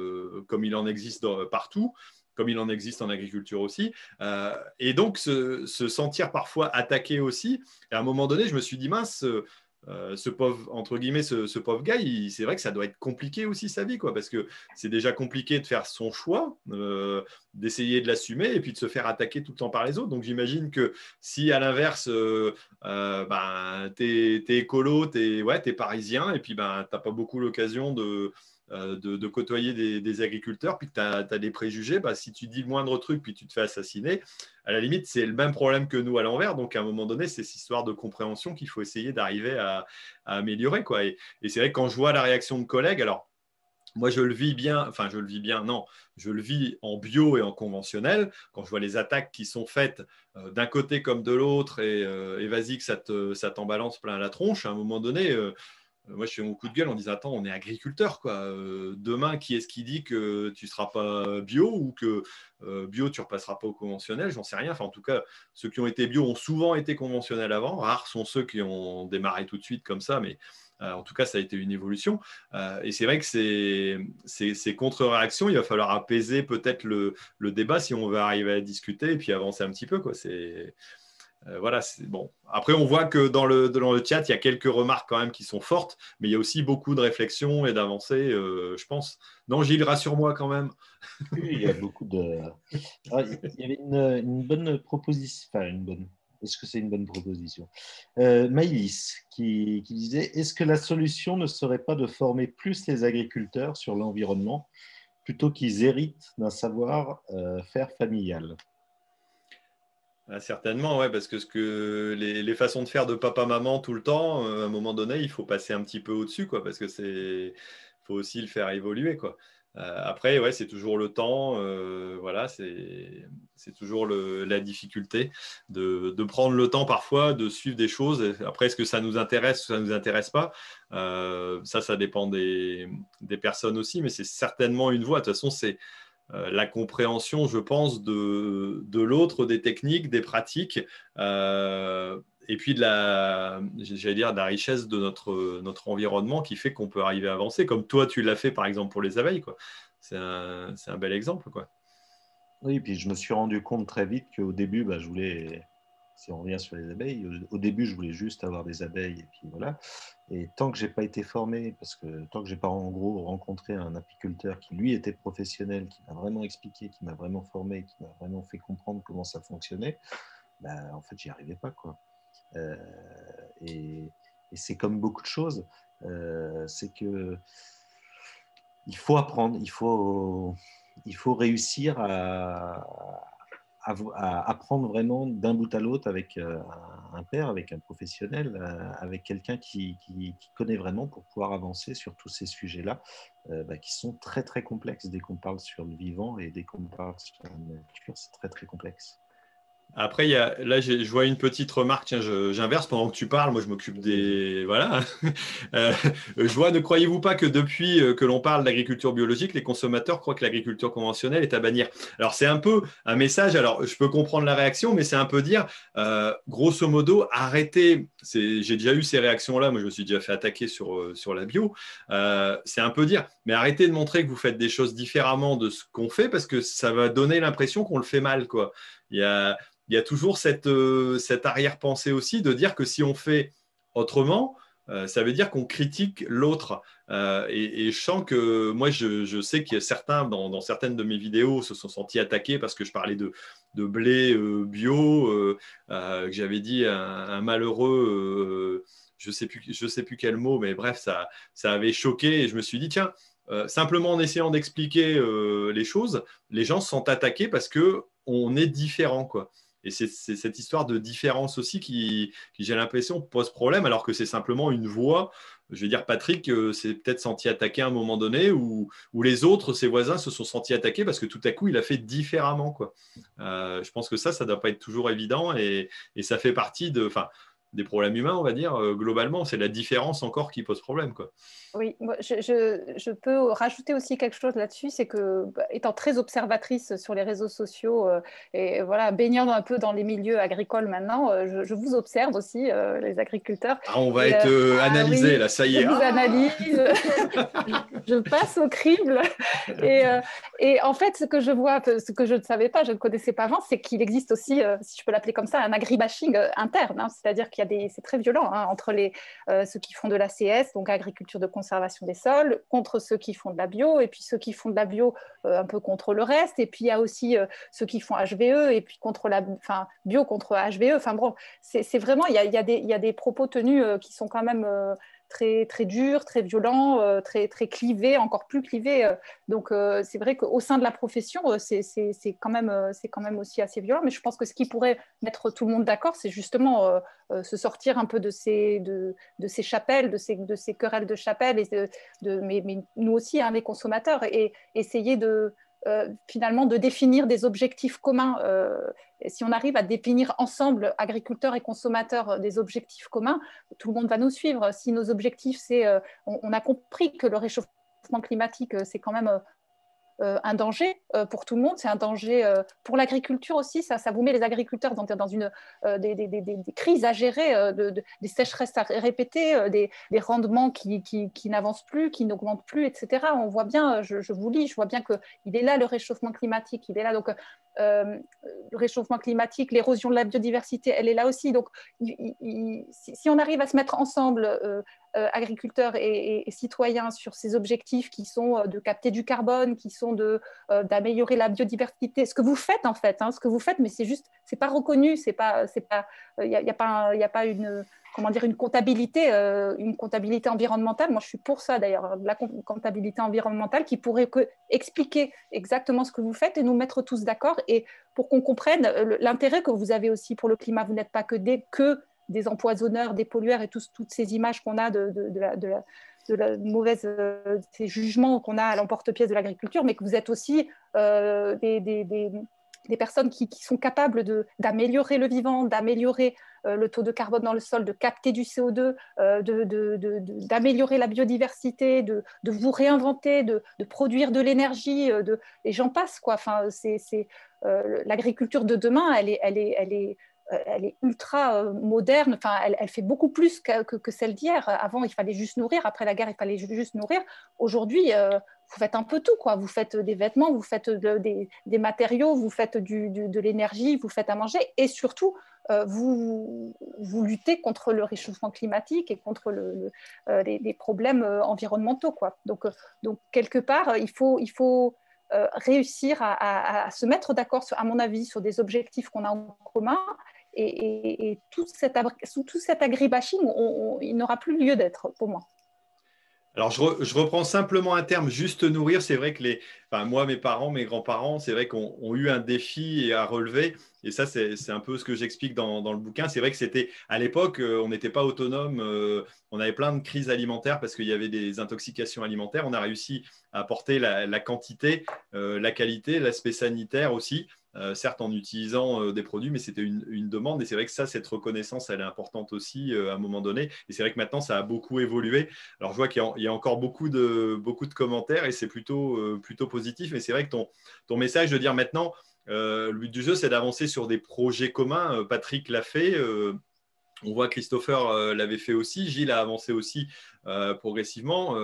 comme il en existe partout comme il en existe en agriculture aussi. Euh, et donc, se, sentir parfois attaqué aussi. Et à un moment donné, je me suis dit, mince, euh, ce pauvre, entre guillemets, ce, pauvre gars, c'est vrai que ça doit être compliqué aussi sa vie, quoi, parce que c'est déjà compliqué de faire son choix, euh, d'essayer de l'assumer et puis de se faire attaquer tout le temps par les autres. Donc j'imagine que si à l'inverse, ben, tu es, écolo, tu es, ouais, es, parisien et puis ben, tu n'as pas beaucoup l'occasion de, euh, de, côtoyer des, agriculteurs, puis que tu as, des préjugés, bah, si tu dis le moindre truc, puis tu te fais assassiner, à la limite, c'est le même problème que nous à l'envers. Donc, à un moment donné, c'est cette histoire de compréhension qu'il faut essayer d'arriver à, améliorer. Quoi. Et, c'est vrai que quand je vois la réaction de collègues, alors, moi, je le vis bien, enfin, je le vis bien, non, je le vis en bio et en conventionnel. Quand je vois les attaques qui sont faites euh, d'un côté comme de l'autre, et, euh, vas-y que ça t'en balance plein la tronche, à un moment donné, euh, moi, je fais mon coup de gueule en disant Attends, on est agriculteur. Quoi. Euh, demain, qui est-ce qui dit que tu ne seras pas bio ou que euh, bio, tu ne repasseras pas au conventionnel? J'en sais rien. Enfin, en tout cas, ceux qui ont été bio ont souvent été conventionnels avant. Rares sont ceux qui ont démarré tout de suite comme ça. Mais en tout cas, ça a été une évolution. et c'est vrai que ces, contre-réactions, il va falloir apaiser peut-être le, débat si on veut arriver à discuter et puis avancer un petit peu. C'est voilà, bon. Après, on voit que dans le, chat, il y a quelques remarques quand même qui sont fortes, mais il y a aussi beaucoup de réflexions et d'avancées, je pense. Non, Gilles, rassure-moi quand même. il y a beaucoup de. Ah, il y avait une, bonne proposition, est-ce que c'est une bonne proposition? Euh, Maïlis qui, disait Est-ce que la solution ne serait pas de former plus les agriculteurs sur l'environnement plutôt qu'ils héritent d'un savoir-faire euh, familial? Ah, Certainement, ouais, parce que, ce que les, façons de faire de papa-maman tout le temps, euh, à un moment donné, il faut passer un petit peu au-dessus, quoi, parce que c'est faut aussi le faire évoluer, quoi. Euh, après, ouais, c'est toujours le temps, euh, voilà, c'est toujours la difficulté de, prendre le temps parfois de suivre des choses. Après, est-ce que ça nous intéresse ou ça nous intéresse pas? Ça, ça dépend des, personnes aussi, mais c'est certainement une voie. De toute façon, c'est la compréhension, je pense, de, de l'autre, des techniques, des pratiques et puis de la, j'allais dire, de la richesse de notre, notre environnement qui fait qu'on peut arriver à avancer, comme toi tu l'as fait par exemple pour les abeilles. C'est, un, un bel exemple. Quoi. Oui, puis je me suis rendu compte très vite qu'au début, bah, je voulais, si on revient sur les abeilles, au début je voulais juste avoir des abeilles et puis voilà. Et tant que j'ai pas été formé, parce que tant que j'ai pas en gros rencontré un apiculteur qui lui était professionnel, qui m'a vraiment expliqué, qui m'a vraiment formé, qui m'a vraiment fait comprendre comment ça fonctionnait, bah, en fait j'y arrivais pas quoi. Euh, et, c'est comme beaucoup de choses, euh, c'est que il faut apprendre, il faut, il faut réussir à, à, apprendre vraiment d'un bout à l'autre avec euh, un père, avec un professionnel, avec quelqu'un qui, connaît vraiment pour pouvoir avancer sur tous ces sujets-là, bah, qui sont très très complexes. Dès qu'on parle sur le vivant et dès qu'on parle sur la nature, c'est très très complexe. Après, y a, là, je vois une petite remarque. Tiens, j'inverse pendant que tu parles. Moi, je m'occupe des. Voilà. Euh, je vois, ne croyez-vous pas que depuis euh, que l'on parle d'agriculture biologique, les consommateurs croient que l'agriculture conventionnelle est à bannir Alors, c'est un peu un message. Alors, je peux comprendre la réaction, mais c'est un peu dire, euh, grosso modo, arrêtez. J'ai déjà eu ces réactions-là. Moi, je me suis déjà fait attaquer sur, sur la bio. c'est un peu dire, mais arrêtez de montrer que vous faites des choses différemment de ce qu'on fait parce que ça va donner l'impression qu'on le fait mal. Quoi. Il y a toujours cette, euh, cette arrière-pensée aussi de dire que si on fait autrement, euh, ça veut dire qu'on critique l'autre. Euh, et, je sens que moi, je, sais qu'il y a certains, dans, certaines de mes vidéos, se sont sentis attaqués parce que je parlais de, blé bio, que j'avais dit un, malheureux, je ne sais, plus, je sais plus quel mot, mais bref, ça, ça avait choqué. Et je me suis dit, tiens, simplement en essayant d'expliquer les choses, les gens se sont attaqués parce que on est différent, quoi. Et c'est cette histoire de différence aussi qui, j'ai l'impression, pose problème, alors que c'est simplement une voix. Je veux dire, Patrick euh, s'est peut-être senti attaqué à un moment donné, ou, les autres, ses voisins, se sont sentis attaqués parce que tout à coup, il a fait différemment. Quoi. Euh, je pense que ça, ça ne doit pas être toujours évident, et, ça fait partie de des problèmes humains, on va dire, euh, globalement. C'est la différence encore qui pose problème. Quoi. Oui, je, je, peux rajouter aussi quelque chose là-dessus, c'est que, bah, étant très observatrice sur les réseaux sociaux euh, et voilà, baignant un peu dans les milieux agricoles maintenant, euh, je, vous observe aussi, les agriculteurs. Ah, on va être ah analysé, là, ça y est. Je vous analyse, je passe au crible. Et, et, en fait, ce que je vois, ce que je ne savais pas, je ne connaissais pas avant, c'est qu'il existe aussi, si je peux l'appeler comme ça, un agribashing interne, hein. c'est-à-dire qu'il y a c'est très violent hein, entre les, euh, ceux qui font de l'ACS, donc agriculture de conservation des sols, contre ceux qui font de la bio, et puis ceux qui font de la bio euh, un peu contre le reste, et puis il y a aussi euh, ceux qui font HVE, et puis contre la, enfin, bio contre HVE. Enfin bon, c'est vraiment, il y a, y, a y a, des propos tenus qui sont quand même très, très dur, très violent, euh, très, très clivé, encore plus clivé. Euh. donc euh, c'est vrai qu'au sein de la profession, c'est quand, même, quand même aussi assez violent. Mais je pense que ce qui pourrait mettre tout le monde d'accord, c'est justement se sortir un peu de ces, de, de ces chapelles, de ces, de ces querelles de chapelles, et de, mais, nous aussi, hein, les consommateurs, et essayer de euh, finalement de définir des objectifs communs. Euh, si on arrive à définir ensemble, agriculteurs et consommateurs, euh, des objectifs communs, tout le monde va nous suivre. Si nos objectifs, c'est, on, a compris que le réchauffement climatique, c'est quand même un danger euh, pour tout le monde, c'est un danger euh, pour l'agriculture aussi. Ça, ça vous met les agriculteurs dans, une, des, crises à gérer, de, des sécheresses à répéter, des, rendements qui, n'avancent plus, qui n'augmentent plus, etc. On voit bien, je, je, vous lis, je vois bien qu'il est là le réchauffement climatique, il est là. Donc le réchauffement climatique, l'érosion de la biodiversité, elle est là aussi. Donc, si, on arrive à se mettre ensemble, agriculteurs et, citoyens, sur ces objectifs qui sont de capter du carbone, qui sont d'améliorer la biodiversité, ce que vous faites en fait, hein, ce que vous faites, mais c'est juste, c'est pas reconnu, c'est pas, c'est pas, il n'y a, pas, il a pas une comment dire, une comptabilité, euh, une comptabilité environnementale. Moi, je suis pour ça d'ailleurs, la comptabilité environnementale qui pourrait expliquer exactement ce que vous faites et nous mettre tous d'accord et pour qu'on comprenne euh, l'intérêt que vous avez aussi pour le climat. Vous n'êtes pas que des, que des empoisonneurs, des pollueurs et toutes ces images qu'on a de, la, mauvaise, euh, ces jugements qu'on a à l'emporte-pièce de l'agriculture, mais que vous êtes aussi des personnes qui, sont capables d'améliorer le vivant, d'améliorer euh, le taux de carbone dans le sol, de capter du CO2, euh, d'améliorer la biodiversité, de, vous réinventer, de, produire de l'énergie, euh, et j'en passe. Enfin, c'est, l'agriculture de demain, elle est, elle est, elle est elle est ultra moderne, enfin, elle, fait beaucoup plus que, celle d'hier. Avant, il fallait juste nourrir, après la guerre, il fallait juste nourrir. Aujourd'hui, vous faites un peu tout, quoi. Vous faites des vêtements, vous faites des, matériaux, vous faites de l'énergie, vous faites à manger, et surtout, euh, vous, luttez contre le réchauffement climatique et contre le, euh, les, problèmes euh, environnementaux, quoi. Donc, quelque part, il faut réussir à, se mettre d'accord, à mon avis, sur des objectifs qu'on a en commun. Et, tout, cet, tout cet agribashing, il n'aura plus lieu d'être pour moi. Alors, je, reprends simplement un terme, juste nourrir. C'est vrai que les, enfin, moi, mes parents, mes grands-parents, c'est vrai qu'on ont eu un défi à relever. Et ça, c'est un peu ce que j'explique dans, le bouquin. C'est vrai que c'était, à l'époque, euh, on n'était pas autonome. Euh, on avait plein de crises alimentaires parce qu'il y avait des intoxications alimentaires. On a réussi à apporter la, quantité, euh, la qualité, l'aspect sanitaire aussi. Euh, certes en utilisant euh, des produits, mais c'était une, demande. Et c'est vrai que ça, cette reconnaissance, elle est importante aussi euh, à un moment donné. Et c'est vrai que maintenant, ça a beaucoup évolué. Alors, je vois qu'il y, a encore beaucoup de, commentaires et c'est plutôt, plutôt positif. Mais c'est vrai que ton, ton message de dire maintenant, le but du jeu, c'est d'avancer sur des projets communs. Patrick l'a fait. On voit Christopher l'avait fait aussi, Gilles a avancé aussi progressivement.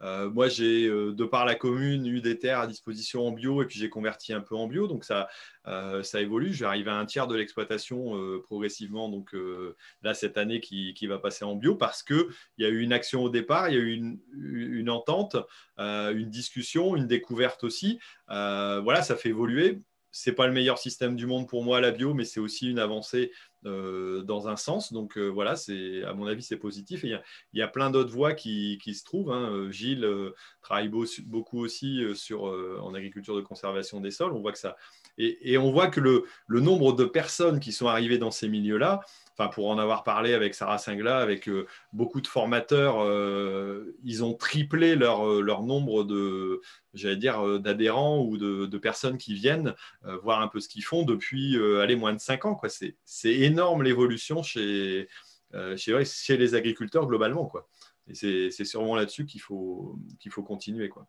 moi, j'ai, de par la commune, eu des terres à disposition en bio et puis j'ai converti un peu en bio. Donc, ça, ça évolue. Arriver à un tiers de l'exploitation progressivement. Donc, là, cette année qui, va passer en bio parce qu'il y a eu une action au départ, il y a eu une, une entente, une discussion, une découverte aussi. voilà, ça fait évoluer c'est pas le meilleur système du monde pour moi la bio, mais c'est aussi une avancée euh, dans un sens. Donc euh, voilà, c'est à mon avis c'est positif. il y, a plein d'autres voies qui, se trouvent. Hein. Euh, Gilles travaille beaucoup aussi sur en agriculture de conservation des sols. On voit que ça et, on voit que le, nombre de personnes qui sont arrivées dans ces milieux-là, pour en avoir parlé avec Sarah Singla, avec beaucoup de formateurs, ils ont triplé leur, leur nombre de, j'allais dire, d'adhérents ou de, personnes qui viennent voir un peu ce qu'ils font depuis, moins de 5 ans. Quoi. C'est, c'est énorme l'évolution chez, euh, chez, chez, les agriculteurs globalement. Quoi. Et c'est sûrement là-dessus qu'il faut, qu'il faut continuer. Quoi.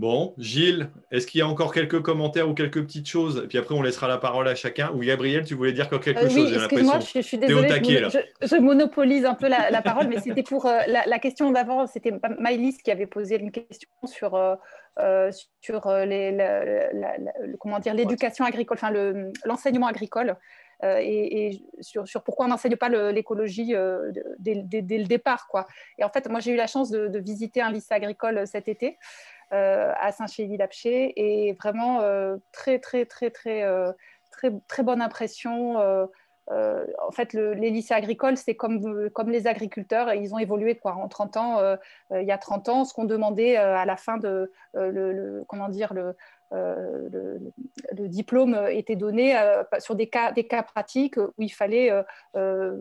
Bon, Gilles, est-ce qu'il y a encore quelques commentaires ou quelques petites choses Et puis après, on laissera la parole à chacun. Ou Gabriel, tu voulais dire quelque euh, chose Oui, excuse-moi, je, suis désolée, je, monopolise un peu la, parole, mais c'était pour euh, la, question d'avant, c'était Maïlis qui avait posé une question sur, sur les, comment dire l'éducation agricole, enfin l'enseignement agricole. Euh, et, sur, pourquoi on n'enseigne pas l'écologie euh, dès, le départ. Quoi. Et en fait, moi, j'ai eu la chance de, visiter un lycée agricole euh, cet été. À Saint-Chély-l'Apché et vraiment très très très très très très bonne impression en fait, les lycées agricoles, c'est comme, comme les agriculteurs, ils ont évolué quoi. En 30 ans, il y a 30 ans, ce qu'on demandait à la fin de le, comment dire, le, euh, le, diplôme était donné euh, sur des cas, pratiques où il fallait euh,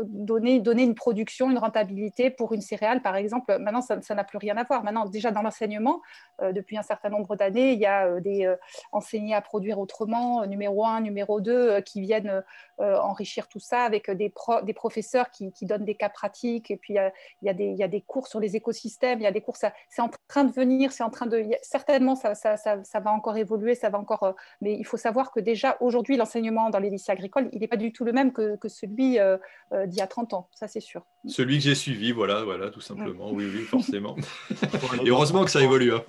donner, une production, une rentabilité pour une céréale, par exemple. Maintenant, ça n'a plus rien à voir. Maintenant, déjà dans l'enseignement, depuis un certain nombre d'années, il y a des enseignés à produire autrement, numéro un, numéro 2, qui viennent enrichir tout ça avec des, professeurs qui, donnent des cas pratiques. Et puis, il y, a, des, cours sur les écosystèmes, il y a des cours, c'est en train de venir, c'est en train de... Certainement, ça, ça ça va encore évoluer, ça va encore. mais il faut savoir que déjà aujourd'hui, l'enseignement dans les lycées agricoles, il n'est pas du tout le même que, celui d'il y a 30 ans, ça c'est sûr. Celui que j'ai suivi, voilà, voilà, tout simplement. Oui, oui, forcément. Et heureusement que ça évolue. Hein.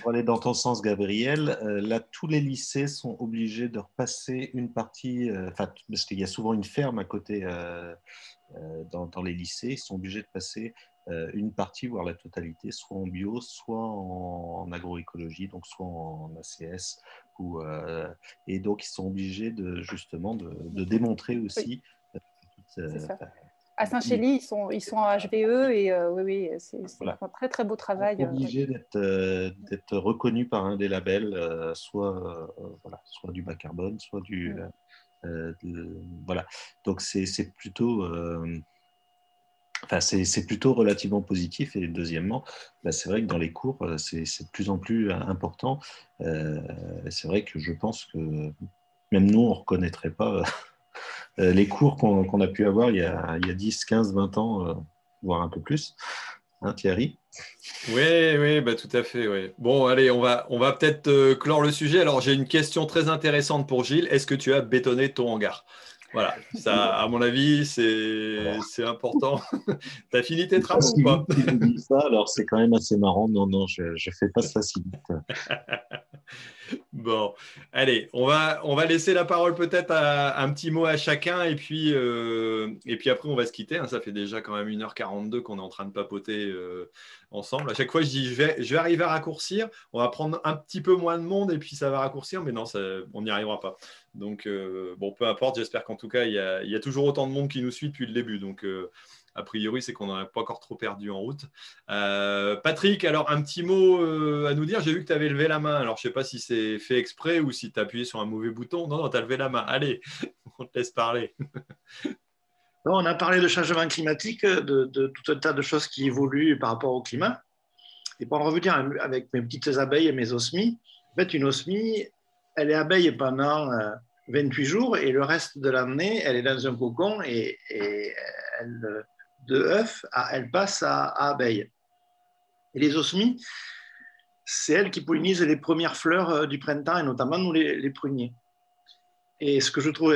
Pour aller dans ton sens, Gabriel, là, tous les lycées sont obligés de repasser une partie, parce qu'il y a souvent une ferme à côté dans, dans, les lycées, ils sont obligés de passer euh, une partie, voire la totalité, soit en bio, soit en, agroécologie, donc soit en ACS. Ou, euh, et donc, ils sont obligés de, justement de, démontrer aussi. Euh, à Saint-Chély, ils sont, ils sont en HVE et oui, oui c'est un très très beau travail. Ils sont obligés d'être reconnus par un des labels, soit, voilà, soit du bas carbone, soit du. voilà. Donc, c'est plutôt Enfin, c'est plutôt relativement positif. Et deuxièmement, bah, c'est vrai que dans les cours, euh, c'est de plus en plus euh, important. Euh, c'est vrai que je pense que même nous, on ne reconnaîtrait pas les cours qu'on a pu avoir il y a, il y a 10, 15, 20 ans, voire un peu plus. Hein, Thierry? Oui, oui, bah, tout à fait. Oui. Bon, allez, on va, on va peut-être clore le sujet. Alors, j'ai une question très intéressante pour Gilles. Est-ce que tu as bétonné ton hangar? Voilà, ça, à mon avis, c'est important. tu as fini tes travaux ou pas? ça, alors c'est quand même assez marrant. Non, non, je ne fais pas ça si vite. bon, allez, on va, on va laisser la parole peut-être à un petit mot à chacun et puis, euh, et puis après, on va se quitter. Hein. Ça fait déjà quand même 1h42 qu'on est en train de papoter euh, ensemble. À chaque fois, je dis, je vais, je vais arriver à raccourcir. On va prendre un petit peu moins de monde et puis ça va raccourcir, mais non, ça, on n'y arrivera pas. Donc, euh, bon, peu importe, j'espère qu'en tout cas, il y, a, toujours autant de monde qui nous suit depuis le début. Donc, euh, a priori, c'est qu'on n'en a pas encore trop perdu en route. Euh, Patrick, alors un petit mot à nous dire. J'ai vu que tu avais levé la main. Alors, je ne sais pas si c'est fait exprès ou si tu as appuyé sur un mauvais bouton. Non, non, tu as levé la main. Allez, on te laisse parler. on a parlé de changement climatique, de, tout un tas de choses qui évoluent par rapport au climat. Et pour en revenir avec mes petites abeilles et mes osmies, en une osmie, elle est abeille pendant 28 euh, jours et le reste de l'année, elle est dans un cocon et, de œuf, elle passe à, abeille. Et les osmies, c'est elles qui pollinisent les premières fleurs euh, du printemps et notamment nous les, pruniers. Et ce que je trouve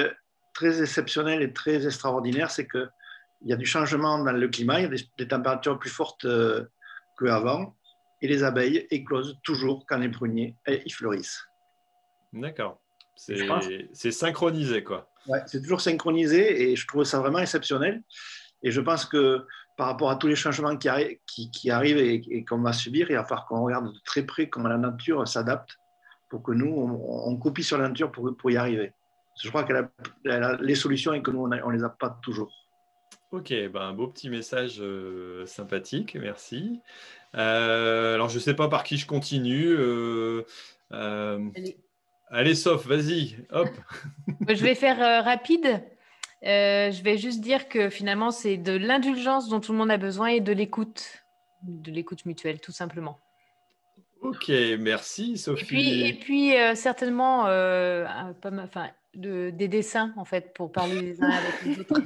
très exceptionnel et très extraordinaire, c'est qu'il y a du changement dans le climat, il y a des, températures plus fortes euh, qu'avant, et les abeilles éclosent toujours quand les pruniers ils fleurissent. D'accord. C'est synchronisé, quoi. Ouais, c'est toujours synchronisé et je trouve ça vraiment exceptionnel. Et je pense que par rapport à tous les changements qui, qui, arrivent et, qu'on va subir, il va falloir qu'on regarde de très près comment la nature s'adapte pour que nous, on, copie sur la nature pour, pour y arriver. Je crois qu'elle a, les solutions et que nous, on ne les a pas toujours. Ok, ben un beau petit message euh, sympathique, merci. Euh, alors, je ne sais pas par qui je continue. Euh, Allez, Sof, vas-y, hop. je vais faire euh, rapide. Euh, je vais juste dire que finalement, c'est de l'indulgence dont tout le monde a besoin et de l'écoute, de l'écoute mutuelle, tout simplement. Ok, merci Sophie. Et puis, et puis euh, certainement, enfin, de, des dessins en fait pour parler les uns avec les autres.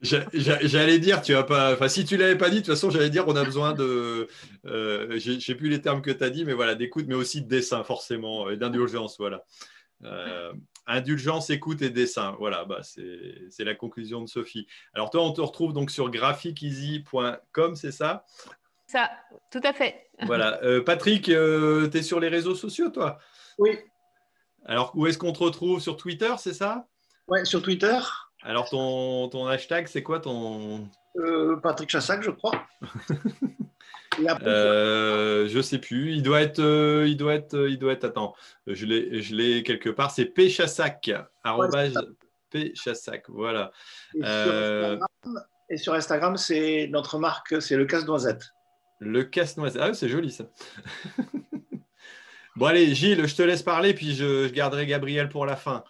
J'allais dire, tu as pas. Enfin, si tu l'avais pas dit, de toute façon, j'allais dire, on a besoin de. Euh, je sais plus les termes que tu as dit, mais voilà, d'écoute, mais aussi de dessin, forcément, et d'indulgence, voilà. Euh, indulgence, écoute et dessin. Voilà, bah, c'est la conclusion de Sophie. Alors, toi, on te retrouve donc sur graphiceasy.com, c'est ça? Ça, tout à fait. Voilà. Euh, Patrick, euh, tu es sur les réseaux sociaux, toi? Oui. Alors, où est-ce qu'on te retrouve? Sur Twitter, c'est ça? Oui, sur Twitter. Alors, ton, ton hashtag, c'est quoi ton. Euh, Patrick Chassac, je crois. euh, je sais plus. Il doit être. Euh, il doit être. Il doit être. Attends, je l'ai quelque part. C'est pchassac. Ouais, pchassac. Voilà. Et, euh... et sur Instagram, c'est notre marque, c'est le casse-noisette. Le casse-noisette. Ah, c'est joli ça. bon, allez, Gilles, je te laisse parler, puis je, je garderai Gabriel pour la fin.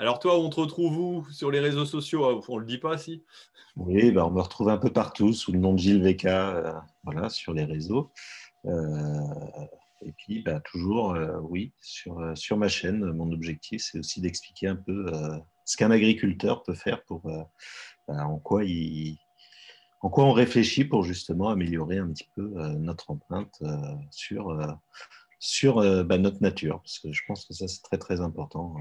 Alors toi, on te retrouve où? Sur les réseaux sociaux? Ah, On ne le dit pas, si? Oui, bah, on me retrouve un peu partout sous le nom de Gilles VK, euh, voilà, sur les réseaux. Euh, et puis, bah, toujours, euh, oui, sur, sur ma chaîne, mon objectif, c'est aussi d'expliquer un peu ce qu'un agriculteur peut faire pour bah, en quoi il, en quoi on réfléchit pour justement améliorer un petit peu notre empreinte sur, sur bah, notre nature, parce que je pense que ça c'est très très important.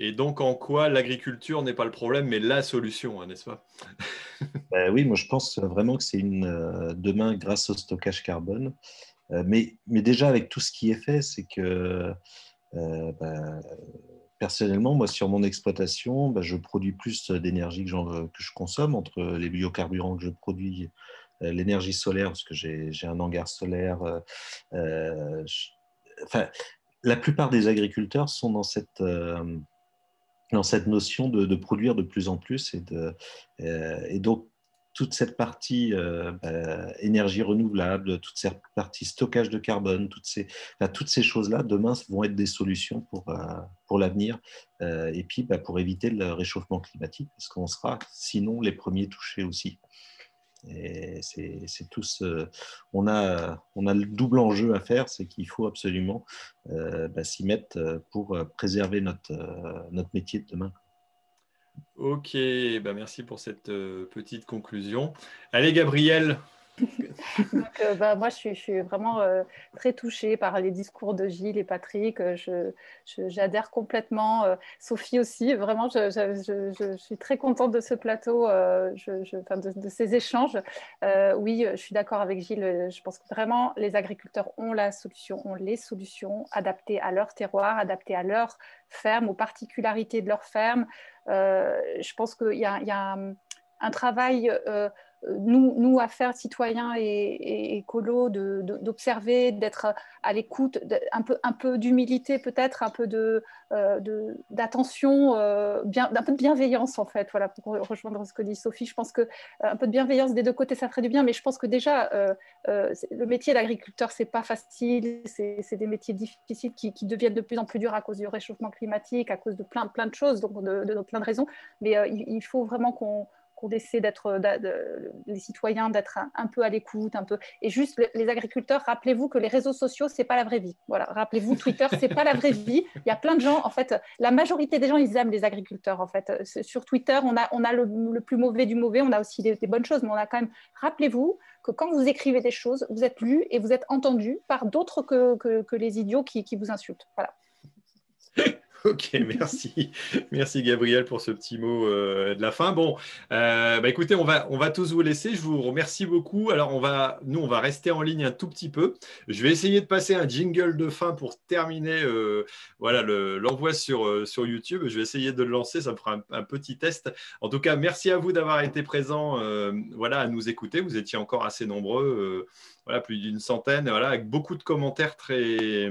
Et donc, en quoi l'agriculture n'est pas le problème, mais la solution, hein, n'est-ce pas? Ben Oui, moi je pense vraiment que c'est une demain grâce au stockage carbone, mais, mais déjà avec tout ce qui est fait, c'est que ben, personnellement, moi, sur mon exploitation, bah, je produis plus d'énergie que, que, je consomme entre les biocarburants que je produis, euh, l'énergie solaire, parce que j'ai un hangar solaire. Euh, euh, la plupart des agriculteurs sont dans cette, dans cette notion de, produire de plus en plus. Et, et donc, toute cette partie euh, bah, énergie renouvelable, toute cette partie stockage de carbone, toutes ces, toutes ces choses-là, demain, vont être des solutions pour, euh, pour l'avenir euh, et puis bah, pour éviter le réchauffement climatique, parce qu'on sera sinon les premiers touchés aussi. Et c'est tous, on, a, on a le double enjeu à faire, c'est qu'il faut absolument bah, s'y mettre pour préserver notre, notre métier de demain. Ok, bah merci pour cette euh, petite conclusion. Allez, Gabriel, Euh, bah, moi, je suis, vraiment euh, très touchée par les discours de Gilles et Patrick. Euh, j'adhère complètement. Sophie aussi, vraiment, je, suis très contente de ce plateau, de, de, ces échanges. oui, je suis d'accord avec Gilles. Je pense que vraiment, les agriculteurs ont la solution, ont les solutions adaptées à leur terroir, adaptées à leur ferme, aux particularités de leur ferme. je pense qu'il y a, un travail nous, nous, à faire citoyens et, écolos, d'observer, d'être à l'écoute, un peu, d'humilité peut-être, un peu de, euh, d'attention, euh, un peu de bienveillance en fait, voilà, pour rejoindre ce que dit Sophie. Je pense que euh, un peu de bienveillance des deux côtés, ça ferait du bien, mais je pense que déjà, le métier d'agriculteur, c'est pas facile, c'est des métiers difficiles qui, deviennent de plus en plus durs à cause du réchauffement climatique, à cause de plein, de choses, donc de, plein de raisons, mais il faut vraiment qu'on qu'on essaie d'être, les citoyens, d'être un, peu à l'écoute, un peu. Et juste les agriculteurs, rappelez-vous que les réseaux sociaux, c'est pas la vraie vie. Voilà, rappelez-vous, Twitter, c'est pas la vraie vie. Il y a plein de gens, en fait, la majorité des gens, ils aiment les agriculteurs, en fait. Sur Twitter, on a, le, plus mauvais du mauvais, on a aussi des, bonnes choses, mais on a quand même. Rappelez-vous que quand vous écrivez des choses, vous êtes lu et vous êtes entendu par d'autres que, que, les idiots qui, qui vous insultent. Voilà. Ok, merci. Merci Gabriel pour ce petit mot euh, de la fin. Bon, euh, bah, écoutez, on va, on va tous vous laisser. Je vous remercie beaucoup. Alors, on va, nous, on va rester en ligne un tout petit peu. Je vais essayer de passer un jingle de fin pour terminer euh, voilà, l'envoi sur, sur YouTube. Je vais essayer de le lancer. Ça me fera un, petit test. En tout cas, merci à vous d'avoir été présents voilà, à nous écouter. Vous étiez encore assez nombreux. voilà, plus d'une centaine, voilà, avec beaucoup de commentaires très,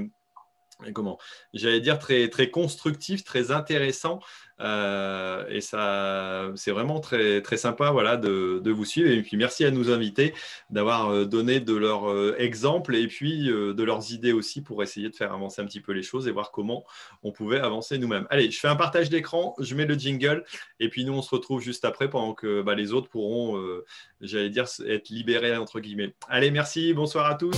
comment? J'allais dire très, très constructif, très intéressant. Euh, et ça, c'est vraiment très, très sympa voilà, de, vous suivre. Et puis merci à nos invités d'avoir euh, donné de leurs euh, exemples et puis de leurs idées aussi pour essayer de faire avancer un petit peu les choses et voir comment on pouvait avancer nous-mêmes. Allez, je fais un partage d'écran, je mets le jingle et puis nous on se retrouve juste après pendant que bah, les autres pourront, j'allais dire, être libérés entre guillemets. Allez, merci, bonsoir à tous.